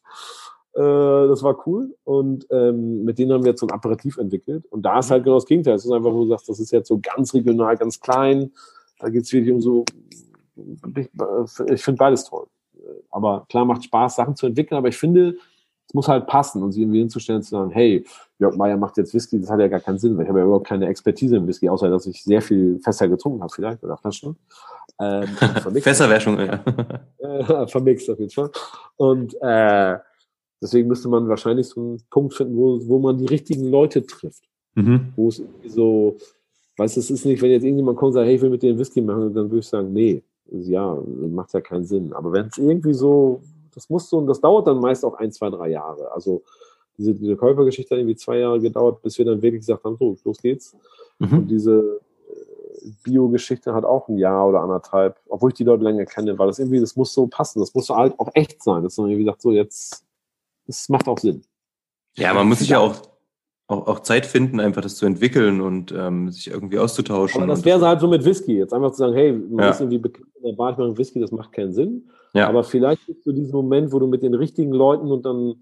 Äh, das war cool. Und ähm, mit denen haben wir jetzt so ein Aperitif entwickelt. Und da ist halt genau das Gegenteil. Es ist einfach, wo du sagst, das ist jetzt so ganz regional, ganz klein da geht es wirklich um so, ich finde beides toll. Aber klar macht Spaß, Sachen zu entwickeln, aber ich finde, es muss halt passen und sie irgendwie hinzustellen, zu sagen, hey, Jörg Meier macht jetzt Whisky, das hat ja gar keinen Sinn, weil ich habe ja überhaupt keine Expertise im Whisky, außer dass ich sehr viel Fässer getrunken habe vielleicht oder Flaschen. Ähm, Fässer wäre schon, ja. Äh, vermixt auf jeden Fall. Und äh, deswegen müsste man wahrscheinlich so einen Punkt finden, wo, wo man die richtigen Leute trifft. Mhm. Wo es irgendwie so, Weißt du, es ist nicht, wenn jetzt irgendjemand kommt und sagt, hey, ich will mit dir einen Whisky machen, dann würde ich sagen, nee, ja, macht ja keinen Sinn. Aber wenn es irgendwie so, das muss so, und das dauert dann meist auch ein, zwei, drei Jahre. Also diese, diese Käufergeschichte hat irgendwie zwei Jahre gedauert, bis wir dann wirklich gesagt haben, so, los geht's. Mhm. Und diese äh, Bio-Geschichte hat auch ein Jahr oder anderthalb, obwohl ich die Leute länger kenne, weil das irgendwie, das muss so passen, das muss halt auch echt sein. Das ist dann irgendwie gesagt, so jetzt, das macht auch Sinn. Ja, man muss sich ja auch auch, auch Zeit finden, einfach das zu entwickeln und ähm, sich irgendwie auszutauschen. Aber das wäre halt so mit Whisky. Jetzt einfach zu sagen, hey, man ja. ist irgendwie bekannt in der Bar, ich mache Whisky, das macht keinen Sinn. Ja. Aber vielleicht gibt es so diesen Moment, wo du mit den richtigen Leuten und dann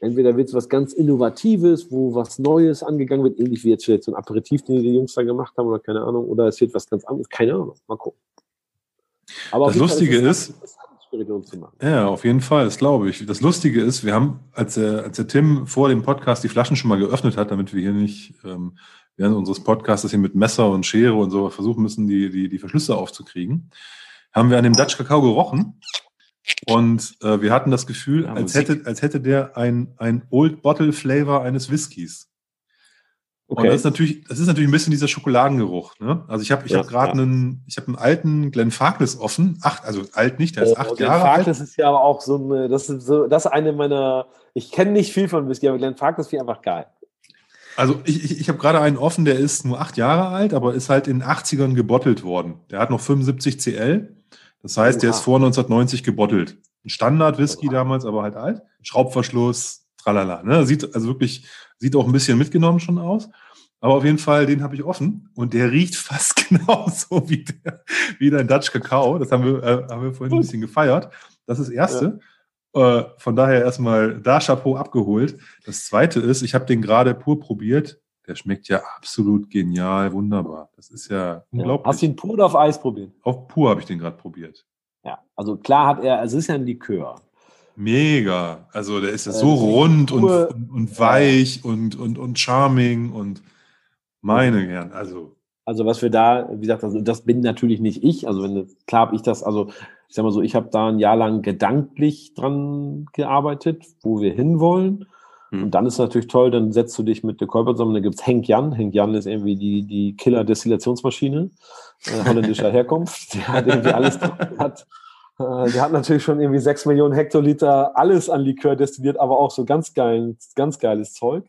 entweder wird es was ganz Innovatives, wo was Neues angegangen wird, ähnlich wie jetzt vielleicht so ein Aperitif, den die Jungs da gemacht haben oder keine Ahnung, oder es wird was ganz anderes, keine Ahnung, mal gucken. Aber das Lustige ist, ist Spedition zu machen. Ja, auf jeden Fall, das glaube ich. Das Lustige ist, wir haben, als der, als der Tim vor dem Podcast die Flaschen schon mal geöffnet hat, damit wir hier nicht ähm, während unseres Podcasts hier mit Messer und Schere und so versuchen müssen, die, die, die Verschlüsse aufzukriegen, haben wir an dem Dutch Kakao gerochen. Und äh, wir hatten das Gefühl, ja, als, hätte, als hätte der ein, ein Old Bottle Flavor eines Whiskys. Okay. Und das ist natürlich, das ist natürlich ein bisschen dieser Schokoladengeruch. Ne? Also ich habe ich ja, hab gerade ja. einen, ich habe einen alten Glenn Farkless offen, acht, also alt nicht, der ist oh, acht Glenn Jahre Farkless alt. ist ja aber auch so eine, das ist so, das ist eine meiner, ich kenne nicht viel von Whisky, aber Glenn Farkless finde ich einfach geil. Also ich, ich, ich habe gerade einen offen, der ist nur acht Jahre alt, aber ist halt in den 80ern gebottelt worden. Der hat noch 75 CL. Das heißt, Oha. der ist vor 1990 gebottelt. Ein Standard-Whisky damals, aber halt alt. Schraubverschluss, tralala. Ne? Sieht also wirklich, sieht auch ein bisschen mitgenommen schon aus. Aber auf jeden Fall, den habe ich offen und der riecht fast genauso wie, der, wie dein Dutch Kakao. Das haben wir, äh, haben wir vorhin ein bisschen gefeiert. Das ist das Erste. Ja. Äh, von daher erstmal da Chapeau abgeholt. Das Zweite ist, ich habe den gerade pur probiert. Der schmeckt ja absolut genial, wunderbar. Das ist ja unglaublich. Ja. Hast du ihn pur oder auf Eis probiert? Auf pur habe ich den gerade probiert. Ja, also klar hat er, also es ist ja ein Likör. Mega. Also der ist ja so rund und, und, und, weich und, und, und charming und meine gern. Also. Also was wir da, wie gesagt, also das bin natürlich nicht ich. Also wenn klar habe ich das, also ich sag mal so, ich habe da ein Jahr lang gedanklich dran gearbeitet, wo wir hinwollen. Hm. Und dann ist natürlich toll, dann setzt du dich mit der Kolber zusammen, dann gibt's Henk Jan. Henk Jan ist irgendwie die, die Killer-Destillationsmaschine äh, holländischer Herkunft. Der hat irgendwie alles dran, hat äh, der hat natürlich schon irgendwie sechs Millionen Hektoliter alles an Likör destilliert, aber auch so ganz geil, ganz geiles Zeug.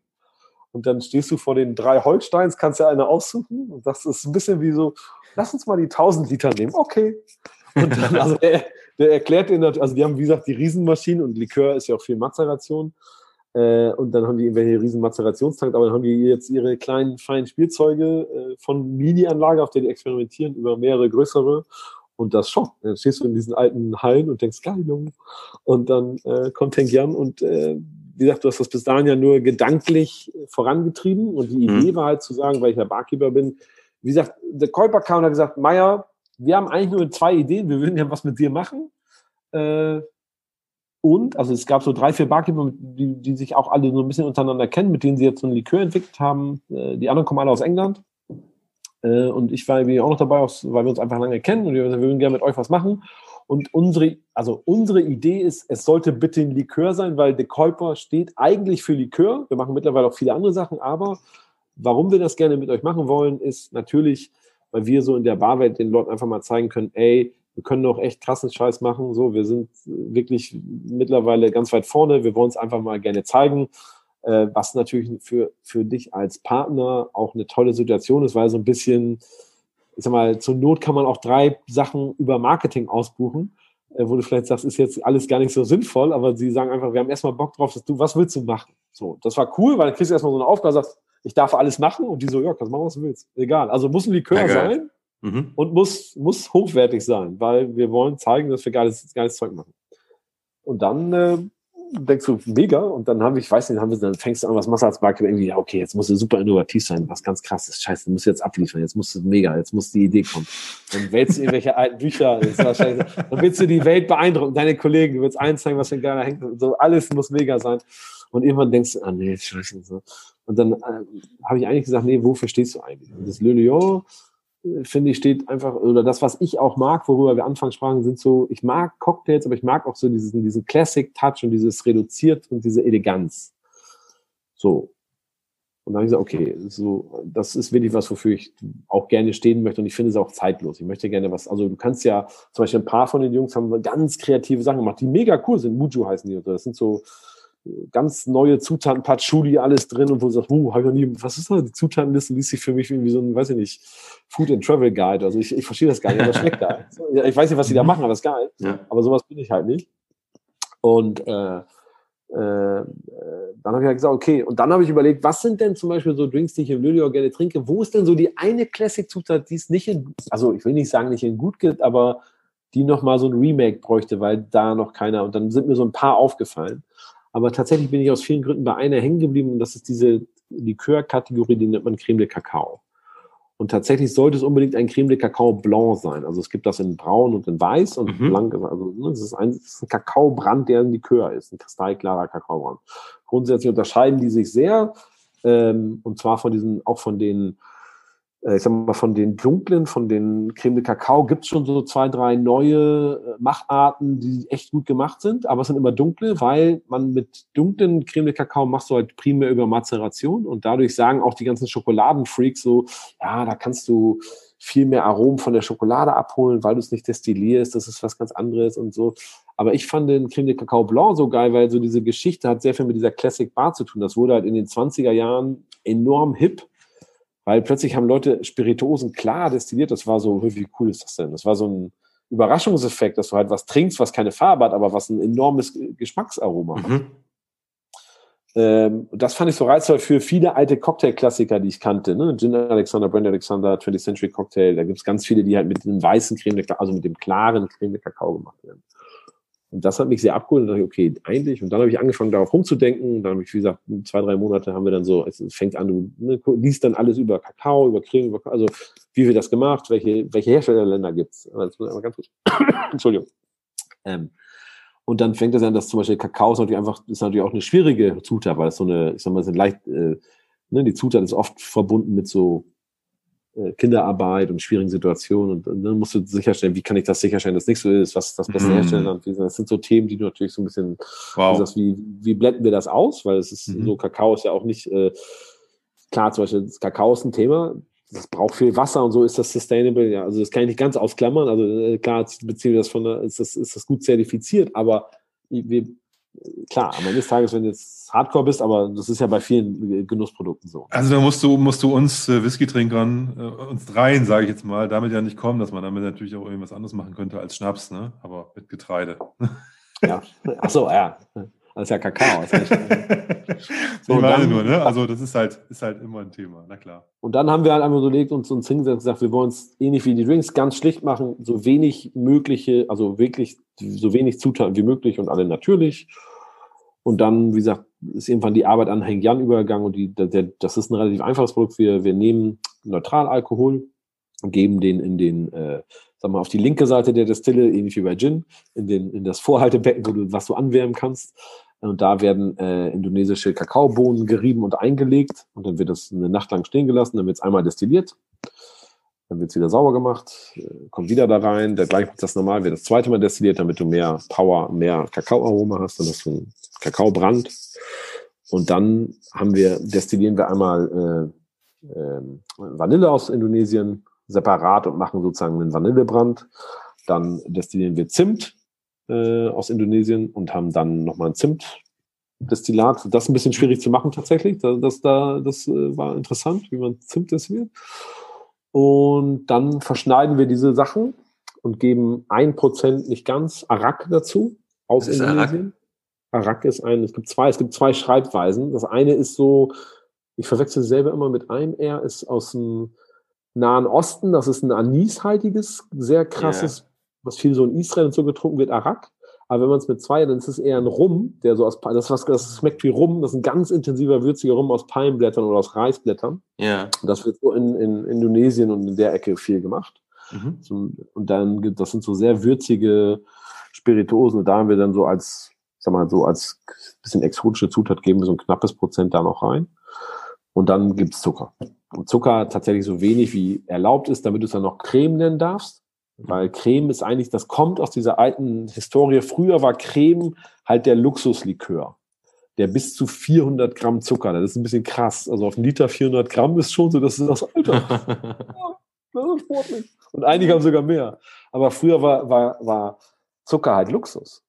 Und dann stehst du vor den drei Holsteins, kannst ja eine aussuchen und das ist ein bisschen wie so, lass uns mal die 1000 Liter nehmen. Okay. Und dann, also der, der erklärt den, also die haben, wie gesagt, die Riesenmaschinen und Likör ist ja auch viel Mazeration. Äh, und dann haben die irgendwelche riesen Mazerationstank, aber dann haben die jetzt ihre kleinen, feinen Spielzeuge äh, von Mini-Anlage, auf der die experimentieren, über mehrere größere Und das schockt. Dann stehst du in diesen alten Hallen und denkst, geil, Junge. Und dann äh, kommt Henk Jan und äh, wie gesagt, du hast das bis dahin ja nur gedanklich vorangetrieben. Und die Idee mhm. war halt zu sagen, weil ich ja Barkeeper bin, wie gesagt, der Käuper kam und hat gesagt, Meier, wir haben eigentlich nur zwei Ideen, wir würden ja was mit dir machen. Äh, und, also es gab so drei, vier Barkeeper, die, die sich auch alle so ein bisschen untereinander kennen, mit denen sie jetzt so ein Likör entwickelt haben. Äh, die anderen kommen alle aus England. Äh, und ich war auch noch dabei, weil wir uns einfach lange kennen und wir würden gerne mit euch was machen. Und unsere, also unsere Idee ist, es sollte bitte ein Likör sein, weil der Käuper steht eigentlich für Likör. Wir machen mittlerweile auch viele andere Sachen, aber warum wir das gerne mit euch machen wollen, ist natürlich, weil wir so in der Barwelt den Leuten einfach mal zeigen können, ey, wir können doch echt krassen Scheiß machen. So, wir sind wirklich mittlerweile ganz weit vorne. Wir wollen es einfach mal gerne zeigen, äh, was natürlich für, für dich als Partner auch eine tolle Situation ist, weil so ein bisschen ich sag mal, zur Not kann man auch drei Sachen über Marketing ausbuchen, äh, wo du vielleicht sagst, ist jetzt alles gar nicht so sinnvoll, aber sie sagen einfach, wir haben erstmal Bock drauf, dass du, was willst du machen? So, das war cool, weil dann kriegst du erstmal so eine Aufgabe, sagst, ich darf alles machen und die so, ja, kannst machen, was du willst. Egal. Also muss ein Likör ja, sein mhm. und muss, muss hochwertig sein, weil wir wollen zeigen, dass wir geiles, geiles Zeug machen. Und dann äh, denkst du, mega. Und dann haben wir, ich weiß nicht, haben wir, dann fängst du an, was machst du als Marke? Irgendwie, ja, okay, jetzt musst du super innovativ sein, was ganz krasses. Scheiße, du musst jetzt abliefern, jetzt musst du mega, jetzt muss die Idee kommen. Dann wählst du irgendwelche alten Bücher, dann willst du die Welt beeindrucken, deine Kollegen, du willst eins zeigen, was für geiler hängt. So, alles muss mega sein. Und irgendwann denkst du, ah, nee, scheiße. Und dann äh, habe ich eigentlich gesagt, nee, wofür stehst du eigentlich? Das Le Lyon, finde ich, steht einfach, oder das, was ich auch mag, worüber wir anfangs sprachen, sind so, ich mag Cocktails, aber ich mag auch so diesen, diesen Classic Touch und dieses reduziert und diese Eleganz. So. Und dann habe ich gesagt, okay, so, das ist wirklich was, wofür ich auch gerne stehen möchte und ich finde es auch zeitlos. Ich möchte gerne was, also du kannst ja, zum Beispiel ein paar von den Jungs haben ganz kreative Sachen gemacht, die mega cool sind. Muju heißen die so. Das sind so, ganz neue Zutaten, Patchouli, alles drin und wo du sagst, uh, habe ich noch nie, was ist das? Die Zutatenliste liest sich für mich wie so ein, weiß ich nicht, Food and Travel Guide. Also ich, ich verstehe das gar nicht, aber das schmeckt geil. Ich weiß nicht, was die da machen, aber das ist geil. Ja. Aber sowas bin ich halt nicht. Und äh, äh, dann habe ich halt gesagt, okay, und dann habe ich überlegt, was sind denn zum Beispiel so Drinks, die ich im Lülio gerne trinke? Wo ist denn so die eine Classic-Zutat, die es nicht in, also ich will nicht sagen, nicht in gut gibt, aber die nochmal so ein Remake bräuchte, weil da noch keiner, und dann sind mir so ein paar aufgefallen. Aber tatsächlich bin ich aus vielen Gründen bei einer hängen geblieben und das ist diese Likör-Kategorie, die nennt man Creme de Cacao. Und tatsächlich sollte es unbedingt ein Creme de Cacao Blanc sein. Also es gibt das in Braun und in Weiß und mhm. Blanc. Also ne, das, ist ein, ist ein Kakaobrand, der ein Likör ist, ein kristallklarer Kakaobrand. Grundsätzlich unterscheiden die sich sehr. Ähm, und zwar von diesen, auch von den ich sag mal, von den dunklen, von den Creme de Kakao gibt es schon so zwei, drei neue äh, Macharten, die echt gut gemacht sind, aber es sind immer dunkle, weil man mit dunklen Creme de Kakao machst du halt primär über Mazeration und dadurch sagen auch die ganzen Schokoladenfreaks so, ja, da kannst du viel mehr Aromen von der Schokolade abholen, weil du es nicht destillierst, das ist was ganz anderes und so. Aber ich fand den Creme de Cacao Blanc so geil, weil so diese Geschichte hat sehr viel mit dieser Classic Bar zu tun. Das wurde halt in den 20er Jahren enorm hip weil plötzlich haben Leute Spirituosen klar destilliert. Das war so, wie cool ist das denn? Das war so ein Überraschungseffekt, dass du halt was trinkst, was keine Farbe hat, aber was ein enormes Geschmacksaroma hat. Mhm. Ähm, das fand ich so reizvoll für viele alte Cocktailklassiker, die ich kannte. Ne? Gin Alexander, Brand Alexander, 20th Century Cocktail. Da gibt es ganz viele, die halt mit dem weißen Creme, also mit dem klaren Creme de Kakao gemacht werden. Und das hat mich sehr abgeholt und dachte, okay, eigentlich. Und dann habe ich angefangen, darauf rumzudenken. Und dann habe ich, wie gesagt, zwei, drei Monate haben wir dann so, es fängt an, du ne, liest dann alles über Kakao, über Creme, über, also wie wird das gemacht, welche, welche Herstellerländer gibt es. Entschuldigung. Ähm, und dann fängt es an, dass zum Beispiel Kakao ist natürlich einfach, ist natürlich auch eine schwierige Zutat, weil es so eine, ich sag mal, sind leicht, äh, ne, die Zutat ist oft verbunden mit so Kinderarbeit und schwierigen Situationen und, und, dann musst du sicherstellen, wie kann ich das sicherstellen, dass nichts so ist, was das beste mhm. Herstellerland ist. Das sind so Themen, die du natürlich so ein bisschen, wow. sagst, wie, wie blenden wir das aus? Weil es ist mhm. so, Kakao ist ja auch nicht, äh, klar, zum Beispiel, Kakao ist ein Thema, das braucht viel Wasser und so ist das sustainable. Ja, also das kann ich nicht ganz ausklammern. Also äh, klar, beziehen wir das von ist das, ist das gut zertifiziert, aber wir, klar, am Ende des Tages, wenn du jetzt Hardcore bist, aber das ist ja bei vielen Genussprodukten so. Also da musst du, musst du uns äh, Whisky-Trinkern, äh, uns dreien, sage ich jetzt mal, damit ja nicht kommen, dass man damit natürlich auch irgendwas anderes machen könnte als Schnaps, ne? aber mit Getreide. Ja, ach so, ja. Das ist ja Kakao. Das ist so, ich meine nur, ne? Also das ist halt, ist halt immer ein Thema, na klar. Und dann haben wir halt einfach überlegt und uns hingesetzt und gesagt, wir wollen es ähnlich wie die Drinks ganz schlicht machen, so wenig mögliche, also wirklich so wenig Zutaten wie möglich und alle natürlich. Und dann, wie gesagt, ist irgendwann die Arbeit an Heng Jan übergegangen und die, der, das ist ein relativ einfaches Produkt. Wir, wir nehmen Neutralalkohol, geben den in den, äh, sag mal, auf die linke Seite der Destille, ähnlich wie bei Gin, in, den, in das Vorhaltebecken, wo du, was du anwärmen kannst. Und da werden äh, indonesische Kakaobohnen gerieben und eingelegt. Und dann wird das eine Nacht lang stehen gelassen. Dann wird es einmal destilliert. Dann wird es wieder sauber gemacht, äh, kommt wieder da rein. Der gleiche Prozess normal wird das zweite Mal destilliert, damit du mehr Power, mehr Kakaoaroma hast. Dann hast du einen Kakaobrand. Und dann haben wir, destillieren wir einmal äh, äh, Vanille aus Indonesien separat und machen sozusagen einen Vanillebrand. Dann destillieren wir Zimt äh, aus Indonesien und haben dann nochmal ein Zimtdestillat. Das ist ein bisschen schwierig zu machen tatsächlich. Das, das, da, das äh, war interessant, wie man Zimt destilliert. Und dann verschneiden wir diese Sachen und geben ein Prozent nicht ganz Arak dazu aus Indonesien. Arak? Arak ist ein, es gibt zwei, es gibt zwei Schreibweisen. Das eine ist so, ich verwechsel selber immer mit einem R, ist aus dem Nahen Osten. Das ist ein anishaltiges, sehr krasses. Was viel so in Israel und so getrunken wird, Arak. Aber wenn man es mit zwei, dann ist es eher ein Rum, der so aus, das, was, das schmeckt wie Rum, das ist ein ganz intensiver, würziger Rum aus Palmblättern oder aus Reisblättern. Ja. Das wird so in, in Indonesien und in der Ecke viel gemacht. Mhm. Und dann, das sind so sehr würzige Spirituosen. Und da haben wir dann so als, sag mal, so als bisschen exotische Zutat geben wir so ein knappes Prozent da noch rein. Und dann gibt's Zucker. Und Zucker tatsächlich so wenig wie erlaubt ist, damit du es dann noch Creme nennen darfst. Weil Creme ist eigentlich, das kommt aus dieser alten Historie. Früher war Creme halt der Luxuslikör. Der bis zu 400 Gramm Zucker. Das ist ein bisschen krass. Also auf einen Liter 400 Gramm ist schon so, das ist das Alter. das ist sportlich. Und einige haben sogar mehr. Aber früher war, war, war Zucker halt Luxus.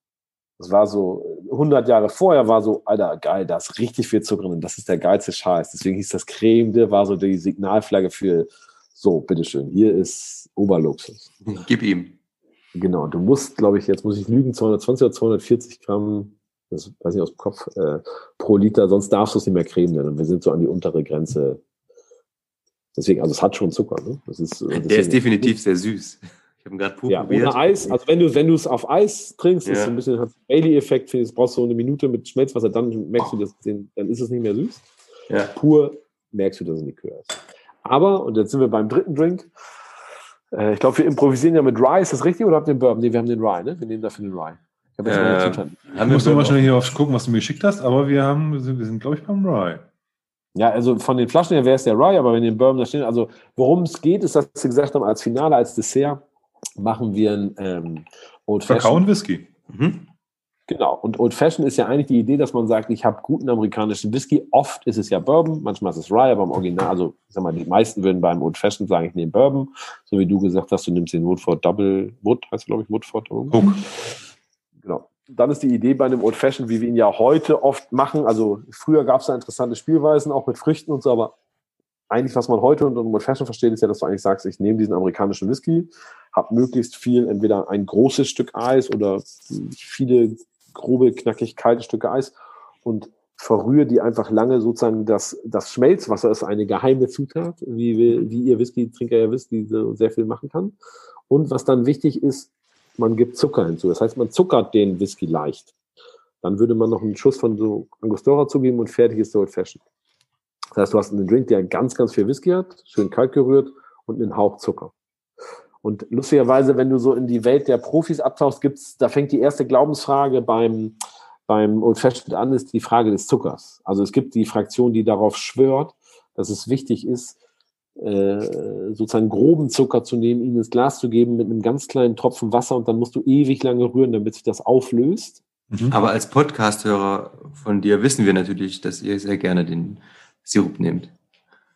Das war so, 100 Jahre vorher war so, Alter, geil, da ist richtig viel Zucker drin, das ist der geilste Scheiß. Deswegen hieß das Creme, der war so die Signalflagge für, so, bitteschön, hier ist Oberluxus. Gib ihm. Genau, du musst, glaube ich, jetzt muss ich lügen, 220 oder 240 Gramm, das weiß ich aus dem Kopf, äh, pro Liter, sonst darfst du es nicht mehr Creme nennen. Und wir sind so an die untere Grenze. Deswegen, also es hat schon Zucker. Ne? Das ist, der ist definitiv sehr süß. Ich habe gerade pur ja, probiert. Ohne Eis, also wenn du wenn du es auf Eis trinkst, ja. ist so ein bisschen Bailey-Effekt, finde ich, brauchst du so eine Minute mit Schmelzwasser, dann merkst du das, dann ist es nicht mehr süß. Ja. Pur merkst du, dass es Likör ist. Aber, und jetzt sind wir beim dritten Drink. Äh, ich glaube, wir improvisieren ja mit Rye, ist das richtig oder habt ihr den Bourbon? Nee, wir haben den Rye, ne? Wir nehmen dafür den Rye. Ich habe jetzt äh, mal Ich muss mal schnell hier auf gucken, was du mir geschickt hast, aber wir haben, wir sind, wir sind glaube ich, beim Rye. Ja, also von den Flaschen her wäre es der Rye, aber wenn den Bourbon da stehen, also worum es geht, ist, dass sie gesagt haben, als Finale, als Dessert, machen wir ein ähm, Old Fashioned. Kakao und Whisky. Mhm. Genau. Und Old Fashioned ist ja eigentlich die Idee, dass man sagt, ich habe guten amerikanischen Whisky. Oft ist es ja Bourbon, manchmal ist es Rye, aber im Original, also ich sag mal, die meisten würden beim Old Fashioned sagen, ich nehme Bourbon. So wie du gesagt hast, du nimmst den Woodford Double Wood, heißt glaube ich, Woodford. Hook. Genau. Dann ist die Idee bei einem Old Fashioned, wie wir ihn ja heute oft machen. Also früher gab es da interessante Spielweisen, auch mit Früchten und so, aber eigentlich, was man heute unter Old Fashioned versteht, ist ja, dass du eigentlich sagst, ich nehme diesen amerikanischen Whisky, habe möglichst viel, entweder ein großes Stück Eis oder viele grobe, knackig kalte Stücke Eis und verrühre die einfach lange sozusagen das, das Schmelzwasser ist eine geheime Zutat, wie, wir, wie ihr Whisky-Trinker ja wisst, die so sehr viel machen kann. Und was dann wichtig ist, man gibt Zucker hinzu. Das heißt, man zuckert den Whisky leicht. Dann würde man noch einen Schuss von so Angostura zugeben und fertig ist der Old Fashioned. Das heißt, du hast einen Drink, der ganz, ganz viel Whisky hat, schön kalt gerührt und einen Hauch Zucker. Und lustigerweise, wenn du so in die Welt der Profis abtauchst, gibt's, da fängt die erste Glaubensfrage beim, beim Old Fashioned an, ist die Frage des Zuckers. Also es gibt die Fraktion, die darauf schwört, dass es wichtig ist, äh, sozusagen groben Zucker zu nehmen, ihn ins Glas zu geben mit einem ganz kleinen Tropfen Wasser und dann musst du ewig lange rühren, damit sich das auflöst. Mhm. Aber als Podcast-Hörer von dir wissen wir natürlich, dass ihr sehr gerne den Sirup nehmt.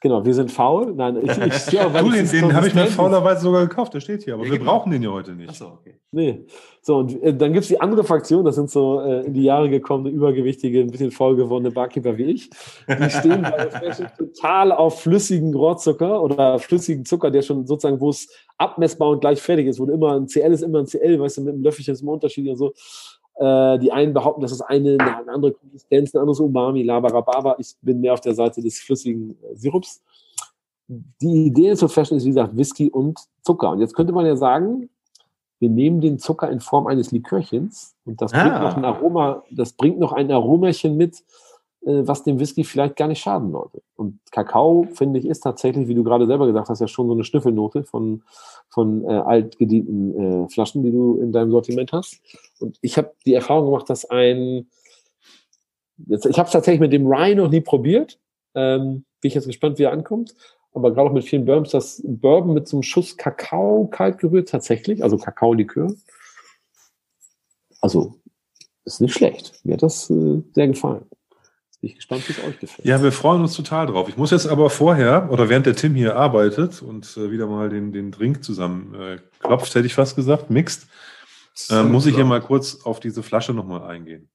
Genau, wir sind faul. Nein, ich, ich ja, du, den, den habe ich mir faulerweise sogar gekauft, der steht hier, aber ja, wir genau. brauchen den ja heute nicht. Achso, okay. Nee. So, und äh, dann gibt es die andere Fraktion, das sind so äh, in die Jahre gekommene, übergewichtige, ein bisschen faul gewordene Barkeeper wie ich. Die stehen bei der total auf flüssigen Rohrzucker oder flüssigen Zucker, der schon sozusagen, wo es abmessbar und gleich fertig ist, wo immer ein CL ist immer ein CL, weißt du, mit einem Löffelchen ist immer Unterschied und so. Äh, die einen behaupten, das ist eine, eine andere Konsistenz, ein anderes Umami, Labarababa. Ich bin mehr auf der Seite des flüssigen äh, Sirups. Die Idee zu Fashion ist, wie gesagt, Whisky und Zucker. Und jetzt könnte man ja sagen, wir nehmen den Zucker in Form eines Likörchens und das bringt Ah. noch ein Aroma, das bringt noch ein Aromachen mit, was dem Whisky vielleicht gar nicht schaden sollte. Und Kakao, finde ich, ist tatsächlich, wie du gerade selber gesagt hast, ja schon so eine Schnüffelnote von, von äh, altgedienten äh, Flaschen, die du in deinem Sortiment hast. Und ich habe die Erfahrung gemacht, dass ein, jetzt, ich habe es tatsächlich mit dem Rye noch nie probiert. Ähm, bin ich jetzt gespannt, wie er ankommt. Aber gerade auch mit vielen Bourbons, das Bourbon mit so einem Schuss Kakao kalt gerührt tatsächlich, also Kakaolikör. Also, ist nicht schlecht. Mir hat das äh, sehr gefallen. Bin ich gespannt, wie es euch gefällt. Ja, wir freuen uns total drauf. Ich muss jetzt aber vorher, oder während der Tim hier arbeitet und äh, wieder mal den, den Drink zusammen äh, klopft, hätte ich fast gesagt, mixt, äh, muss ich hier mal kurz auf diese Flasche nochmal eingehen.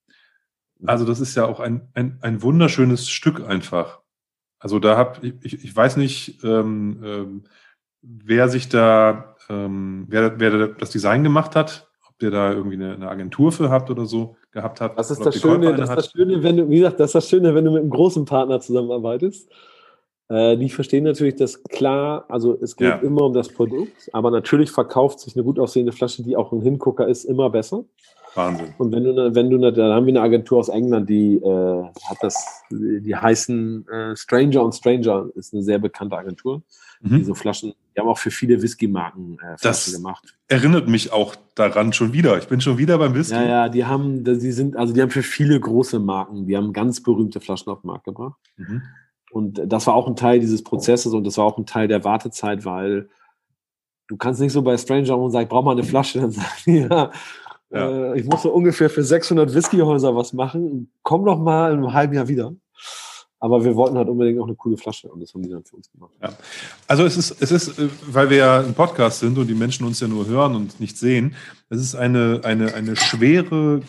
Also das ist ja auch ein, ein, ein wunderschönes Stück einfach. Also da hab ich, ich, ich weiß nicht, ähm, ähm, wer sich da, ähm, wer, wer das Design gemacht hat, der da irgendwie eine, eine Agentur für habt oder so gehabt hat. Das ist das Schöne, das das Schöne, wenn du, wie gesagt, das ist das Schöne, wenn du mit einem großen Partner zusammenarbeitest. Äh, die verstehen natürlich das klar, also es geht Ja. immer um das Produkt, aber natürlich verkauft sich eine gut aussehende Flasche, die auch ein Hingucker ist, immer besser. Wahnsinn. Und wenn du, ne- wenn du, ne- da haben wir eine Agentur aus England, die äh, hat das, die heißen äh, Stranger und Stranger, ist eine sehr bekannte Agentur, die Mhm. so Flaschen, die haben auch für viele Whisky-Marken äh, Das- Flaschen gemacht. Erinnert mich auch daran schon wieder. Ich bin schon wieder beim Whisky. Ja, ja, die haben, die sind, also die haben für viele große Marken, die haben ganz berühmte Flaschen auf den Markt gebracht. Mhm. Und das war auch ein Teil dieses Prozesses und das war auch ein Teil der Wartezeit, weil du kannst nicht so bei Stranger und sagen, ich brauche mal eine Flasche, dann sagen die, ja, Ja. Äh, ich muss so ungefähr für 600 Whiskyhäuser was machen, komm doch mal in einem halben Jahr wieder. Aber wir wollten halt unbedingt auch eine coole Flasche und das haben die dann für uns gemacht. Also es ist, es ist, äh, weil wir ja ein Podcast sind und die Menschen uns ja nur hören und nicht sehen, es ist eine, eine, eine schwere,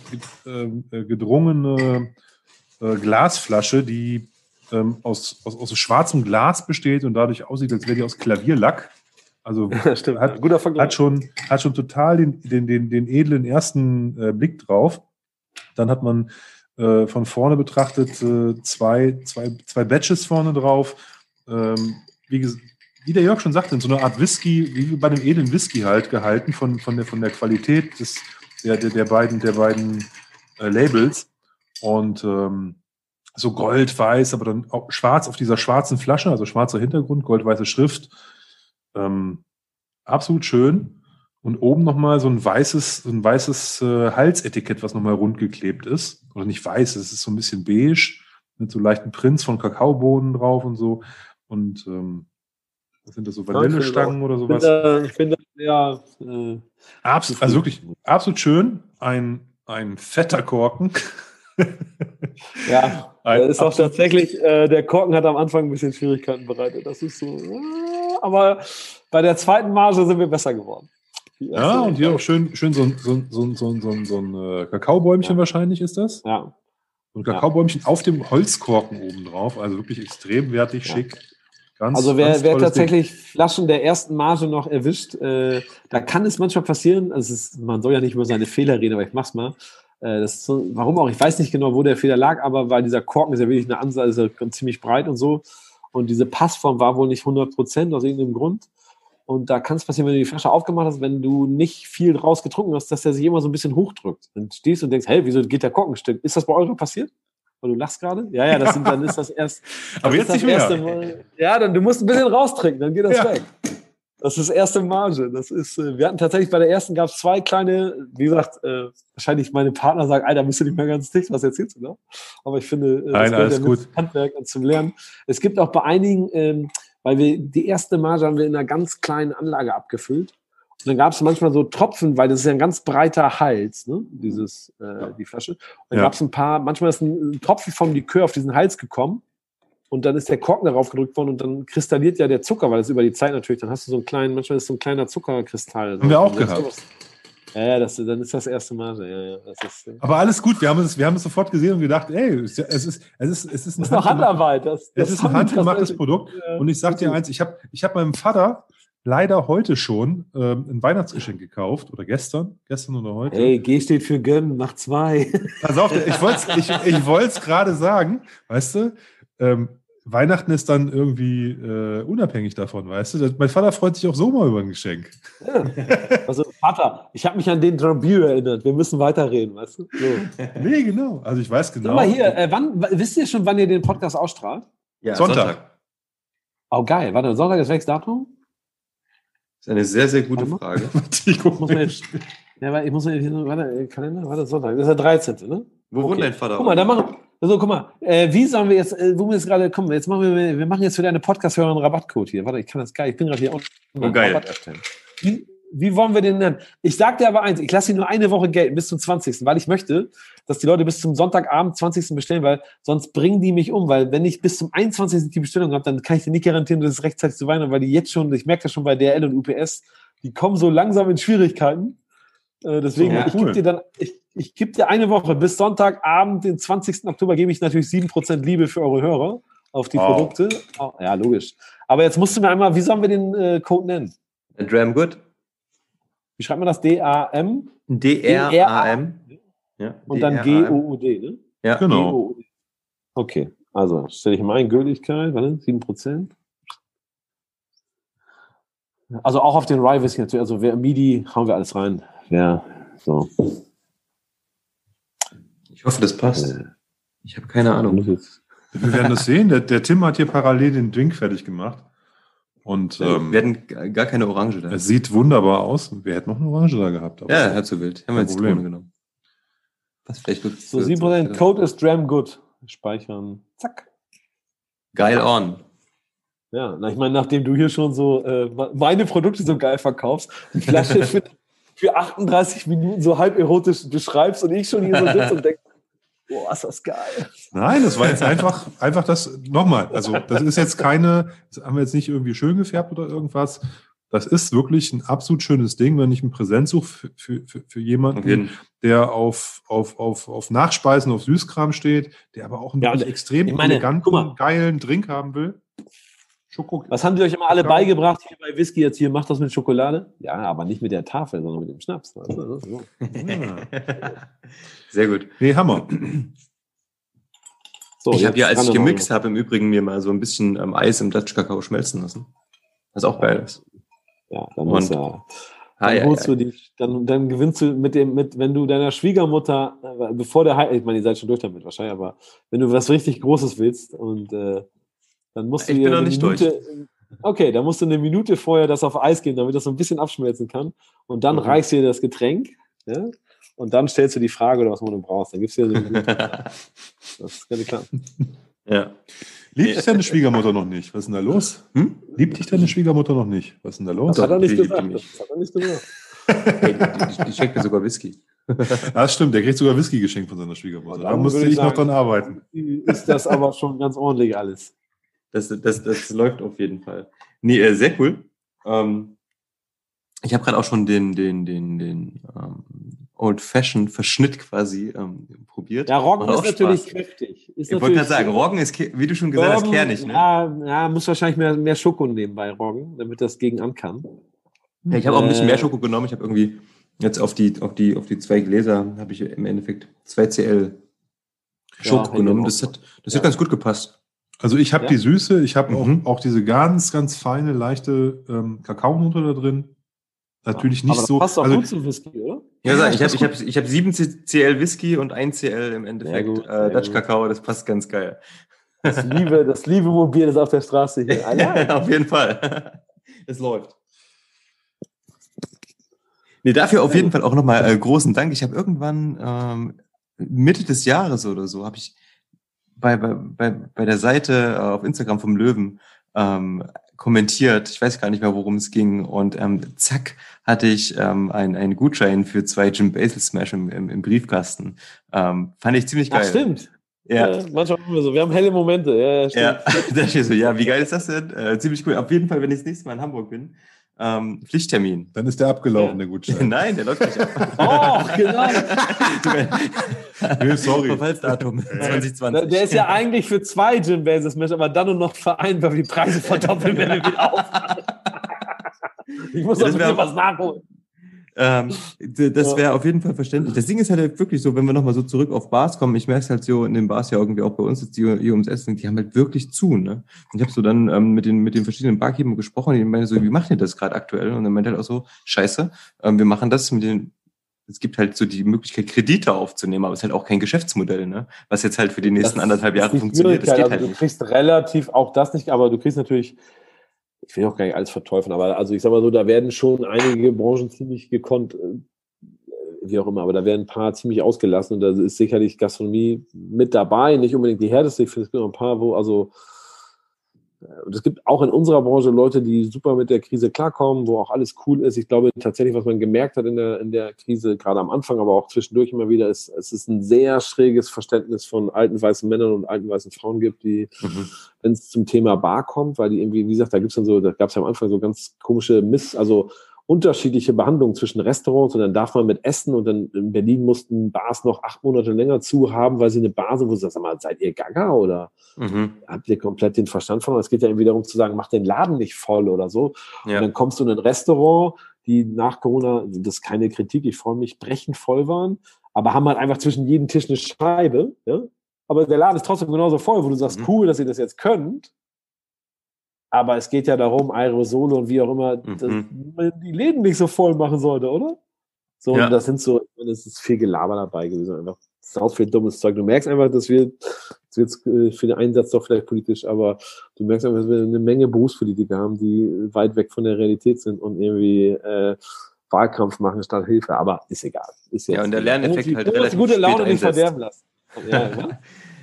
äh, gedrungene Glasflasche, die ähm, aus, aus, aus schwarzem Glas besteht und dadurch aussieht, als wäre die aus Klavierlack. Also Stimmt, Hat- guter Vergleich. hat schon, hat schon total den, den, den, den edlen ersten äh, Blick drauf. Dann hat man äh, von vorne betrachtet äh, zwei, zwei, zwei Batches vorne drauf. Ähm, wie, wie der Jörg schon sagte, in so einer Art Whisky, wie bei einem edlen Whisky halt gehalten von, von, der, von der Qualität des, der, der, der beiden, der beiden äh, Labels. Und ähm, so gold-weiß, aber dann auch schwarz auf dieser schwarzen Flasche, also schwarzer Hintergrund, goldweiße Schrift. Ähm, absolut schön. Und oben nochmal so ein weißes, so ein weißes äh, Halsetikett, was nochmal rund geklebt ist. Oder nicht weiß, es ist so ein bisschen beige, mit so leichten Prints von Kakaobohnen drauf und so. Und ähm, was sind das so Ja, Vanillestangen oder Ich sowas? ich finde ja, äh, Absolut, also wirklich absolut schön. Ein, ein fetter Korken. Ja, Ein ist auch tatsächlich, äh, der Korken hat am Anfang ein bisschen Schwierigkeiten bereitet. Das ist so, äh, aber bei der zweiten Marge sind wir besser geworden. Ja, und hier auch schön, schön so, ein- so, so, so, so, so ein äh, Kakaobäumchen Ja. wahrscheinlich ist das. Ja, So ein Kakaobäumchen auf dem Holzkorken oben drauf. Also wirklich extrem wertig, Ja. schick. Ganz, Also wer, wer tolles Ding. tatsächlich Flaschen der ersten Marge noch erwischt, äh, da kann es manchmal passieren, also ist, man soll ja nicht über seine Fehler reden, aber ich mach's mal. Äh, das so, warum auch, ich weiß nicht genau, wo der Fehler lag, aber weil dieser Korken ist ja wirklich eine Ansage, ist ja ganz ziemlich breit und so. Und diese Passform war wohl nicht 100 Prozent aus irgendeinem Grund. Und da kann es passieren, wenn du die Flasche aufgemacht hast, wenn du nicht viel draus getrunken hast, dass der sich immer so ein bisschen hochdrückt. Dann stehst und denkst, hey, wieso geht der Korken still? Ist das bei euch passiert? Weil du lachst gerade? Ja, ja, das sind, dann ist das erst. Aber jetzt nicht mehr. erste. Ja, dann du musst ein bisschen raustrinken, dann geht das Ja. weg. Das ist erste Marge. Das ist, äh, wir hatten tatsächlich bei der ersten gab es zwei kleine, wie gesagt, äh, wahrscheinlich meine Partner sagen, Alter, bist du nicht mehr ganz dicht, was erzählst du da? Aber ich finde, äh, Nein, gehört alles ja Handwerk und zum Lernen. Es gibt auch bei einigen, ähm, weil wir die erste Marge haben wir in einer ganz kleinen Anlage abgefüllt. Und dann gab es manchmal so Tropfen, weil das ist ja ein ganz breiter Hals, ne? dieses, äh, die Flasche. Und dann Ja. gab es ein paar, manchmal ist ein, ein Tropfen vom Likör auf diesen Hals gekommen. Und dann ist der Korken darauf gedrückt worden und dann kristalliert ja der Zucker, weil es über die Zeit natürlich, dann hast du so einen kleinen, manchmal ist so ein kleiner Zuckerkristall. Haben wir auch das gehabt. Ja, ja, das, dann ist das erste Marge. Ja, ja, das ist, äh, Aber alles gut, wir haben es, wir haben es sofort gesehen und gedacht, ey, es ist, es ist, es ist, es ist ein das ist Handarbeit. Das, Es ist ein handgemachtes Produkt. Ja, Und ich sag dir eins, ich habe ich hab meinem Vater leider heute schon ähm, ein Weihnachtsgeschenk gekauft. Oder gestern. Gestern oder heute. Hey, G steht für gönnen, mach zwei. Pass auf, ich wollte es ich, ich gerade sagen. Weißt du, ähm, Weihnachten ist dann irgendwie äh, unabhängig davon, weißt du? Mein Vater freut sich auch so mal über ein Geschenk. Ja. Also, Vater, ich habe mich an den Drambier erinnert. Wir müssen weiterreden, weißt du? So. Nee, genau. Also ich weiß genau. Sag mal hier, äh, wann, wisst ihr schon, wann ihr den Podcast ausstrahlt? Ja, Sonntag. Oh, geil. Warte, Sonntag ist welches Datum? Das ist eine sehr, sehr gute Frage. Ich guck Muss mal. man jetzt, ja, weil ich muss warte, äh, Kalender, warte, Sonntag. Das ist der 13., ne? Wo wohnt dein Vater? Guck mal, da machen, also guck mal, äh, wie sollen wir jetzt, äh, wo wir jetzt gerade, komm, jetzt machen wir, wir machen jetzt für deine Podcast-Hörer einen Rabattcode hier. Warte, ich kann das geil, ich bin gerade hier unten. Oh, geil. Rabatt erstellen. Wie, wie wollen wir den nennen? Ich sag dir aber eins, ich lasse ihn nur eine Woche gelten, bis zum 20., weil ich möchte, dass die Leute bis zum Sonntagabend 20. bestellen, weil sonst bringen die mich um, weil wenn ich bis zum 21. die Bestellung habe, dann kann ich dir nicht garantieren, dass es rechtzeitig zu Weihnachten, weil die jetzt schon, ich merke das schon bei DRL und UPS, die kommen so langsam in Schwierigkeiten. Äh, deswegen, Ja, ich cool. gebe dir dann, ich, ich gebe dir eine Woche, bis Sonntagabend, den 20. Oktober, gebe ich natürlich 7% Liebe für eure Hörer auf die Wow. Produkte. Oh, ja, logisch. Aber jetzt musst du mir einmal, wie sollen wir den äh, Code nennen? Dram Good. Wie schreibt man das? D-A-M D-R-A-M. Ja, und dann. G-O-U-D, ne? Ja, Genau. Okay, also stelle ich mal ein, Gültigkeit, warte, 7%. Also auch auf den Whisky natürlich, also wer MIDI, hauen wir alles rein. Ja, so. Ich hoffe, das passt. Äh, Ich habe keine Ahnung. Wir werden das sehen. Der, der Tim hat hier parallel den Drink fertig gemacht. Und ähm, Wir hatten gar keine Orange da. es sieht wunderbar aus. Wir hätten noch eine Orange da gehabt. aber- Ja, halb so wild. Haben wir Kein jetzt Problem. Zitrone genommen. Was vielleicht gut. so 7% Code ist Dram Good. Speichern. Zack. Geil on. Ja, na, ich meine, nachdem du hier schon so äh, meine Produkte so geil verkaufst, die Flasche für, für 38 Minuten so halb erotisch beschreibst und ich schon hier so sitze und denke, boah, ist das geil. Nein, das war jetzt einfach, einfach das, nochmal, also das ist jetzt keine, das haben wir jetzt nicht irgendwie schön gefärbt oder irgendwas. Das ist wirklich ein absolut schönes Ding, wenn ich ein Präsent suche für, für, für, jemanden, jeden der auf, auf, auf, auf Nachspeisen, auf Süßkram steht, der aber auch einen Ja, extrem meine, eleganten, geilen Drink haben will. Schoko. Was haben die euch immer alle beigebracht hier bei Whisky jetzt hier? Macht das mit Schokolade? Ja, aber nicht mit der Tafel, sondern mit dem Schnaps. ne? So. Sehr gut. Nee, Hammer. So, ich habe ja, als ich gemixt habe, im Übrigen mir mal so ein bisschen ähm, Eis im Dutch Kakao schmelzen lassen. Was auch geil ist. Ja, dann, Und- ist ja, Ah, dann ja, holst ja. du die, dann, dann gewinnst du mit dem, mit, wenn du deiner Schwiegermutter, äh, bevor der Heirat, ich meine, ihr seid schon durch damit wahrscheinlich, aber wenn du was richtig Großes willst und äh, dann musst du Ich dir bin noch eine nicht Minute, okay, dann musst du eine Minute vorher das auf Eis geben, damit das so ein bisschen abschmelzen kann und dann Mhm. reichst du dir das Getränk, ja, und dann stellst du die Frage oder was man du brauchst. Dann gibst du dir so eine Minute. Das kann klappen. ja. Liebt dich deine Schwiegermutter noch nicht? Was ist denn da los? Hm? Liebt dich deine Schwiegermutter noch nicht? Was ist denn da los? Das hat er nicht die gesagt. Das hat er nicht gesagt. Hey, die, die, die schenkt mir sogar Whisky. Das stimmt, der kriegt sogar Whisky geschenkt von seiner Schwiegermutter. Und Da dann musste ich ich noch sagen- dran arbeiten. Ist das aber schon ganz ordentlich alles. Das, das, das läuft auf jeden Fall. Nee, äh, sehr cool. Ähm, ich habe gerade auch schon den, den, den, den ähm, Old Fashioned Verschnitt quasi ähm, probiert. Ja, Roggen ist natürlich Spaß. kräftig. Ist Ich wollte gerade sagen, Roggen ist, wie du schon gesagt hast, kernig. Ne? Ja, ja, muss wahrscheinlich mehr, mehr Schoko nehmen bei Roggen, damit das gegen an kann. Ja, ich habe auch ein bisschen Äh, mehr Schoko genommen. Ich habe irgendwie jetzt auf die, auf die, auf die zwei Gläser habe ich im Endeffekt zwei CL Schoko hätte genommen. Das hat, das Ja. hat ganz gut gepasst. Also ich habe Ja. die Süße, ich habe Mhm. auch, auch diese ganz, ganz feine, leichte ähm, Kakaonote da drin. Natürlich nicht aber das so. passt doch also, gut zu Whisky, oder? Ja, Ja, ich habe ich hab, ich hab 7 CL Whisky und 1 CL im Endeffekt gut, äh, Dutch gut. Kakao. Das passt ganz geil. Das liebe, das liebe Mobil ist auf der Straße hier. Allein. auf jeden Fall. Es läuft. Nee, dafür auf jeden Fall auch nochmal äh, großen Dank. Ich habe irgendwann ähm, Mitte des Jahres oder so, habe ich bei, bei, bei, der Seite äh, auf Instagram vom Löwen ähm, kommentiert. Ich weiß gar nicht mehr, worum es ging. Und ähm, zack, hatte ich ähm, einen, einen Gutschein für zwei Jim Basil Smash im, im, im Briefkasten. Ähm, fand ich ziemlich geil. Ach, stimmt. Ja. Ja, manchmal haben wir so. Wir haben helle Momente. Ja, stimmt. Ja, da so, ja, wie geil ist das denn? Äh, ziemlich cool. Auf jeden Fall, wenn ich das nächste Mal in Hamburg bin, ähm, Pflichttermin. dann ist der abgelaufen, Ja. der Gutschein. Nein, der läuft nicht ab. Oh, genau. Nee, sorry. Verfallsdatum 2020. Der der ist ja eigentlich für zwei Gin Bases Smash, aber dann nur noch vereinbar, die Preise verdoppeln, wenn wir wieder auf. Ich muss Ja, das wär- was nachholen. Ähm, das wäre auf jeden Fall verständlich. Das Ding ist halt wirklich so, wenn wir nochmal so zurück auf Bars kommen, ich merke es halt so in den Bars ja irgendwie auch bei uns, jetzt die hier ums Essen, die haben halt wirklich zu, ne? Und ich habe so dann ähm, mit den mit den verschiedenen Barkeepern gesprochen, die meinen so, wie macht ihr das gerade aktuell? Und dann meint halt auch so, scheiße, ähm, wir machen das mit den es gibt halt so die Möglichkeit, Kredite aufzunehmen, aber es ist halt auch kein Geschäftsmodell, ne? Was jetzt halt für die nächsten Das anderthalb Jahre funktioniert, das geht also halt du nicht. kriegst relativ auch das nicht, aber du kriegst natürlich, ich will auch gar nicht alles verteufeln, aber also ich sag mal so, da werden schon einige Branchen ziemlich gekonnt, äh, wie auch immer, aber da werden ein paar ziemlich ausgelassen und da ist sicherlich Gastronomie mit dabei, nicht unbedingt die härteste, ich finde es gibt noch ein paar, wo also und es gibt auch in unserer Branche Leute, die super mit der Krise klarkommen, wo auch alles cool ist. Ich glaube tatsächlich, was man gemerkt hat in der, in der Krise, gerade am Anfang, aber auch zwischendurch immer wieder, ist, es ist ein sehr schräges Verständnis von alten weißen Männern und alten weißen Frauen gibt, die, Mhm. wenn es zum Thema Bar kommt, weil die irgendwie, wie gesagt, da gibt's dann so, da gab's ja am Anfang so ganz komische Miss, also unterschiedliche Behandlungen zwischen Restaurants und dann darf man mit essen und dann in Berlin mussten Bars noch acht Monate länger zu haben, weil sie eine Bar sind, wo sie sagen, sag mal, seid ihr gaga oder Mhm. habt ihr komplett den Verstand von? Es geht ja irgendwie darum zu sagen, mach den Laden nicht voll oder so. Und Ja. dann kommst du in ein Restaurant, die nach Corona, das ist keine Kritik, ich freue mich, brechend voll waren, aber haben halt einfach zwischen jedem Tisch eine Scheibe, ja? Aber der Laden ist trotzdem genauso voll, wo du sagst, Mhm. cool, dass ihr das jetzt könnt. Aber es geht ja darum, Aerosole und wie auch immer, dass Mhm. man die Läden nicht so voll machen sollte, oder? So, Ja. und das sind so, es ist viel Gelaber dabei gewesen, einfach sau viel dummes Zeug. Du merkst einfach, dass wir, jetzt wird's äh, für den Einsatz doch vielleicht politisch, aber du merkst einfach, dass wir eine Menge Berufspolitiker haben, die weit weg von der Realität sind und irgendwie äh, Wahlkampf machen statt Hilfe. Aber ist egal. Ist Ja, und der Lerneffekt halt relativ gute Laune nicht verderben lassen. Ja, ja.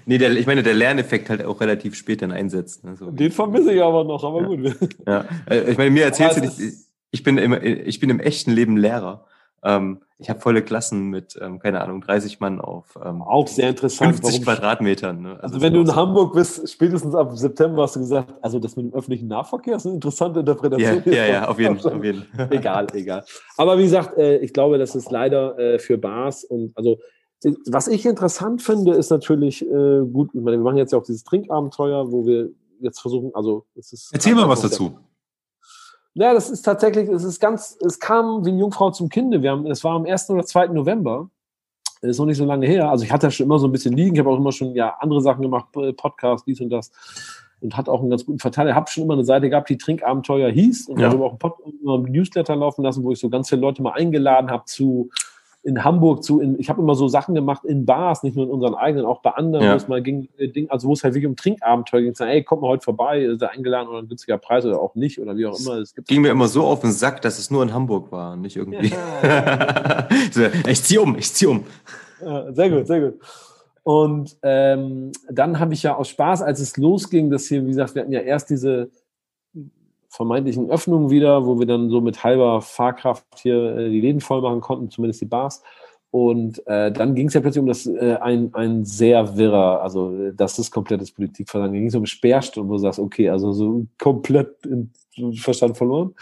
Nee, der, ich meine, der Lerneffekt halt auch relativ spät dann einsetzt. Ne? So. Den vermisse ich aber noch, aber gut. Ja, äh, ich meine, mir erzählst du, Aber ich, ich bin im, ich bin im echten Leben Lehrer. Ähm, ich habe volle Klassen mit, ähm, keine Ahnung, 30 Mann auf ähm, Auch sehr interessant. 50 warum- Quadratmetern. Ne? Also das wenn du in Hamburg bist, spätestens ab September hast du gesagt, also das mit dem öffentlichen Nahverkehr ist eine interessante Ja, Interpretation. ja, ja, auf jeden, auf jeden. egal, egal. Aber wie gesagt, äh, ich glaube, das ist leider äh, für Bars und also was ich interessant finde, ist natürlich äh, gut. Ich meine, wir machen jetzt ja auch dieses Trinkabenteuer, wo wir jetzt versuchen, also es ist. Erzähl mal was dazu. Ja, das ist tatsächlich, es ist ganz, es kam wie eine Jungfrau zum Kinde. Wir haben, es war am 1. oder 2. November. Das ist noch nicht so lange her. Also ich hatte das schon immer so ein bisschen liegen. Ich habe auch immer schon ja andere Sachen gemacht, äh, Podcast, dies und das. Und hatte auch einen ganz guten Verteiler. Ich habe schon immer eine Seite gehabt, die Trinkabenteuer hieß. Und Ja. darüber auch einen, Pod einen Newsletter laufen lassen, wo ich so ganz viele Leute mal eingeladen habe zu in Hamburg zu, in, ich habe immer so Sachen gemacht in Bars, nicht nur in unseren eigenen, auch bei anderen, Ja. wo es mal ging, äh, also wo es halt wirklich um Trinkabenteuer ging, sagen, ey, kommt mal heute vorbei, ist er eingeladen oder ein günstiger Preis oder auch nicht oder wie auch immer. Es Ging mir immer so auf den Sack, dass es nur in Hamburg war, nicht irgendwie. Ja. ich zieh um, ich zieh um. Ja, sehr gut, sehr gut. Und ähm, dann habe ich ja aus Spaß, als es losging, dass hier, wie gesagt, wir hatten ja erst diese vermeintlichen Öffnungen wieder, wo wir dann so mit halber Fahrkraft hier äh, die Läden voll machen konnten, zumindest die Bars. Und äh, dann ging es ja plötzlich um das äh, ein, ein sehr wirrer, also das ist komplettes Politikversagen. Da ging es um Sperrstunden, wo du sagst, okay, also so komplett in, Verstand verloren.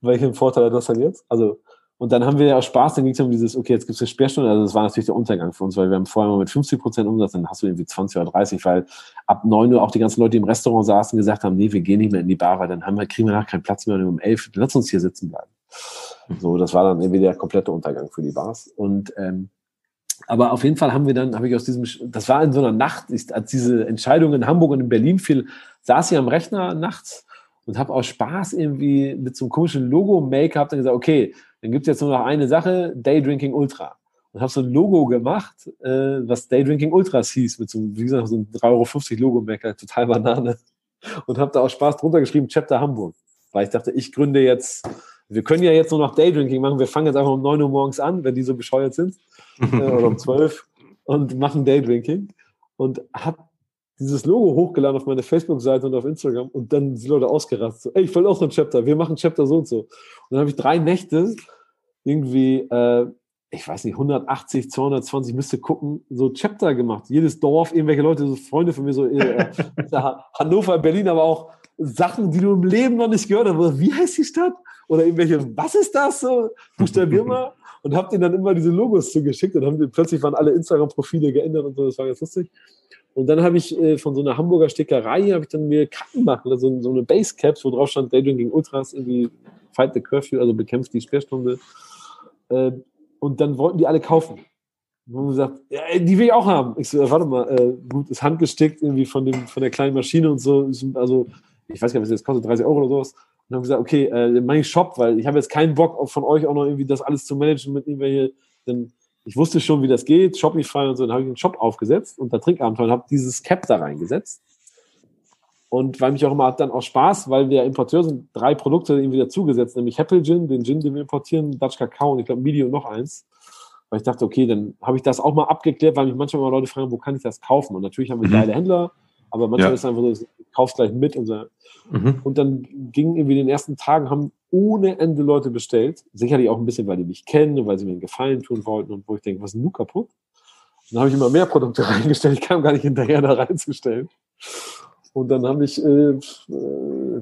Welchen Vorteil hat das dann jetzt? Also und dann haben wir ja auch Spaß, dann ging es um dieses, okay, jetzt gibt es eine Sperrstunde. Also das war natürlich der Untergang für uns, weil wir haben vorher mal mit 50 Prozent Umsatz, dann hast du irgendwie 20 oder 30, weil ab 9 Uhr auch die ganzen Leute, die im Restaurant saßen, gesagt haben, nee, wir gehen nicht mehr in die Bar, weil dann haben wir, kriegen wir nachher keinen Platz mehr und um 11, lass uns hier sitzen bleiben. So, das war dann irgendwie der komplette Untergang für die Bars. Und ähm, aber auf jeden Fall haben wir dann, habe ich aus diesem, das war in so einer Nacht, als diese Entscheidung in Hamburg und in Berlin fiel, saß ich am Rechner nachts und habe aus Spaß irgendwie mit so einem komischen Logo-Make-up dann gesagt, okay, dann gibt es jetzt nur noch eine Sache, Daydrinking Ultra. Und habe so ein Logo gemacht, äh, was Daydrinking Ultras hieß, mit so, einem, wie gesagt, so einem 3,50 Euro Logo-Maker, total Banane. Und habe da aus Spaß drunter geschrieben, Chapter Hamburg. Weil ich dachte, ich gründe jetzt, wir können ja jetzt nur noch Daydrinking machen, wir fangen jetzt einfach um 9 Uhr morgens an, wenn die so bescheuert sind, äh, oder um 12 und machen Daydrinking. Und habe dieses Logo hochgeladen auf meine Facebook-Seite und auf Instagram und dann sind die Leute ausgerastet. So, ey, ich will auch so ein Chapter, wir machen Chapter so und so. Und dann habe ich drei Nächte irgendwie, äh, ich weiß nicht, 180, 220, müsste gucken, so Chapter gemacht. Jedes Dorf, irgendwelche Leute, so Freunde von mir, so äh, Hannover, Berlin, aber auch Sachen, die du im Leben noch nicht gehört hast. Wie heißt die Stadt? Oder irgendwelche, was ist das so? Buchstabier mal. Und hab denen dann immer diese Logos zugeschickt und haben die, plötzlich waren alle Instagram-Profile geändert und so, das war ganz lustig. Und dann habe ich äh, von so einer Hamburger Stickerei habe ich dann mir Kappen machen, also so eine Basecaps, wo drauf stand Daydream Ultras, irgendwie Fight the Curfew, also bekämpft die Sperrstunde. Äh, und dann wollten die alle kaufen. Und haben gesagt, ja, die will ich auch haben. Ich so, warte mal, äh, gut, ist handgestickt irgendwie von, dem, von der kleinen Maschine und so. Also, ich weiß gar nicht, was das kostet, 30 Euro oder sowas. Und haben gesagt, okay, äh, ich Shop, weil ich habe jetzt keinen Bock von euch auch noch irgendwie das alles zu managen mit irgendwelche, denn ich wusste schon, wie das geht, Shopify und so, dann habe ich einen Shop aufgesetzt und da Trinkabenteuer und habe dieses Cap da reingesetzt. Und weil mich auch immer hat dann auch Spaß, weil wir Importeur sind, drei Produkte irgendwie dazugesetzt, nämlich Apple Gin, den Gin, den wir importieren, Dutch Kakao und ich glaube Midi und noch eins. Weil ich dachte, okay, dann habe ich das auch mal abgeklärt, weil mich manchmal mal Leute fragen, wo kann ich das kaufen? Und natürlich haben wir mhm. geile Händler, aber manchmal ja. ist es einfach so, kaufst gleich mit und so. Mhm. Und dann gingen irgendwie in den ersten Tagen, haben ohne Ende Leute bestellt. Sicherlich auch ein bisschen, weil die mich kennen und weil sie mir einen Gefallen tun wollten und wo ich denke, was ist denn du kaputt? Und dann habe ich immer mehr Produkte reingestellt. Ich kam gar nicht hinterher, da reinzustellen. Und dann habe ich, äh, äh,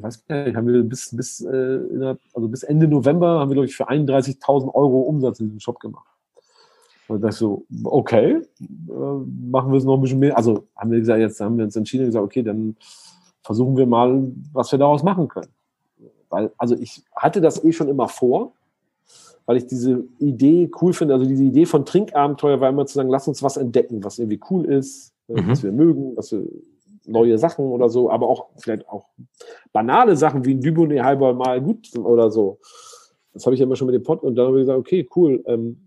weiß nicht, haben wir bis, bis, äh, also bis Ende November haben wir, glaube ich, für 31.000 Euro Umsatz in diesem Shop gemacht. Und da ich so, okay, äh, machen wir es noch ein bisschen mehr. Also haben wir gesagt, jetzt haben wir uns entschieden und gesagt, okay, dann versuchen wir mal, was wir daraus machen können. Weil, also ich hatte das eh schon immer vor, weil ich diese Idee cool finde. Also diese Idee von Trinkabenteuer war immer zu sagen, lass uns was entdecken, was irgendwie cool ist, äh, mhm. was wir mögen, was wir neue Sachen oder so, aber auch vielleicht auch banale Sachen wie ein Dubonnet halber mal gut oder so. Das habe ich ja immer schon mit dem Pod und dann habe ich gesagt, okay, cool, ähm,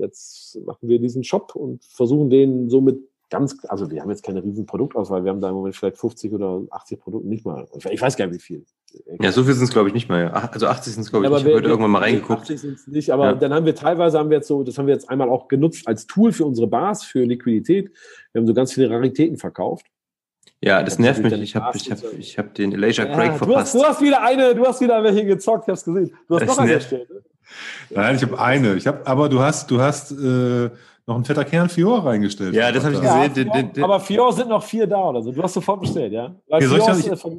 jetzt machen wir diesen Shop und versuchen den so mit ganz, also wir haben jetzt keine riesen Produktauswahl, wir haben da im Moment vielleicht 50 oder 80 Produkte, nicht mal. Ich weiß gar nicht, wie viel. Ja, so viel sind es, glaube ich, nicht mal. Also 80 sind es, glaube ich, ja, ich habe heute irgendwann mal reingeguckt. 80 sind es nicht, aber ja. dann haben wir teilweise, haben wir jetzt so, das haben wir jetzt einmal auch genutzt als Tool für unsere Bars, für Liquidität. Wir haben so ganz viele Raritäten verkauft. Ja, das, das nervt mich. Ich habe ich hab, ich hab den Elijah ja, Craig verpasst. Du hast, du hast wieder eine, du hast wieder welche gezockt, ich habe gesehen. Du hast das noch eine erstellt. Ne? Nein, ich habe eine. Ich habe, aber du hast, du hast äh, noch einen fetter Kern Fior reingestellt. Ja, das habe ich gesehen. Ja, den, den, den, aber Fior sind noch vier da oder so. Du hast sofort bestellt, ja? Weil ja, Fior ich, ist, ich,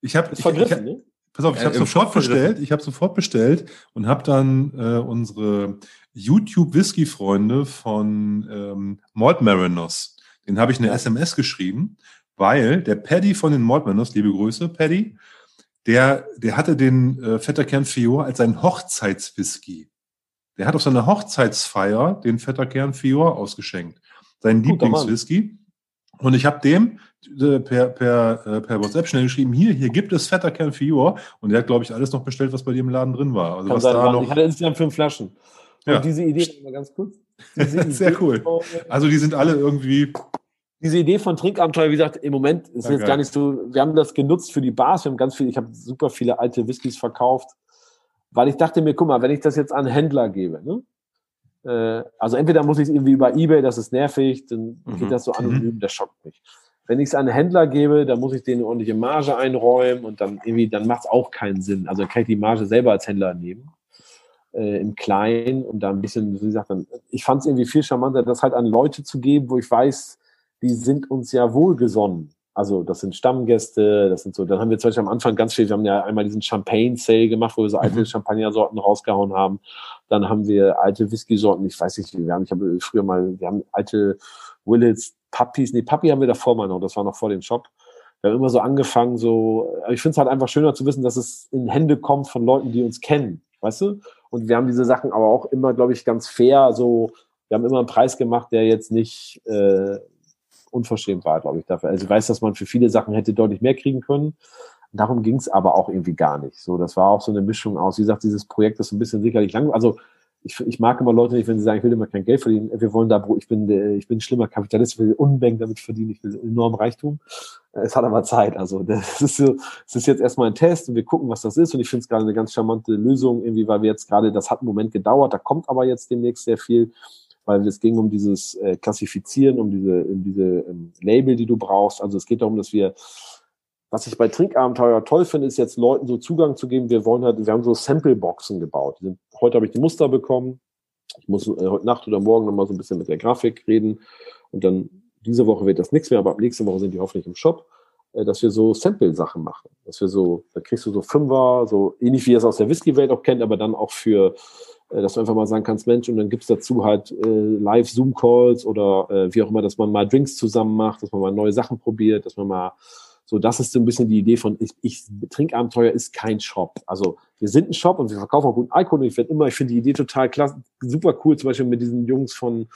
ich habe vergriffen, ich, ne? Pass auf, ich habe sofort bestellt. Ich habe sofort bestellt und habe dann äh, unsere YouTube Whisky Freunde von ähm, Malt Marinos. Den habe ich eine SMS geschrieben, weil der Paddy von den Malt Marinos, liebe Grüße, Paddy, der, der hatte den äh, Vetterkern Fior als seinen Hochzeitswhisky. Der hat auf seiner Hochzeitsfeier den Vetterkern Fior ausgeschenkt. Sein Lieblingswhisky. Und ich habe dem äh, per, per, äh, per WhatsApp schnell geschrieben, hier, hier gibt es Vetterkern Fior. Und der hat, glaube ich, alles noch bestellt, was bei dir im Laden drin war. Also was da noch ich hatte insgesamt fünf Flaschen. Und ja. diese Idee, mal ganz kurz. Sehr cool. Also die sind alle irgendwie diese Idee von Trinkabenteuer, wie gesagt, im Moment ist ja, jetzt gar nicht so, wir haben das genutzt für die Bars, wir haben ganz viel, ich habe super viele alte Whiskys verkauft, weil ich dachte mir, guck mal, wenn ich das jetzt an Händler gebe, ne? Äh, also entweder muss ich es irgendwie über Ebay, das ist nervig, dann mhm. geht das so anonym, mhm. das schockt mich. Wenn ich es an Händler gebe, dann muss ich denen eine ordentliche Marge einräumen und dann irgendwie, dann macht es auch keinen Sinn. Also kann ich die Marge selber als Händler nehmen, äh, im Kleinen und da ein bisschen, wie gesagt, dann, ich fand es irgendwie viel charmanter, das halt an Leute zu geben, wo ich weiß, die sind uns ja wohlgesonnen. Also das sind Stammgäste, das sind so, dann haben wir zum Beispiel am Anfang ganz viel, wir haben ja einmal diesen Champagne-Sale gemacht, wo wir so alte mhm. Champagner-Sorten rausgehauen haben. Dann haben wir alte Whisky-Sorten, ich weiß nicht, wir haben, ich habe früher mal, wir haben alte Willits, Puppies, nee, Puppy haben wir davor mal noch, das war noch vor dem Shop. Wir haben immer so angefangen, so, ich finde es halt einfach schöner zu wissen, dass es in Hände kommt von Leuten, die uns kennen, weißt du? Und wir haben diese Sachen aber auch immer, glaube ich, ganz fair, so, wir haben immer einen Preis gemacht, der jetzt nicht äh, unverschämt war, glaube ich, dafür. Also ich weiß, dass man für viele Sachen hätte deutlich mehr kriegen können. Darum ging es aber auch irgendwie gar nicht. So, das war auch so eine Mischung aus. Wie gesagt, dieses Projekt ist ein bisschen sicherlich lang. Also ich, ich mag immer Leute nicht, wenn sie sagen, ich will immer kein Geld verdienen. Wir wollen da, ich bin, ich bin ein schlimmer Kapitalist, ich will Unmengen damit verdienen, ich will enorm Reichtum. Es hat aber Zeit. Also das ist so, es ist jetzt erstmal ein Test und wir gucken, was das ist. Und ich finde es gerade eine ganz charmante Lösung, irgendwie, weil wir jetzt gerade, das hat einen Moment gedauert, da kommt aber jetzt demnächst sehr viel weil es ging um dieses äh, Klassifizieren, um diese, um diese ähm, Label, die du brauchst. Also es geht darum, dass wir, was ich bei Trinkabenteuer toll finde, ist jetzt Leuten so Zugang zu geben. Wir wollen halt, wir haben so Sample-Boxen gebaut. Heute habe ich die Muster bekommen. Ich muss äh, heute Nacht oder morgen nochmal so ein bisschen mit der Grafik reden. Und dann diese Woche wird das nichts mehr, aber ab nächste Woche sind die hoffentlich im Shop äh, dass wir so Sample-Sachen machen. Dass wir so, da kriegst du so Fünfer, so ähnlich wie ihr es aus der Whisky-Welt auch kennt, aber dann auch für dass du einfach mal sagen kannst, Mensch, und dann gibt's dazu halt äh, Live-Zoom-Calls oder äh, wie auch immer, dass man mal Drinks zusammen macht, dass man mal neue Sachen probiert, dass man mal so, das ist so ein bisschen die Idee von, ich, ich Trinkabenteuer ist kein Shop. Also wir sind ein Shop und wir verkaufen auch guten Alkohol und ich werde immer, ich finde die Idee total klasse, super cool, zum Beispiel mit diesen Jungs von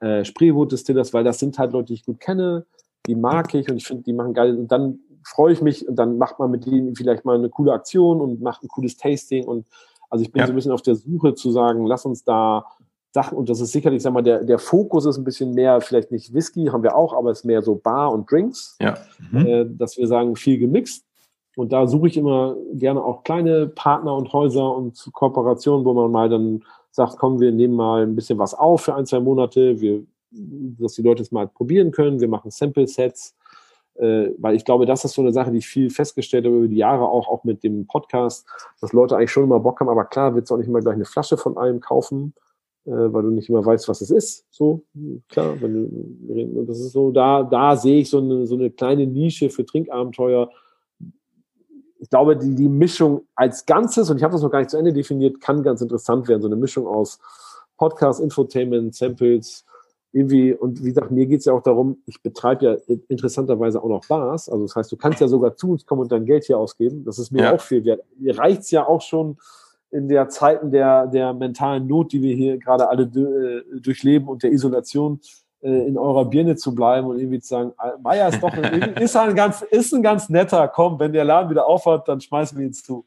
äh, Spreewood Distillers, weil das sind halt Leute, die ich gut kenne, die mag ich und ich finde, die machen geil. Und dann freue ich mich und dann macht man mit denen vielleicht mal eine coole Aktion und macht ein cooles Tasting und also ich bin ja. so ein bisschen auf der Suche zu sagen, lass uns da Sachen, und das ist sicherlich, sag mal, der, der Fokus ist ein bisschen mehr, vielleicht nicht Whisky, haben wir auch, aber es ist mehr so Bar und Drinks. Ja. Mhm. Äh, dass wir sagen, viel gemixt. Und da suche ich immer gerne auch kleine Partner und Häuser und Kooperationen, wo man mal dann sagt, komm, wir nehmen mal ein bisschen was auf für ein, zwei Monate, wir, dass die Leute es mal probieren können. Wir machen Sample-Sets, äh, weil ich glaube, das ist so eine Sache, die ich viel festgestellt habe über die Jahre, auch, auch mit dem Podcast, dass Leute eigentlich schon immer Bock haben, aber klar, willst du auch nicht immer gleich eine Flasche von einem kaufen, äh, weil du nicht immer weißt, was es ist. So, klar, wenn du, das ist so, da, da sehe ich so eine, so eine kleine Nische für Trinkabenteuer. Ich glaube, die, die Mischung als Ganzes, und ich habe das noch gar nicht zu Ende definiert, kann ganz interessant werden. So eine Mischung aus Podcast, Infotainment, Samples, irgendwie, und wie gesagt, mir geht es ja auch darum, ich betreibe ja interessanterweise auch noch Bars. Also das heißt, du kannst ja sogar zu uns kommen und dein Geld hier ausgeben. Das ist mir ja. auch viel wert. Mir reicht es ja auch schon in der Zeiten der, der mentalen Not, die wir hier gerade alle äh, durchleben und der Isolation, äh, in eurer Birne zu bleiben und irgendwie zu sagen, ah, Meier ist doch ein, ist ein ganz, ist ein ganz netter, komm, wenn der Laden wieder aufhört, dann schmeißen wir ihn zu.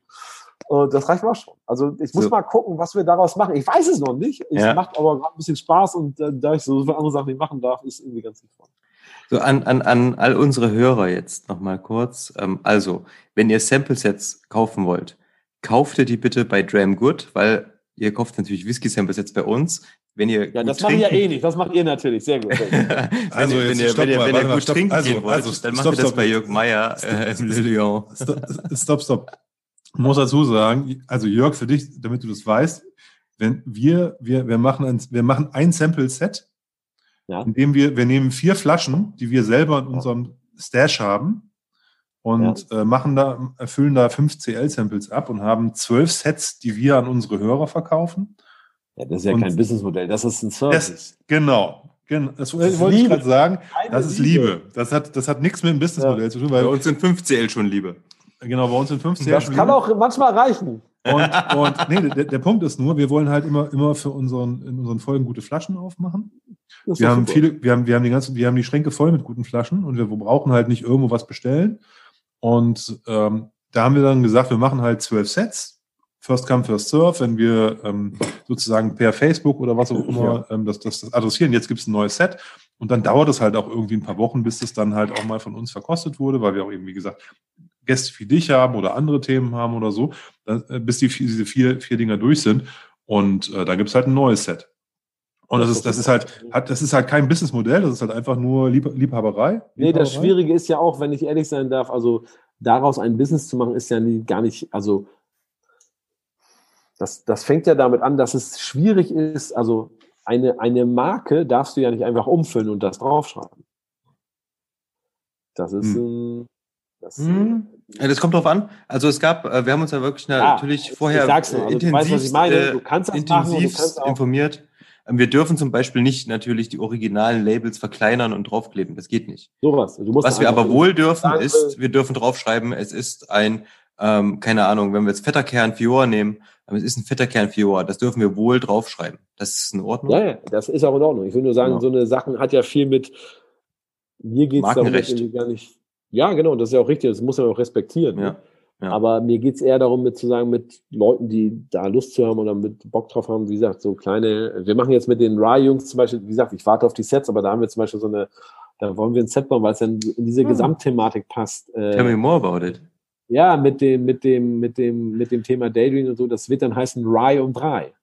Und das reicht mir auch schon. Also ich muss so. mal gucken, was wir daraus machen. Ich weiß es noch nicht. Es ja. macht aber gerade ein bisschen Spaß und äh, da ich so viele andere Sachen nicht machen darf, ist irgendwie ganz sinnvoll. So an, an, an all unsere Hörer jetzt nochmal kurz. Ähm, also, wenn ihr Sample-Sets kaufen wollt, kauft ihr die bitte bei Dram Good, weil ihr kauft natürlich Whisky-Samples bei uns. Wenn ihr ja, das machen wir ja eh nicht. Das macht ihr natürlich. Sehr gut. also, wenn, ihr, wenn, ihr, wenn ihr gut stopp, trinken also, gehen wollt, also, dann macht ihr das bei Jörg Meyer äh, im Le Lyon. Stopp, stopp muss dazu sagen, also Jörg, für dich, damit du das weißt, wenn wir, wir, wir machen ein, wir machen ein Sample-Set, ja. indem wir, wir nehmen vier Flaschen, die wir selber in unserem Stash haben und ja. äh, machen da, erfüllen da fünf CL-Samples ab und haben zwölf Sets, die wir an unsere Hörer verkaufen. Ja, das ist ja und kein Businessmodell, das ist ein Service. Das, genau. Genau, das, das wollte ich gerade sagen. Das ist Liebe. Liebe. Das hat, das hat nichts mit dem Businessmodell ja. zu tun. Weil Bei uns sind 5 CL schon Liebe. Genau, bei uns sind 15. Das kann auch manchmal reichen. Und, und nee, der, der, Punkt ist nur, wir wollen halt immer, immer für unseren, in unseren Folgen gute Flaschen aufmachen. Wir haben super. viele, wir haben, wir haben die ganzen, wir haben die Schränke voll mit guten Flaschen und wir brauchen halt nicht irgendwo was bestellen. Und ähm, da haben wir dann gesagt, wir machen halt zwölf Sets. First come, first serve, wenn wir ähm, sozusagen per Facebook oder was auch immer ähm, das, das, das adressieren. Jetzt gibt es ein neues Set und dann dauert es halt auch irgendwie ein paar Wochen, bis das dann halt auch mal von uns verkostet wurde, weil wir auch eben, wie gesagt, Gäste wie dich haben oder andere Themen haben oder so, äh, bis die, diese vier, vier Dinger durch sind. Und äh, dann gibt's halt ein neues Set. Und das ist, das ist halt, hat, das ist halt kein Businessmodell, das ist halt einfach nur Lieb Liebhaberei. Liebhaberei. Nee, das Schwierige ist ja auch, wenn ich ehrlich sein darf, also daraus ein Business zu machen, ist ja nie, gar nicht, also das, das fängt ja damit an, dass es schwierig ist, also eine, eine Marke darfst du ja nicht einfach umfüllen und das draufschreiben. Das ist hm. ein, das, hm. ja, das kommt drauf an. Also es gab, äh, wir haben uns ja wirklich ja, natürlich vorher also intensiv, weißt, meine. Du kannst das intensiv informiert. Ähm, wir dürfen zum Beispiel nicht natürlich die originalen Labels verkleinern und draufkleben. Das geht nicht. Sowas. Was wir aber wohl dürfen, ist, wir dürfen draufschreiben, es ist ein, ähm, keine Ahnung, wenn wir jetzt fetter Kern Fior nehmen, es ist ein fetter Kern Fior. Das dürfen wir wohl draufschreiben. Das ist in Ordnung. Ja, ja das ist auch in Ordnung. Ich will nur sagen, genau. so eine Sachen hat ja viel mit, mir geht es gar nicht ja, genau, das ist ja auch richtig, das muss man auch respektieren. Ne? Ja, ja. Aber mir geht's eher darum, mit zu sagen, mit Leuten, die da Lust zu haben oder mit Bock drauf haben, wie gesagt, so kleine, wir machen jetzt mit den Rye-Jungs zum Beispiel, wie gesagt, ich warte auf die Sets, aber da haben wir zum Beispiel so eine, da wollen wir ein Set bauen, weil es dann in diese hm. Gesamtthematik passt. Äh, Tell me more about it. Ja, mit dem, mit dem, mit dem, mit dem Thema Daydream und so, das wird dann heißen Rye um drei.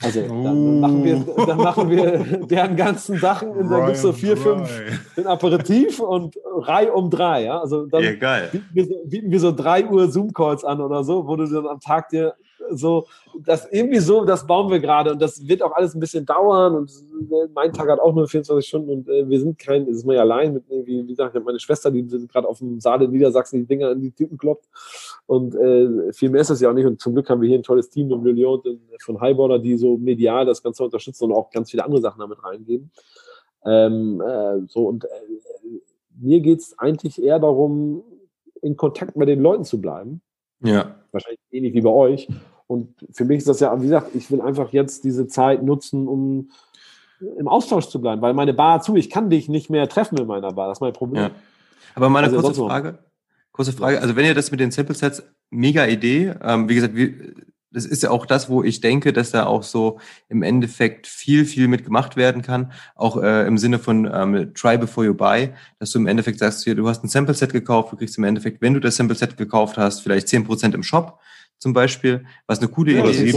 Also dann machen wir, dann machen wir deren ganzen Sachen und dann gibt es so vier, fünf den Aperitif und Reihe um drei. Ja? Also dann ja. Bieten, wir so, bieten wir so drei Uhr Zoom-Calls an oder so, wo du dann am Tag dir so, das irgendwie so, das bauen wir gerade und das wird auch alles ein bisschen dauern und mein Tag hat auch nur 24 Stunden und äh, wir sind kein, das ist mal ja allein mit irgendwie, wie gesagt, meine Schwester, die sind gerade auf dem Saal in Niedersachsen die Dinger in die Typen kloppt und äh, viel mehr ist das ja auch nicht und zum Glück haben wir hier ein tolles Team im Lyon von Highborder, die so medial das Ganze unterstützen und auch ganz viele andere Sachen damit reingeben. Ähm, äh, so und äh, mir geht's eigentlich eher darum, in Kontakt mit den Leuten zu bleiben. Ja. Wahrscheinlich ähnlich wie bei euch. Und für mich ist das ja, wie gesagt, ich will einfach jetzt diese Zeit nutzen, um im Austausch zu bleiben, weil meine Bar zu, ich kann dich nicht mehr treffen in meiner Bar, das ist mein Problem. Ja. Aber meine also kurze Frage, kurze Frage, also wenn ihr das mit den Sample Sets, mega Idee, ähm, wie gesagt, wie, das ist ja auch das, wo ich denke, dass da auch so im Endeffekt viel, viel mit gemacht werden kann. Auch äh, im Sinne von ähm, Try before you buy, dass du im Endeffekt sagst, hier, du hast ein Sample-Set gekauft, du kriegst im Endeffekt, wenn du das Sample-Set gekauft hast, vielleicht zehn Prozent im Shop zum Beispiel, was eine coole ja, Idee ist.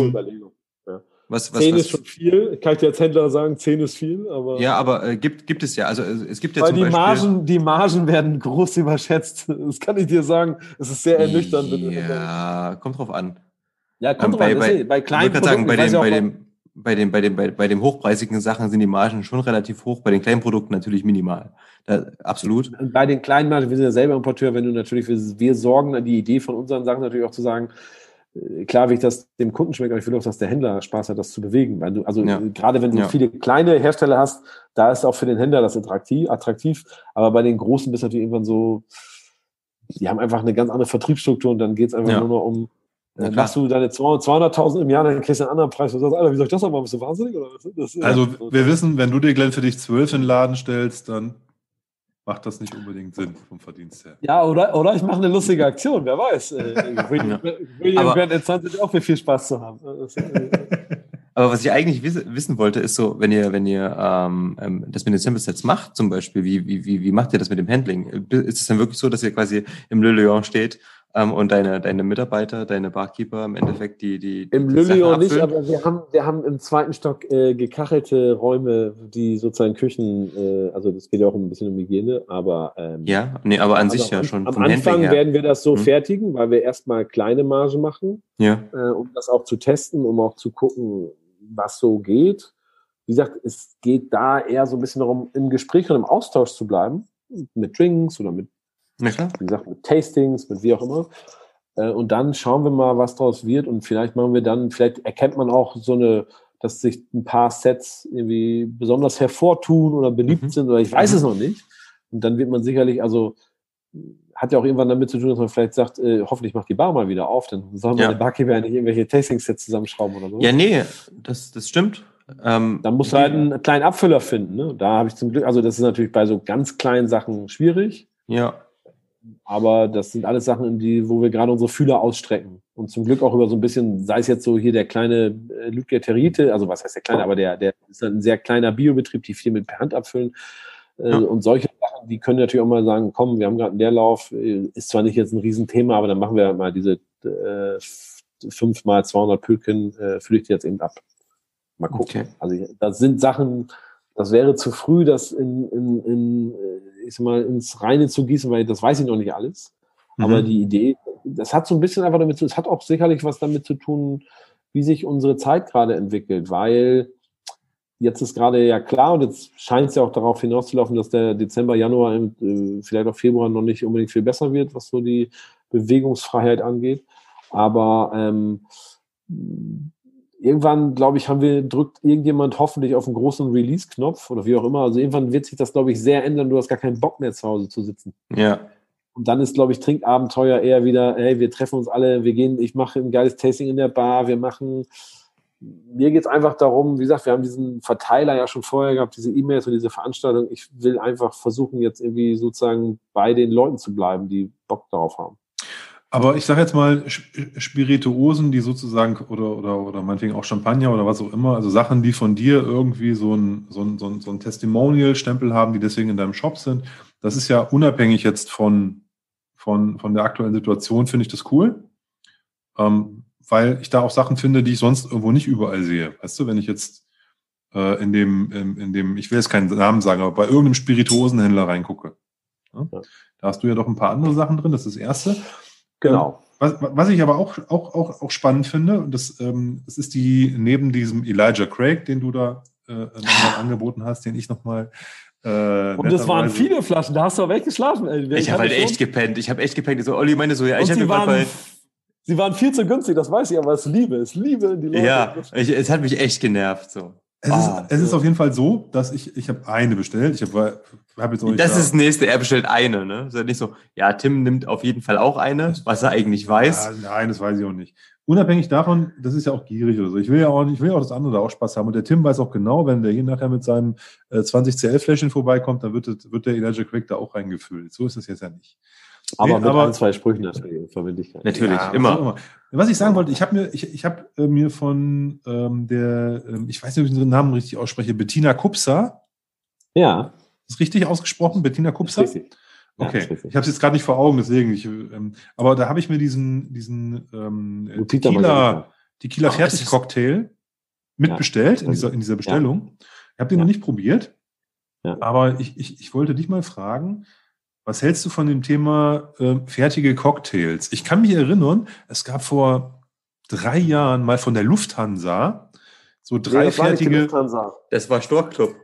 Was, was, 10 was, ist schon viel. Kann ich dir als Händler sagen, zehn ist viel. Aber ja, aber äh, gibt, gibt es ja. Also es gibt ja Weil zum die Beispiel, Margen, die Margen werden groß überschätzt. Das kann ich dir sagen. Es ist sehr ernüchternd. Ja, kommt drauf an. Ja, kommt ähm, bei, bei, bei kleinen ich sagen, bei dem, bei dem, bei dem, bei dem, bei, bei dem hochpreisigen Sachen sind die Margen schon relativ hoch, bei den kleinen Produkten natürlich minimal. Da, absolut. Bei den kleinen Margen, wir sind ja selber Importeur, wenn du natürlich, wir, wir sorgen, die Idee von unseren Sachen natürlich auch zu sagen, klar will ich das dem Kunden schmeckt, aber ich will auch, dass der Händler Spaß hat, das zu bewegen. Weil du, also ja. gerade wenn du ja. viele kleine Hersteller hast, da ist auch für den Händler das attraktiv, attraktiv. Aber bei den großen bist du natürlich irgendwann so, die haben einfach eine ganz andere Vertriebsstruktur und dann geht es einfach ja. nur noch um dann machst du deine 200.000 im Jahr, dann kriegst du einen anderen Preis. Und sagst, Alter, wie soll ich das machen? Bist du wahnsinnig? Oder? Das, also, wir wissen, wenn du dir Glenn für dich 12 in den Laden stellst, dann macht das nicht unbedingt Sinn vom Verdienst her. Ja, oder, oder ich mache eine lustige Aktion, wer weiß. Äh, William, ja. William Grant 20 auch für viel Spaß zu haben. Äh, Aber was ich eigentlich wissen wollte, ist so, wenn ihr, wenn ihr ähm, ähm, das mit den Sample Sets macht, zum Beispiel, wie, wie, wie, wie macht ihr das mit dem Handling? Ist es dann wirklich so, dass ihr quasi im Le Leon steht ähm, und deine, deine Mitarbeiter, deine Barkeeper im Endeffekt, die. die, Im Lülio nicht, aber wir haben, wir haben im zweiten Stock äh, gekachelte Räume, die sozusagen Küchen, äh, also das geht ja auch ein bisschen um Hygiene, aber. Ähm, ja, nee, aber an sich ja am, schon. Am Anfang werden wir das so hm. fertigen, weil wir erstmal kleine Marge machen, ja. äh, um das auch zu testen, um auch zu gucken, was so geht. Wie gesagt, es geht da eher so ein bisschen darum, im Gespräch und im Austausch zu bleiben, mit Drinks oder mit na klar. Wie gesagt, mit Tastings, mit wie auch immer. Äh, und dann schauen wir mal, was daraus wird. Und vielleicht machen wir dann, vielleicht erkennt man auch so eine, dass sich ein paar Sets irgendwie besonders hervortun oder beliebt mhm. sind oder ich weiß mhm. es noch nicht. Und dann wird man sicherlich, also hat ja auch irgendwann damit zu tun, dass man vielleicht sagt, äh, hoffentlich macht die Bar mal wieder auf, dann soll man ja. der Barkeeper ja nicht irgendwelche Tasting-Sets zusammenschrauben oder so. Ja, nee, das, das stimmt. Ähm, dann musst du halt einen kleinen Abfüller finden. Ne? Da habe ich zum Glück, also das ist natürlich bei so ganz kleinen Sachen schwierig. Ja. Aber das sind alles Sachen, in die, wo wir gerade unsere Fühler ausstrecken. Und zum Glück auch über so ein bisschen, sei es jetzt so hier der kleine äh, Ludger Terite, also was heißt der kleine, aber der, der ist ein sehr kleiner Biobetrieb, die viel mit per Hand abfüllen. Äh, ja. Und solche Sachen, die können natürlich auch mal sagen, komm, wir haben gerade einen Leerlauf, äh, ist zwar nicht jetzt ein Riesenthema, aber dann machen wir mal diese äh, 5 mal 200 Pülken, äh, fülle ich die jetzt eben ab. Mal gucken. Okay. Also das sind Sachen, das wäre zu früh, das in, in, in äh, ich sag mal, ins Reine zu gießen, weil das weiß ich noch nicht alles. Mhm. Aber die Idee, das hat so ein bisschen einfach damit zu, es hat auch sicherlich was damit zu tun, wie sich unsere Zeit gerade entwickelt, weil jetzt ist gerade ja klar und jetzt scheint es ja auch darauf hinauszulaufen, dass der Dezember, Januar, äh, vielleicht auch Februar noch nicht unbedingt viel besser wird, was so die Bewegungsfreiheit angeht. Aber ähm, irgendwann, glaube ich, haben wir, drückt irgendjemand hoffentlich auf einen großen Release-Knopf oder wie auch immer. Also irgendwann wird sich das, glaube ich, sehr ändern. Du hast gar keinen Bock mehr zu Hause zu sitzen. Ja. Und dann ist, glaube ich, Trinkabenteuer eher wieder, hey, wir treffen uns alle, wir gehen, ich mache ein geiles Tasting in der Bar, wir machen, mir geht es einfach darum, wie gesagt, wir haben diesen Verteiler ja schon vorher gehabt, diese E-Mails und diese Veranstaltung. Ich will einfach versuchen, jetzt irgendwie sozusagen bei den Leuten zu bleiben, die Bock darauf haben. Aber ich sage jetzt mal, Spirituosen, die sozusagen, oder, oder, oder meinetwegen auch Champagner oder was auch immer, also Sachen, die von dir irgendwie so ein, so ein, so ein, so ein Testimonial-Stempel haben, die deswegen in deinem Shop sind, das ist ja unabhängig jetzt von, von, von der aktuellen Situation, finde ich das cool. Ähm, weil ich da auch Sachen finde, die ich sonst irgendwo nicht überall sehe. Weißt du, wenn ich jetzt äh, in dem, in, in dem, ich will jetzt keinen Namen sagen, aber bei irgendeinem Spirituosenhändler reingucke. Ja? Da hast du ja doch ein paar andere Sachen drin, das ist das Erste. Genau. was, was ich aber auch, auch, auch, auch spannend finde, und das, ähm, das ist die, neben diesem Elijah Craig, den du da äh, nochmal angeboten hast, den ich nochmal äh, und das waren viele Flaschen, da hast du auch weggeschlafen. Ey. Ich, ich habe halt echt gepennt. Ich habe echt gepennt. So, Olli meine so, ja, ich habe waren, Sie waren viel zu günstig, das weiß ich, aber es liebe, es liebe die Leute. Ja, ich, es hat mich echt genervt. So. Es, ah, ist, es ist auf jeden Fall so, dass ich, ich habe eine bestellt. Ich habe hab jetzt auch nicht Das da. ist das nächste, er bestellt eine. Ne? ist ja nicht so, ja, Tim nimmt auf jeden Fall auch eine, was er eigentlich weiß. Ja, nein, das weiß ich auch nicht. Unabhängig davon, das ist ja auch gierig oder so. Ich will ja auch, ich will ja auch das andere da auch Spaß haben. Und der Tim weiß auch genau, wenn der hier nachher mit seinem äh, 20 CL-Fläschchen vorbeikommt, dann wird, wird der Elijah Quick da auch reingefüllt. So ist es jetzt ja nicht. Aber nee, mit aber, ein, zwei Sprüchen natürlich, Verbindlichkeit. Natürlich, ja, immer. immer. Was ich sagen wollte, ich habe mir, ich, ich habe äh, mir von ähm, der, ähm, ich weiß nicht, ob ich den Namen richtig ausspreche, Bettina Kupsa. Ja. Ist richtig ausgesprochen, Bettina Kupsa? Richtig. Okay, ja, ich habe es jetzt gerade nicht vor Augen, deswegen. Ich, ähm, aber da habe ich mir diesen, diesen ähm, Tequila, Tequila oh, Fertigcocktail mitbestellt ja, in, dieser, in dieser Bestellung. Ja. Ich habe den noch nicht probiert. Ja. Aber ich, ich, ich wollte dich mal fragen, was hältst du von dem Thema äh, fertige Cocktails? Ich kann mich erinnern, es gab vor drei Jahren mal von der Lufthansa so drei nee, fertige. Das war Stork Club.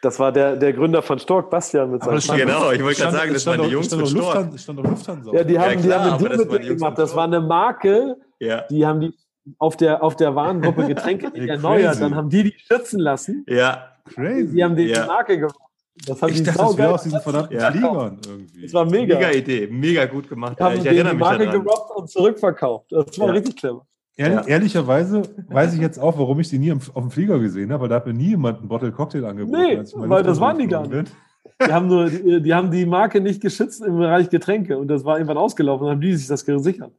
Das war der, der Gründer von Stork, Bastian mit seinem Stand, Genau, ich wollte gerade sagen, das waren die Jungs von Stork. Lufthansa, stand doch Lufthansa. Ja, die haben, ja, klar, die haben eine Deal mit gemacht. Das war eine Marke, ja. die haben die auf der, auf der Warengruppe Getränke erneuert. Dann haben die die schützen lassen. Ja. Crazy. Die haben die ja. Marke gemacht. Das haben ich die dachte, das wäre aus diesen verdammten ja. Fliegern irgendwie. Das war mega. Mega Idee, mega gut gemacht. Die haben ich erinnere die mich Marke daran. gerobbt und zurückverkauft. Das war ja. richtig clever. Ehrlich, ja. Ehrlicherweise weiß ich jetzt auch, warum ich die nie auf dem Flieger gesehen habe, weil da hat mir nie jemand einen Bottle Cocktail angeboten. Nee, weil das waren die gar nicht. Die haben, nur, die, die, haben die Marke nicht geschützt im Bereich Getränke und das war irgendwann ausgelaufen und haben die sich das gesichert.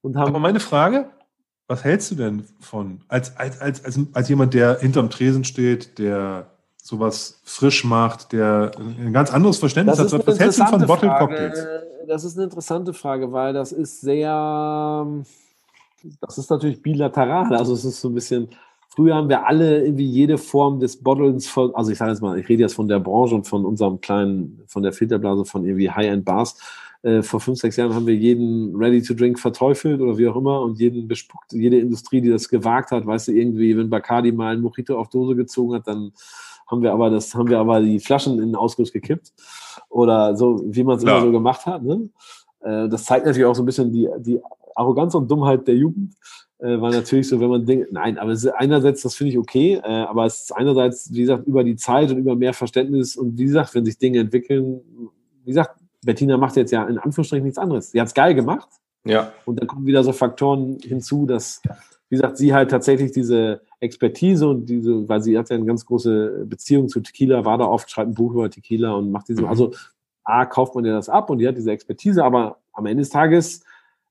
Und haben Aber meine Frage, was hältst du denn von, als, als, als, als, als jemand, der hinterm Tresen steht, der sowas frisch macht, der ein ganz anderes Verständnis hat. Was hältst du von Bottle Cocktails? Das ist eine interessante Frage, weil das ist sehr, das ist natürlich bilateral. Also es ist so ein bisschen, früher haben wir alle irgendwie jede Form des Bottles von, also ich sage jetzt mal, ich rede jetzt von der Branche und von unserem kleinen, von der Filterblase von irgendwie High-End-Bars. Äh, vor fünf, sechs Jahren haben wir jeden Ready to Drink verteufelt oder wie auch immer und jeden bespuckt, jede Industrie, die das gewagt hat, weißt du, irgendwie, wenn Bacardi mal ein Mojito auf Dose gezogen hat, dann haben wir aber das, haben wir aber die Flaschen in den Ausguss gekippt. Oder so, wie man es immer so gemacht hat. Ne? Äh, das zeigt natürlich auch so ein bisschen die, die Arroganz und Dummheit der Jugend. Äh, war natürlich so, wenn man denkt, nein, aber es ist einerseits, das finde ich okay, äh, aber es ist einerseits, wie gesagt, über die Zeit und über mehr Verständnis und wie gesagt, wenn sich Dinge entwickeln, wie gesagt, Bettina macht jetzt ja in Anführungsstrichen nichts anderes. Sie hat es geil gemacht. Ja. Und dann kommen wieder so Faktoren hinzu, dass, wie gesagt, sie halt tatsächlich diese Expertise und diese, weil sie hat ja eine ganz große Beziehung zu Tequila, war da oft, schreibt ein Buch über Tequila und macht diese, mhm. also A, kauft man ja das ab und die hat diese Expertise, aber am Ende des Tages,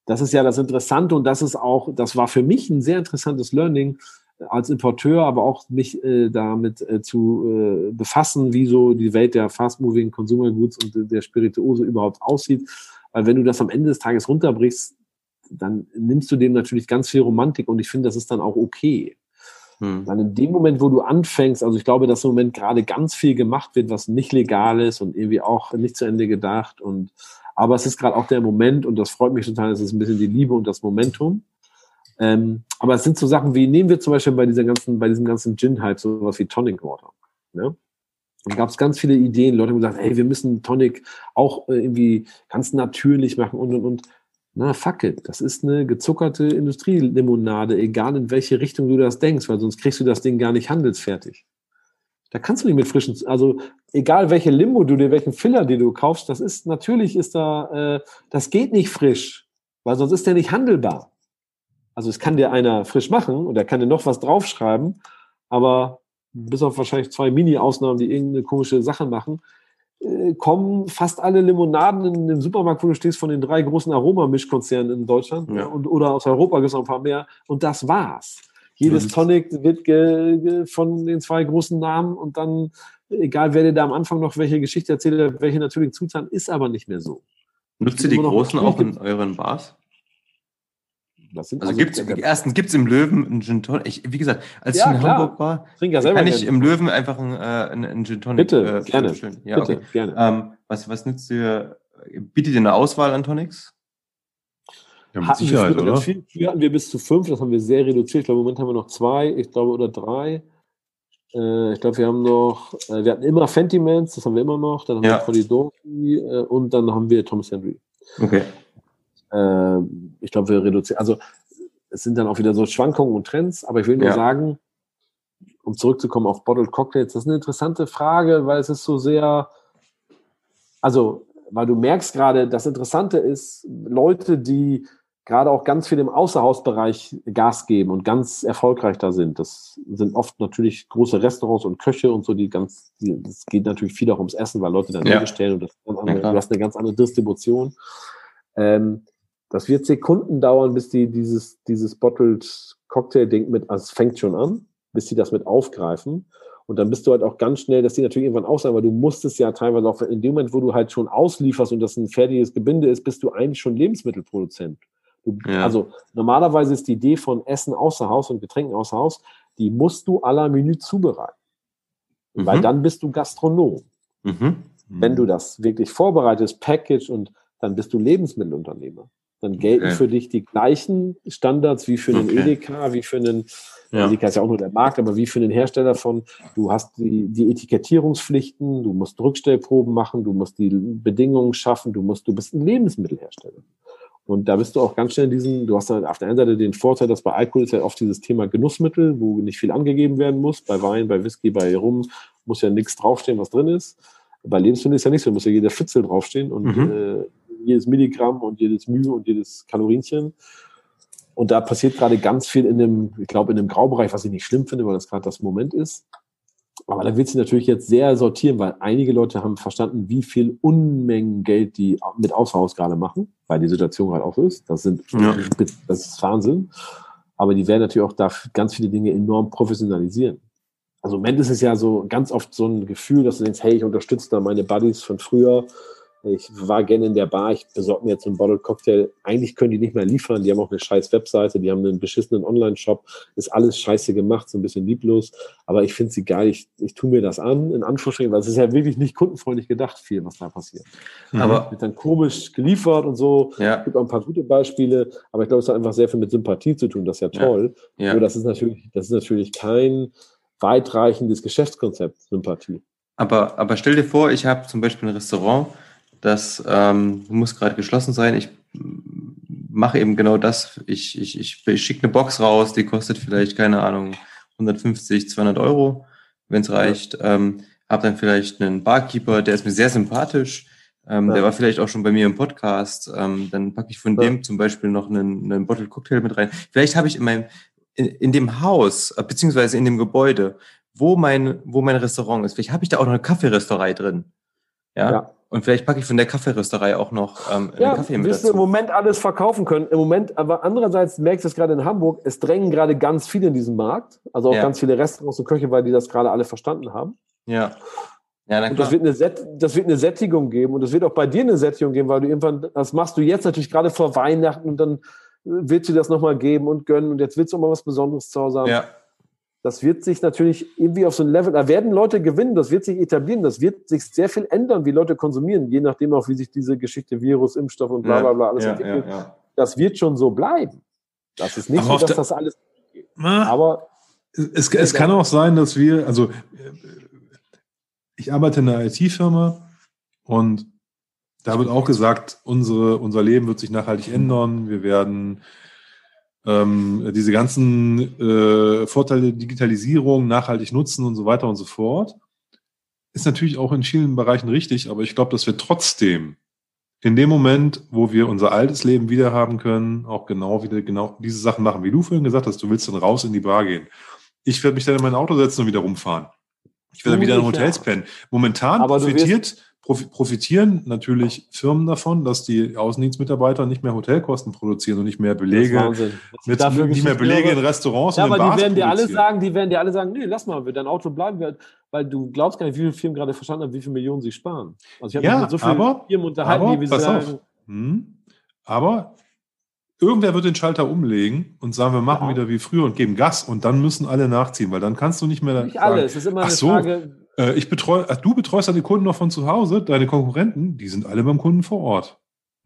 das ist ja das Interessante und das ist auch, das war für mich ein sehr interessantes Learning äh, als Importeur, aber auch mich äh, damit äh, zu äh, befassen, wie so die Welt der Fast-Moving Consumer Goods und der Spirituose überhaupt aussieht. Weil wenn du das am Ende des Tages runterbrichst, dann nimmst du dem natürlich ganz viel Romantik und ich finde, das ist dann auch okay. Hm. Dann in dem Moment, wo du anfängst, also ich glaube, dass im Moment gerade ganz viel gemacht wird, was nicht legal ist und irgendwie auch nicht zu Ende gedacht. Und aber es ist gerade auch der Moment und das freut mich total, es ist ein bisschen die Liebe und das Momentum. Ähm, aber es sind so Sachen wie, nehmen wir zum Beispiel bei dieser ganzen, bei diesem ganzen Gin-Hype sowas wie Tonic Water. Ne? Und gab es ganz viele Ideen. Leute haben gesagt, hey, wir müssen Tonic auch äh, irgendwie ganz natürlich machen und und und. Na, fuck it. Das ist eine gezuckerte Industrielimonade, egal in welche Richtung du das denkst, weil sonst kriegst du das Ding gar nicht handelsfertig. Da kannst du nicht mit frischen, also egal welche Limo du dir, welchen Filler dir du kaufst, das ist, natürlich ist da, äh, das geht nicht frisch, weil sonst ist der nicht handelbar. Also es kann dir einer frisch machen und er kann dir noch was draufschreiben, aber bis auf wahrscheinlich zwei Mini-Ausnahmen, die irgendeine komische Sache machen, kommen fast alle Limonaden in den Supermarkt, wo du stehst, von den drei großen Aromamischkonzernen in Deutschland ja. und, oder aus Europa gibt es noch ein paar mehr. Und das war's. Jedes Tonic wird ge, ge, von den zwei großen Namen und dann, egal wer dir da am Anfang noch welche Geschichte erzählt welche natürlichen Zutaten, ist aber nicht mehr so. Nutzt ihr die großen auch in euren Bars? Also, also gibt's, erstens gibt es im Löwen einen Gin Tonic. Ich, wie gesagt, als ja, ich in klar. Hamburg war, ja kann ich im Löwen einfach einen, äh, einen Gin Tonic Bitte, äh, gerne. Schön. Ja, Bitte, okay. gerne. Ähm, was, was nützt dir, bietet ihr eine Auswahl an Tonics? Ja, mit wir Sicherheit, früher oder? viel. Früher hatten wir bis zu fünf, das haben wir sehr reduziert. Ich glaube, im Moment haben wir noch zwei, ich glaube, oder drei. Äh, ich glaube, wir haben noch, äh, wir hatten immer Fentimans, das haben wir immer noch. Dann haben Ja. wir Polidori äh, und dann haben wir Thomas Henry. Okay. Äh, ich glaube, wir reduzieren. Also es sind dann auch wieder so Schwankungen und Trends, aber ich will nur Ja. sagen, um zurückzukommen auf Bottled Cocktails, das ist eine interessante Frage, weil es ist so sehr, also, weil du merkst gerade, das Interessante ist, Leute, die gerade auch ganz viel im Außerhausbereich Gas geben und ganz erfolgreich da sind. Das sind oft natürlich große Restaurants und Köche und so, die ganz, es geht natürlich viel auch ums Essen, weil Leute dann Ja. bestellen und das Ja, du hast eine ganz andere Distribution. Ähm, das wird Sekunden dauern, bis die dieses, dieses Bottled Cocktail-Ding mit, also es fängt schon an, bis die das mit aufgreifen. Und dann bist du halt auch ganz schnell, dass die natürlich irgendwann auch sein, weil du musstest ja teilweise auch in dem Moment, wo du halt schon auslieferst und das ein fertiges Gebinde ist, bist du eigentlich schon Lebensmittelproduzent. Du, Ja. Also normalerweise ist die Idee von Essen außer Haus und Getränken außer Haus, die musst du à la Menü zubereiten. Weil Mhm. dann bist du Gastronom. Mhm. Wenn du das wirklich vorbereitest, package und dann bist du Lebensmittelunternehmer. Dann gelten Okay. für dich die gleichen Standards wie für einen Okay. Edeka, wie für einen, Ja. Edeka ist ja auch nur der Markt, aber wie für einen Hersteller von, du hast die, die Etikettierungspflichten, du musst Rückstellproben machen, du musst die Bedingungen schaffen, du musst, du bist ein Lebensmittelhersteller. Und da bist du auch ganz schnell in diesen, du hast dann auf der einen Seite den Vorteil, dass bei Alkohol ist ja oft dieses Thema Genussmittel, wo nicht viel angegeben werden muss. Bei Wein, bei Whisky, bei Rum muss ja nichts draufstehen, was drin ist. Bei Lebensmitteln ist ja nicht so, muss ja jeder Fitzel draufstehen und Mhm. äh, jedes Milligramm und jedes Mühe und jedes Kalorinchen. Und da passiert gerade ganz viel in dem, ich glaube, in dem Graubereich, was ich nicht schlimm finde, weil das gerade das Moment ist. Aber da wird sie natürlich jetzt sehr sortieren, weil einige Leute haben verstanden, wie viel Unmengen Geld die mit Außerhaus gerade machen, weil die Situation gerade auch so ist. Das sind, Ja. das ist Wahnsinn. Aber die werden natürlich auch da ganz viele Dinge enorm professionalisieren. Also im Moment ist es ja so ganz oft so ein Gefühl, dass du denkst, hey, ich unterstütze da meine Buddies von früher. Ich war gerne in der Bar, ich besorge mir jetzt einen Bottled Cocktail. Eigentlich können die nicht mehr liefern, die haben auch eine scheiß Webseite, die haben einen beschissenen Online-Shop, ist alles scheiße gemacht, so ein bisschen lieblos. Aber ich finde sie geil, ich, ich tue mir das an, in Anführungsstrichen, weil es ist ja wirklich nicht kundenfreundlich gedacht, viel, was da passiert. Aber Wird dann komisch geliefert und so. ja, Es gibt auch ein paar gute Beispiele, aber ich glaube, es hat einfach sehr viel mit Sympathie zu tun, das ist ja Ja. toll. ja. Nur das ist natürlich, das ist natürlich kein weitreichendes Geschäftskonzept, Sympathie. Aber, aber stell dir vor, ich habe zum Beispiel ein Restaurant, das ähm, muss gerade geschlossen sein. Ich mache eben genau das. Ich, ich, ich, ich schicke eine Box raus, die kostet vielleicht, keine Ahnung, 150, 200 Euro, wenn es reicht. Ähm, habe dann vielleicht einen Barkeeper, der ist mir sehr sympathisch. Ähm, Ja. Der war vielleicht auch schon bei mir im Podcast. Ähm, dann packe ich von Ja. dem zum Beispiel noch einen, einen Bottle Cocktail mit rein. Vielleicht habe ich in meinem in, in dem Haus, äh, beziehungsweise in dem Gebäude, wo mein, wo mein Restaurant ist, vielleicht habe ich da auch noch eine Kaffeerösterei drin. Ja. Ja. Und vielleicht packe ich von der Kaffeerösterei auch noch ähm, einen Ja, Kaffee mit wirst du im. Moment alles verkaufen können. Im Moment, aber andererseits merkst du es gerade in Hamburg, es drängen gerade ganz viele in diesen Markt. Also auch Ja. ganz viele Restaurants und Köche, weil die das gerade alle verstanden haben. Ja. Ja, Und das wird, eine Set, das wird eine Sättigung geben und es wird auch bei dir eine Sättigung geben, weil du irgendwann, das machst du jetzt natürlich gerade vor Weihnachten und dann willst du das nochmal geben und gönnen und jetzt willst du auch mal was Besonderes zu Hause haben. ja. Das wird sich natürlich irgendwie auf so ein Level, da werden Leute gewinnen, das wird sich etablieren, das wird sich sehr viel ändern, wie Leute konsumieren, je nachdem auch, wie sich diese Geschichte Virus, Impfstoff und bla bla bla alles ja, entwickelt. ja, ja. Das wird schon so bleiben. Das ist nicht so, dass das alles, Na, aber Es, es kann auch sein, dass wir, also ich arbeite in einer IT-Firma und da wird auch gesagt, unsere, unser Leben wird sich nachhaltig ändern. Wir werden ähm, diese ganzen äh, Vorteile der Digitalisierung nachhaltig nutzen und so weiter und so fort. Ist natürlich auch in vielen Bereichen richtig, aber ich glaube, dass wir trotzdem in dem Moment, wo wir unser altes Leben wieder haben können, auch genau wieder genau diese Sachen machen, wie du vorhin gesagt hast, du willst dann raus in die Bar gehen. Ich werde mich dann in mein Auto setzen und wieder rumfahren. Ich werde wieder in Hotels ja. pennen. Momentan profitiert, profi profitieren natürlich Firmen davon, dass die Außendienstmitarbeiter nicht mehr Hotelkosten produzieren und nicht mehr das Belege, mit, Dafür nicht mehr Belege in. Restaurants Ja, und in aber Bars die werden dir alle sagen, die werden dir alle sagen, nee, lass mal, dein Auto bleiben wird, weil du glaubst gar nicht, wie viele Firmen gerade verstanden haben, wie viele Millionen sie sparen. Also ich habe Ja, mit so vielen aber- Firmen unterhalten, aber, die pass sagen. Hm. Aber irgendwer wird den Schalter umlegen und sagen, wir machen Ja. wieder wie früher und geben Gas und dann müssen alle nachziehen, weil dann kannst du nicht mehr nicht sagen, alle, es ist immer eine so, Frage, Äh, ich betreue, ach, du betreust deine Kunden noch von zu Hause, deine Konkurrenten, die sind alle beim Kunden vor Ort.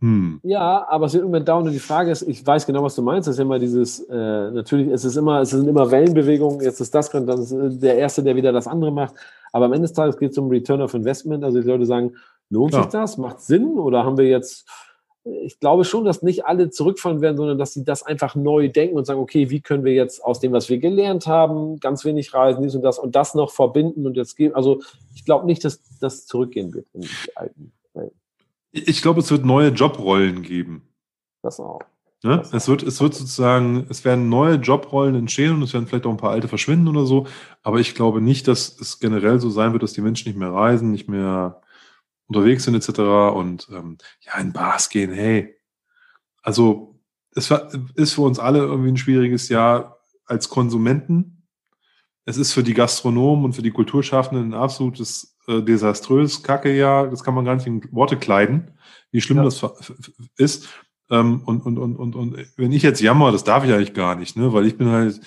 Hm. Ja, aber es wird irgendwann down und die Frage ist, ich weiß genau, was du meinst. Das ist immer dieses, äh, natürlich, es ist immer, es sind immer Wellenbewegungen, jetzt ist das, dann ist der Erste, der wieder das andere macht. Aber am Ende des Tages geht es um Return of Investment. Also die Leute sagen, lohnt Klar. sich das? Macht Sinn? Oder haben wir jetzt, ich glaube schon, dass nicht alle zurückfallen werden, sondern dass sie das einfach neu denken und sagen, okay, wie können wir jetzt aus dem, was wir gelernt haben, ganz wenig reisen, dies und das und das noch verbinden und jetzt geben. Also ich glaube nicht, dass das zurückgehen wird in die alten Welt. Ich glaube, es wird neue Jobrollen geben. Das auch. Ne? Es, wird, es wird sozusagen, es werden neue Jobrollen entstehen und es werden vielleicht auch ein paar alte verschwinden oder so. Aber ich glaube nicht, dass es generell so sein wird, dass die Menschen nicht mehr reisen, nicht mehr unterwegs sind etc. Und ähm, ja, in Bars gehen, hey. Also es war, ist für uns alle irgendwie ein schwieriges Jahr als Konsumenten. Es ist für die Gastronomen und für die Kulturschaffenden ein absolutes äh, desaströs Kacke-Jahr. Das kann man gar nicht in Worte kleiden, wie schlimm Ja. das ist. Ähm, und, und, und, und, und wenn ich jetzt jammer, das darf ich eigentlich gar nicht, ne? weil ich bin halt,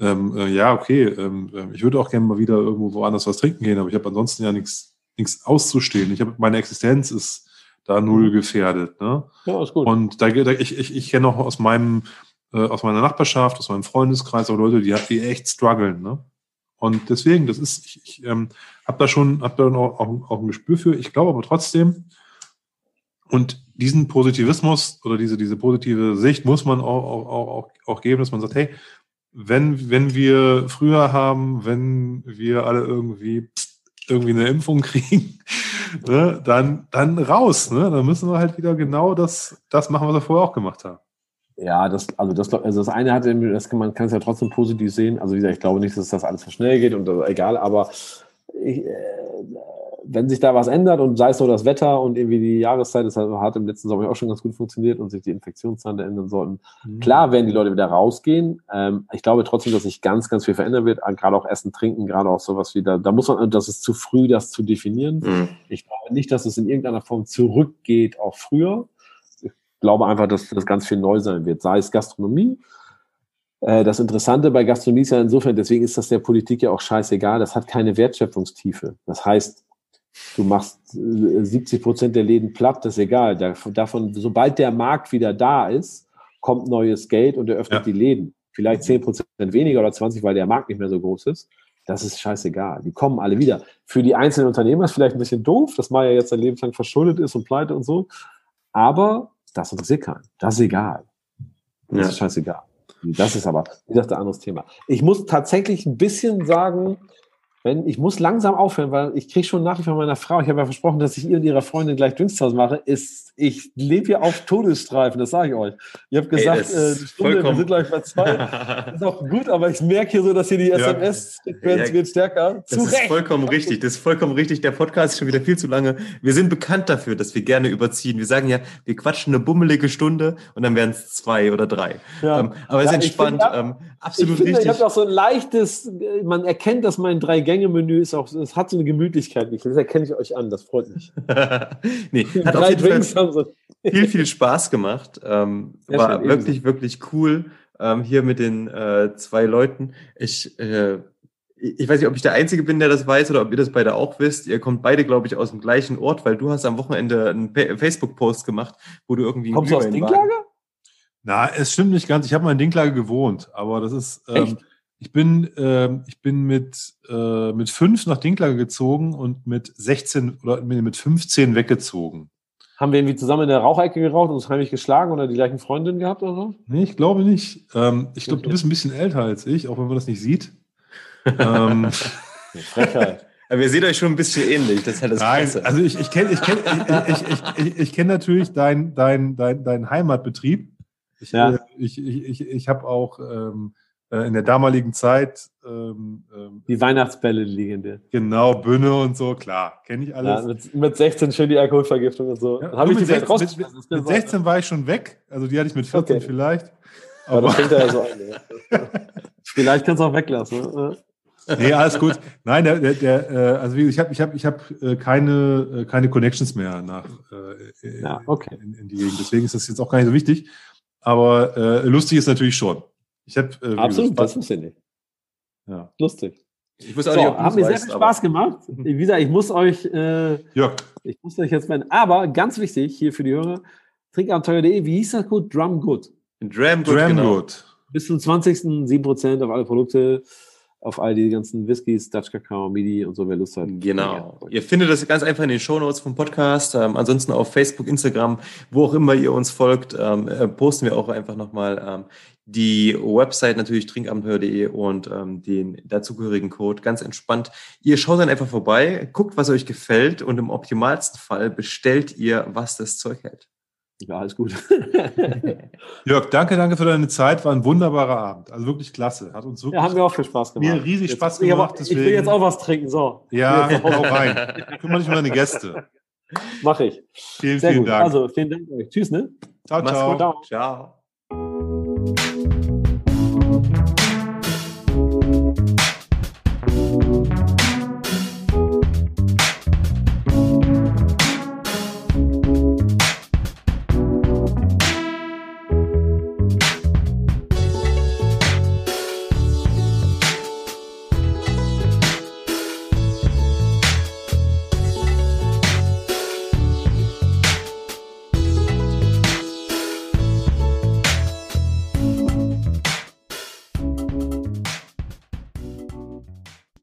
ähm, äh, ja, okay, ähm, äh, ich würde auch gerne mal wieder irgendwo woanders was trinken gehen, aber ich habe ansonsten ja nichts nichts auszustehen. Ich habe meine Existenz ist da null gefährdet. Ne? Ja, ist gut. Und da, da ich, ich, ich kenne auch aus meinem, äh, aus meiner Nachbarschaft, aus meinem Freundeskreis auch Leute, die, die echt strugglen. Ne? Und deswegen, das ist, ich, ich ähm, habe da schon, habe da auch, auch, auch ein Gespür für. Ich glaube aber trotzdem, und diesen Positivismus oder diese, diese positive Sicht muss man auch, auch, auch, auch geben, dass man sagt, hey, wenn, wenn wir früher haben, wenn wir alle irgendwie irgendwie eine Impfung kriegen, ne, dann, dann raus. Ne? Dann müssen wir halt wieder genau das, das machen, was wir vorher auch gemacht haben. Ja, das, also das, also das eine hat, das kann, man kann es ja trotzdem positiv sehen. Also wie gesagt, ich glaube nicht, dass das alles so schnell geht und egal, aber ich, äh, wenn sich da was ändert und sei es nur das Wetter und irgendwie die Jahreszeit, das hat im letzten Sommer auch schon ganz gut funktioniert und sich die Infektionszahlen da ändern sollten. Klar werden die Leute wieder rausgehen. Ähm, ich glaube trotzdem, dass sich ganz, ganz viel verändern wird. Gerade auch Essen, Trinken, gerade auch sowas wie da, da muss man, das ist zu früh, das zu definieren. Mhm. Ich glaube nicht, dass es in irgendeiner Form zurückgeht auf früher. Ich glaube einfach, dass das ganz viel neu sein wird, sei es Gastronomie. Äh, Das Interessante bei Gastronomie ist ja insofern, deswegen ist das der Politik ja auch scheißegal, das hat keine Wertschöpfungstiefe. Das heißt, du machst äh, 70 Prozent der Läden platt, das ist egal. Davon, davon, sobald der Markt wieder da ist, kommt neues Geld und eröffnet Ja. die Läden. Vielleicht 10 Prozent weniger oder 20, weil der Markt nicht mehr so groß ist. Das ist scheißegal. Die kommen alle wieder. Für die einzelnen Unternehmer ist vielleicht ein bisschen doof, dass Maya jetzt sein Leben lang verschuldet ist und pleite und so. Aber das interessiert keinen. Das ist egal. Das Ja. ist scheißegal. Das ist aber, wie gesagt, ein anderes Thema. Ich muss tatsächlich ein bisschen sagen, wenn, ich muss langsam aufhören, weil ich kriege schon nach wie vor meiner Frau, ich habe ja versprochen, dass ich ihr und ihrer Freundin gleich Drinks draus mache, ist, ich lebe hier auf Todesstreifen, das sage ich euch. Ihr habt Ey, gesagt, das äh, die Stunde, wir sind gleich bei zwei. Das ist auch gut, aber ich merke hier so, dass hier die. SMS-Frequenz Ja. wird stärker. Das ist vollkommen richtig. Das ist vollkommen richtig. Der Podcast ist schon wieder viel zu lange. Wir sind bekannt dafür, dass wir gerne überziehen. Wir sagen ja, wir quatschen eine bummelige Stunde und dann werden es zwei oder drei. Ja. Ähm, aber es Ja, ist ich entspannt. finde, ähm, Ich absolut finde, ich richtig. habe auch so ein leichtes, man erkennt, dass mein Drei-Gänge-Menü ist auch, es hat so eine Gemütlichkeit. Das erkenne ich euch an, das freut mich. nee, hat auf Drei Drinks haben so. viel, viel Spaß gemacht. Ähm, war schön, wirklich, wirklich cool ähm, hier mit den äh, zwei Leuten. Ich, äh, ich weiß nicht, ob ich der Einzige bin, der das weiß oder ob ihr das beide auch wisst. Ihr kommt beide, glaube ich, aus dem gleichen Ort, weil du hast am Wochenende einen Facebook-Post gemacht, wo du irgendwie... Kommst du aus Dinklager? Na, es stimmt nicht ganz. Ich habe mal in Dinklage gewohnt, aber das ist. Ähm, Echt? Ich bin, ähm, ich bin mit, äh, mit fünf nach Dinklage gezogen und mit 16 oder mit 15 weggezogen. Haben wir irgendwie zusammen in der Rauchecke geraucht und uns heimlich geschlagen oder die gleichen Freundinnen gehabt oder so? Nee, ich glaube nicht. Ähm, ich glaube, du bist ein bisschen älter als ich, auch wenn man das nicht sieht. ähm, Frechheit. Aber ihr seht euch schon ein bisschen ähnlich. Das ist halt das Nein, Krasse. also ich, ich kenne ich kenn, ich, ich, ich, ich, ich kenn natürlich deinen dein, dein, dein Heimatbetrieb. Ich, Ja. äh, ich, ich, ich, ich habe auch ähm, äh, in der damaligen Zeit ähm, ähm, Die Weihnachtsbälle die legendär. genau Bünne und so, klar, kenne ich Ja, alles. mit, mit 16 schön die Alkoholvergiftung und so. Ja, habe ich mit die vielleicht 16 rausgeschmissen. Das mit, kann mit sein. 16 war ich schon weg, also die hatte ich mit 14 Okay. vielleicht. Aber Aber das fängt ja so an. Ja. Vielleicht kannst du auch weglassen. Ne? nee, alles gut. Nein, der, der, der äh, also ich habe ich hab, ich hab äh, keine, äh, keine Connections mehr nach äh, äh, Ja, okay. in, in die Gegend. Deswegen ist das jetzt auch gar nicht so wichtig. Aber äh, lustig ist natürlich schon. Ich habe äh, Absolut, das gesagt, wusste ich nicht. ja. Lustig. ich So, auch nicht, ob hat mir sehr viel Spaß gemacht. Wie gesagt, ich muss euch, äh, Jörg, ich muss euch jetzt meinen, aber ganz wichtig hier für die Hörer, Trinkabenteuer.de, wie hieß das Code? Drumgood. Dramgood, Dramgood. genau. Bis zum 20. 7% auf alle Produkte, auf all die ganzen Whiskys, Dutch Kakao, Midi und so, wer Lust hat. Genau. Ihr findet das ganz einfach in den Shownotes vom Podcast. Ähm, ansonsten auf Facebook, Instagram, wo auch immer ihr uns folgt, ähm, äh, posten wir auch einfach nochmal ähm, die Website natürlich trinkabenteuer.de und ähm, den dazugehörigen Code. Ganz entspannt. Ihr schaut dann einfach vorbei, guckt, was euch gefällt und im optimalsten Fall bestellt ihr, was das Zeug hält. Ja, alles gut. Jörg, danke, danke für deine Zeit. War ein wunderbarer Abend. Also wirklich klasse. Hat uns wirklich. ja, haben wir auch viel Spaß gemacht. Mir riesig Jetzt- Spaß ich, aber- gemacht, ich will deswegen- jetzt auch was trinken, so. ja, hau rein. Kümmere dich um deine Gäste. Mache ich. Vielen, Sehr vielen gut. Dank. Also, vielen Dank euch. Tschüss, ne? ciao, ciao. gut. Ciao.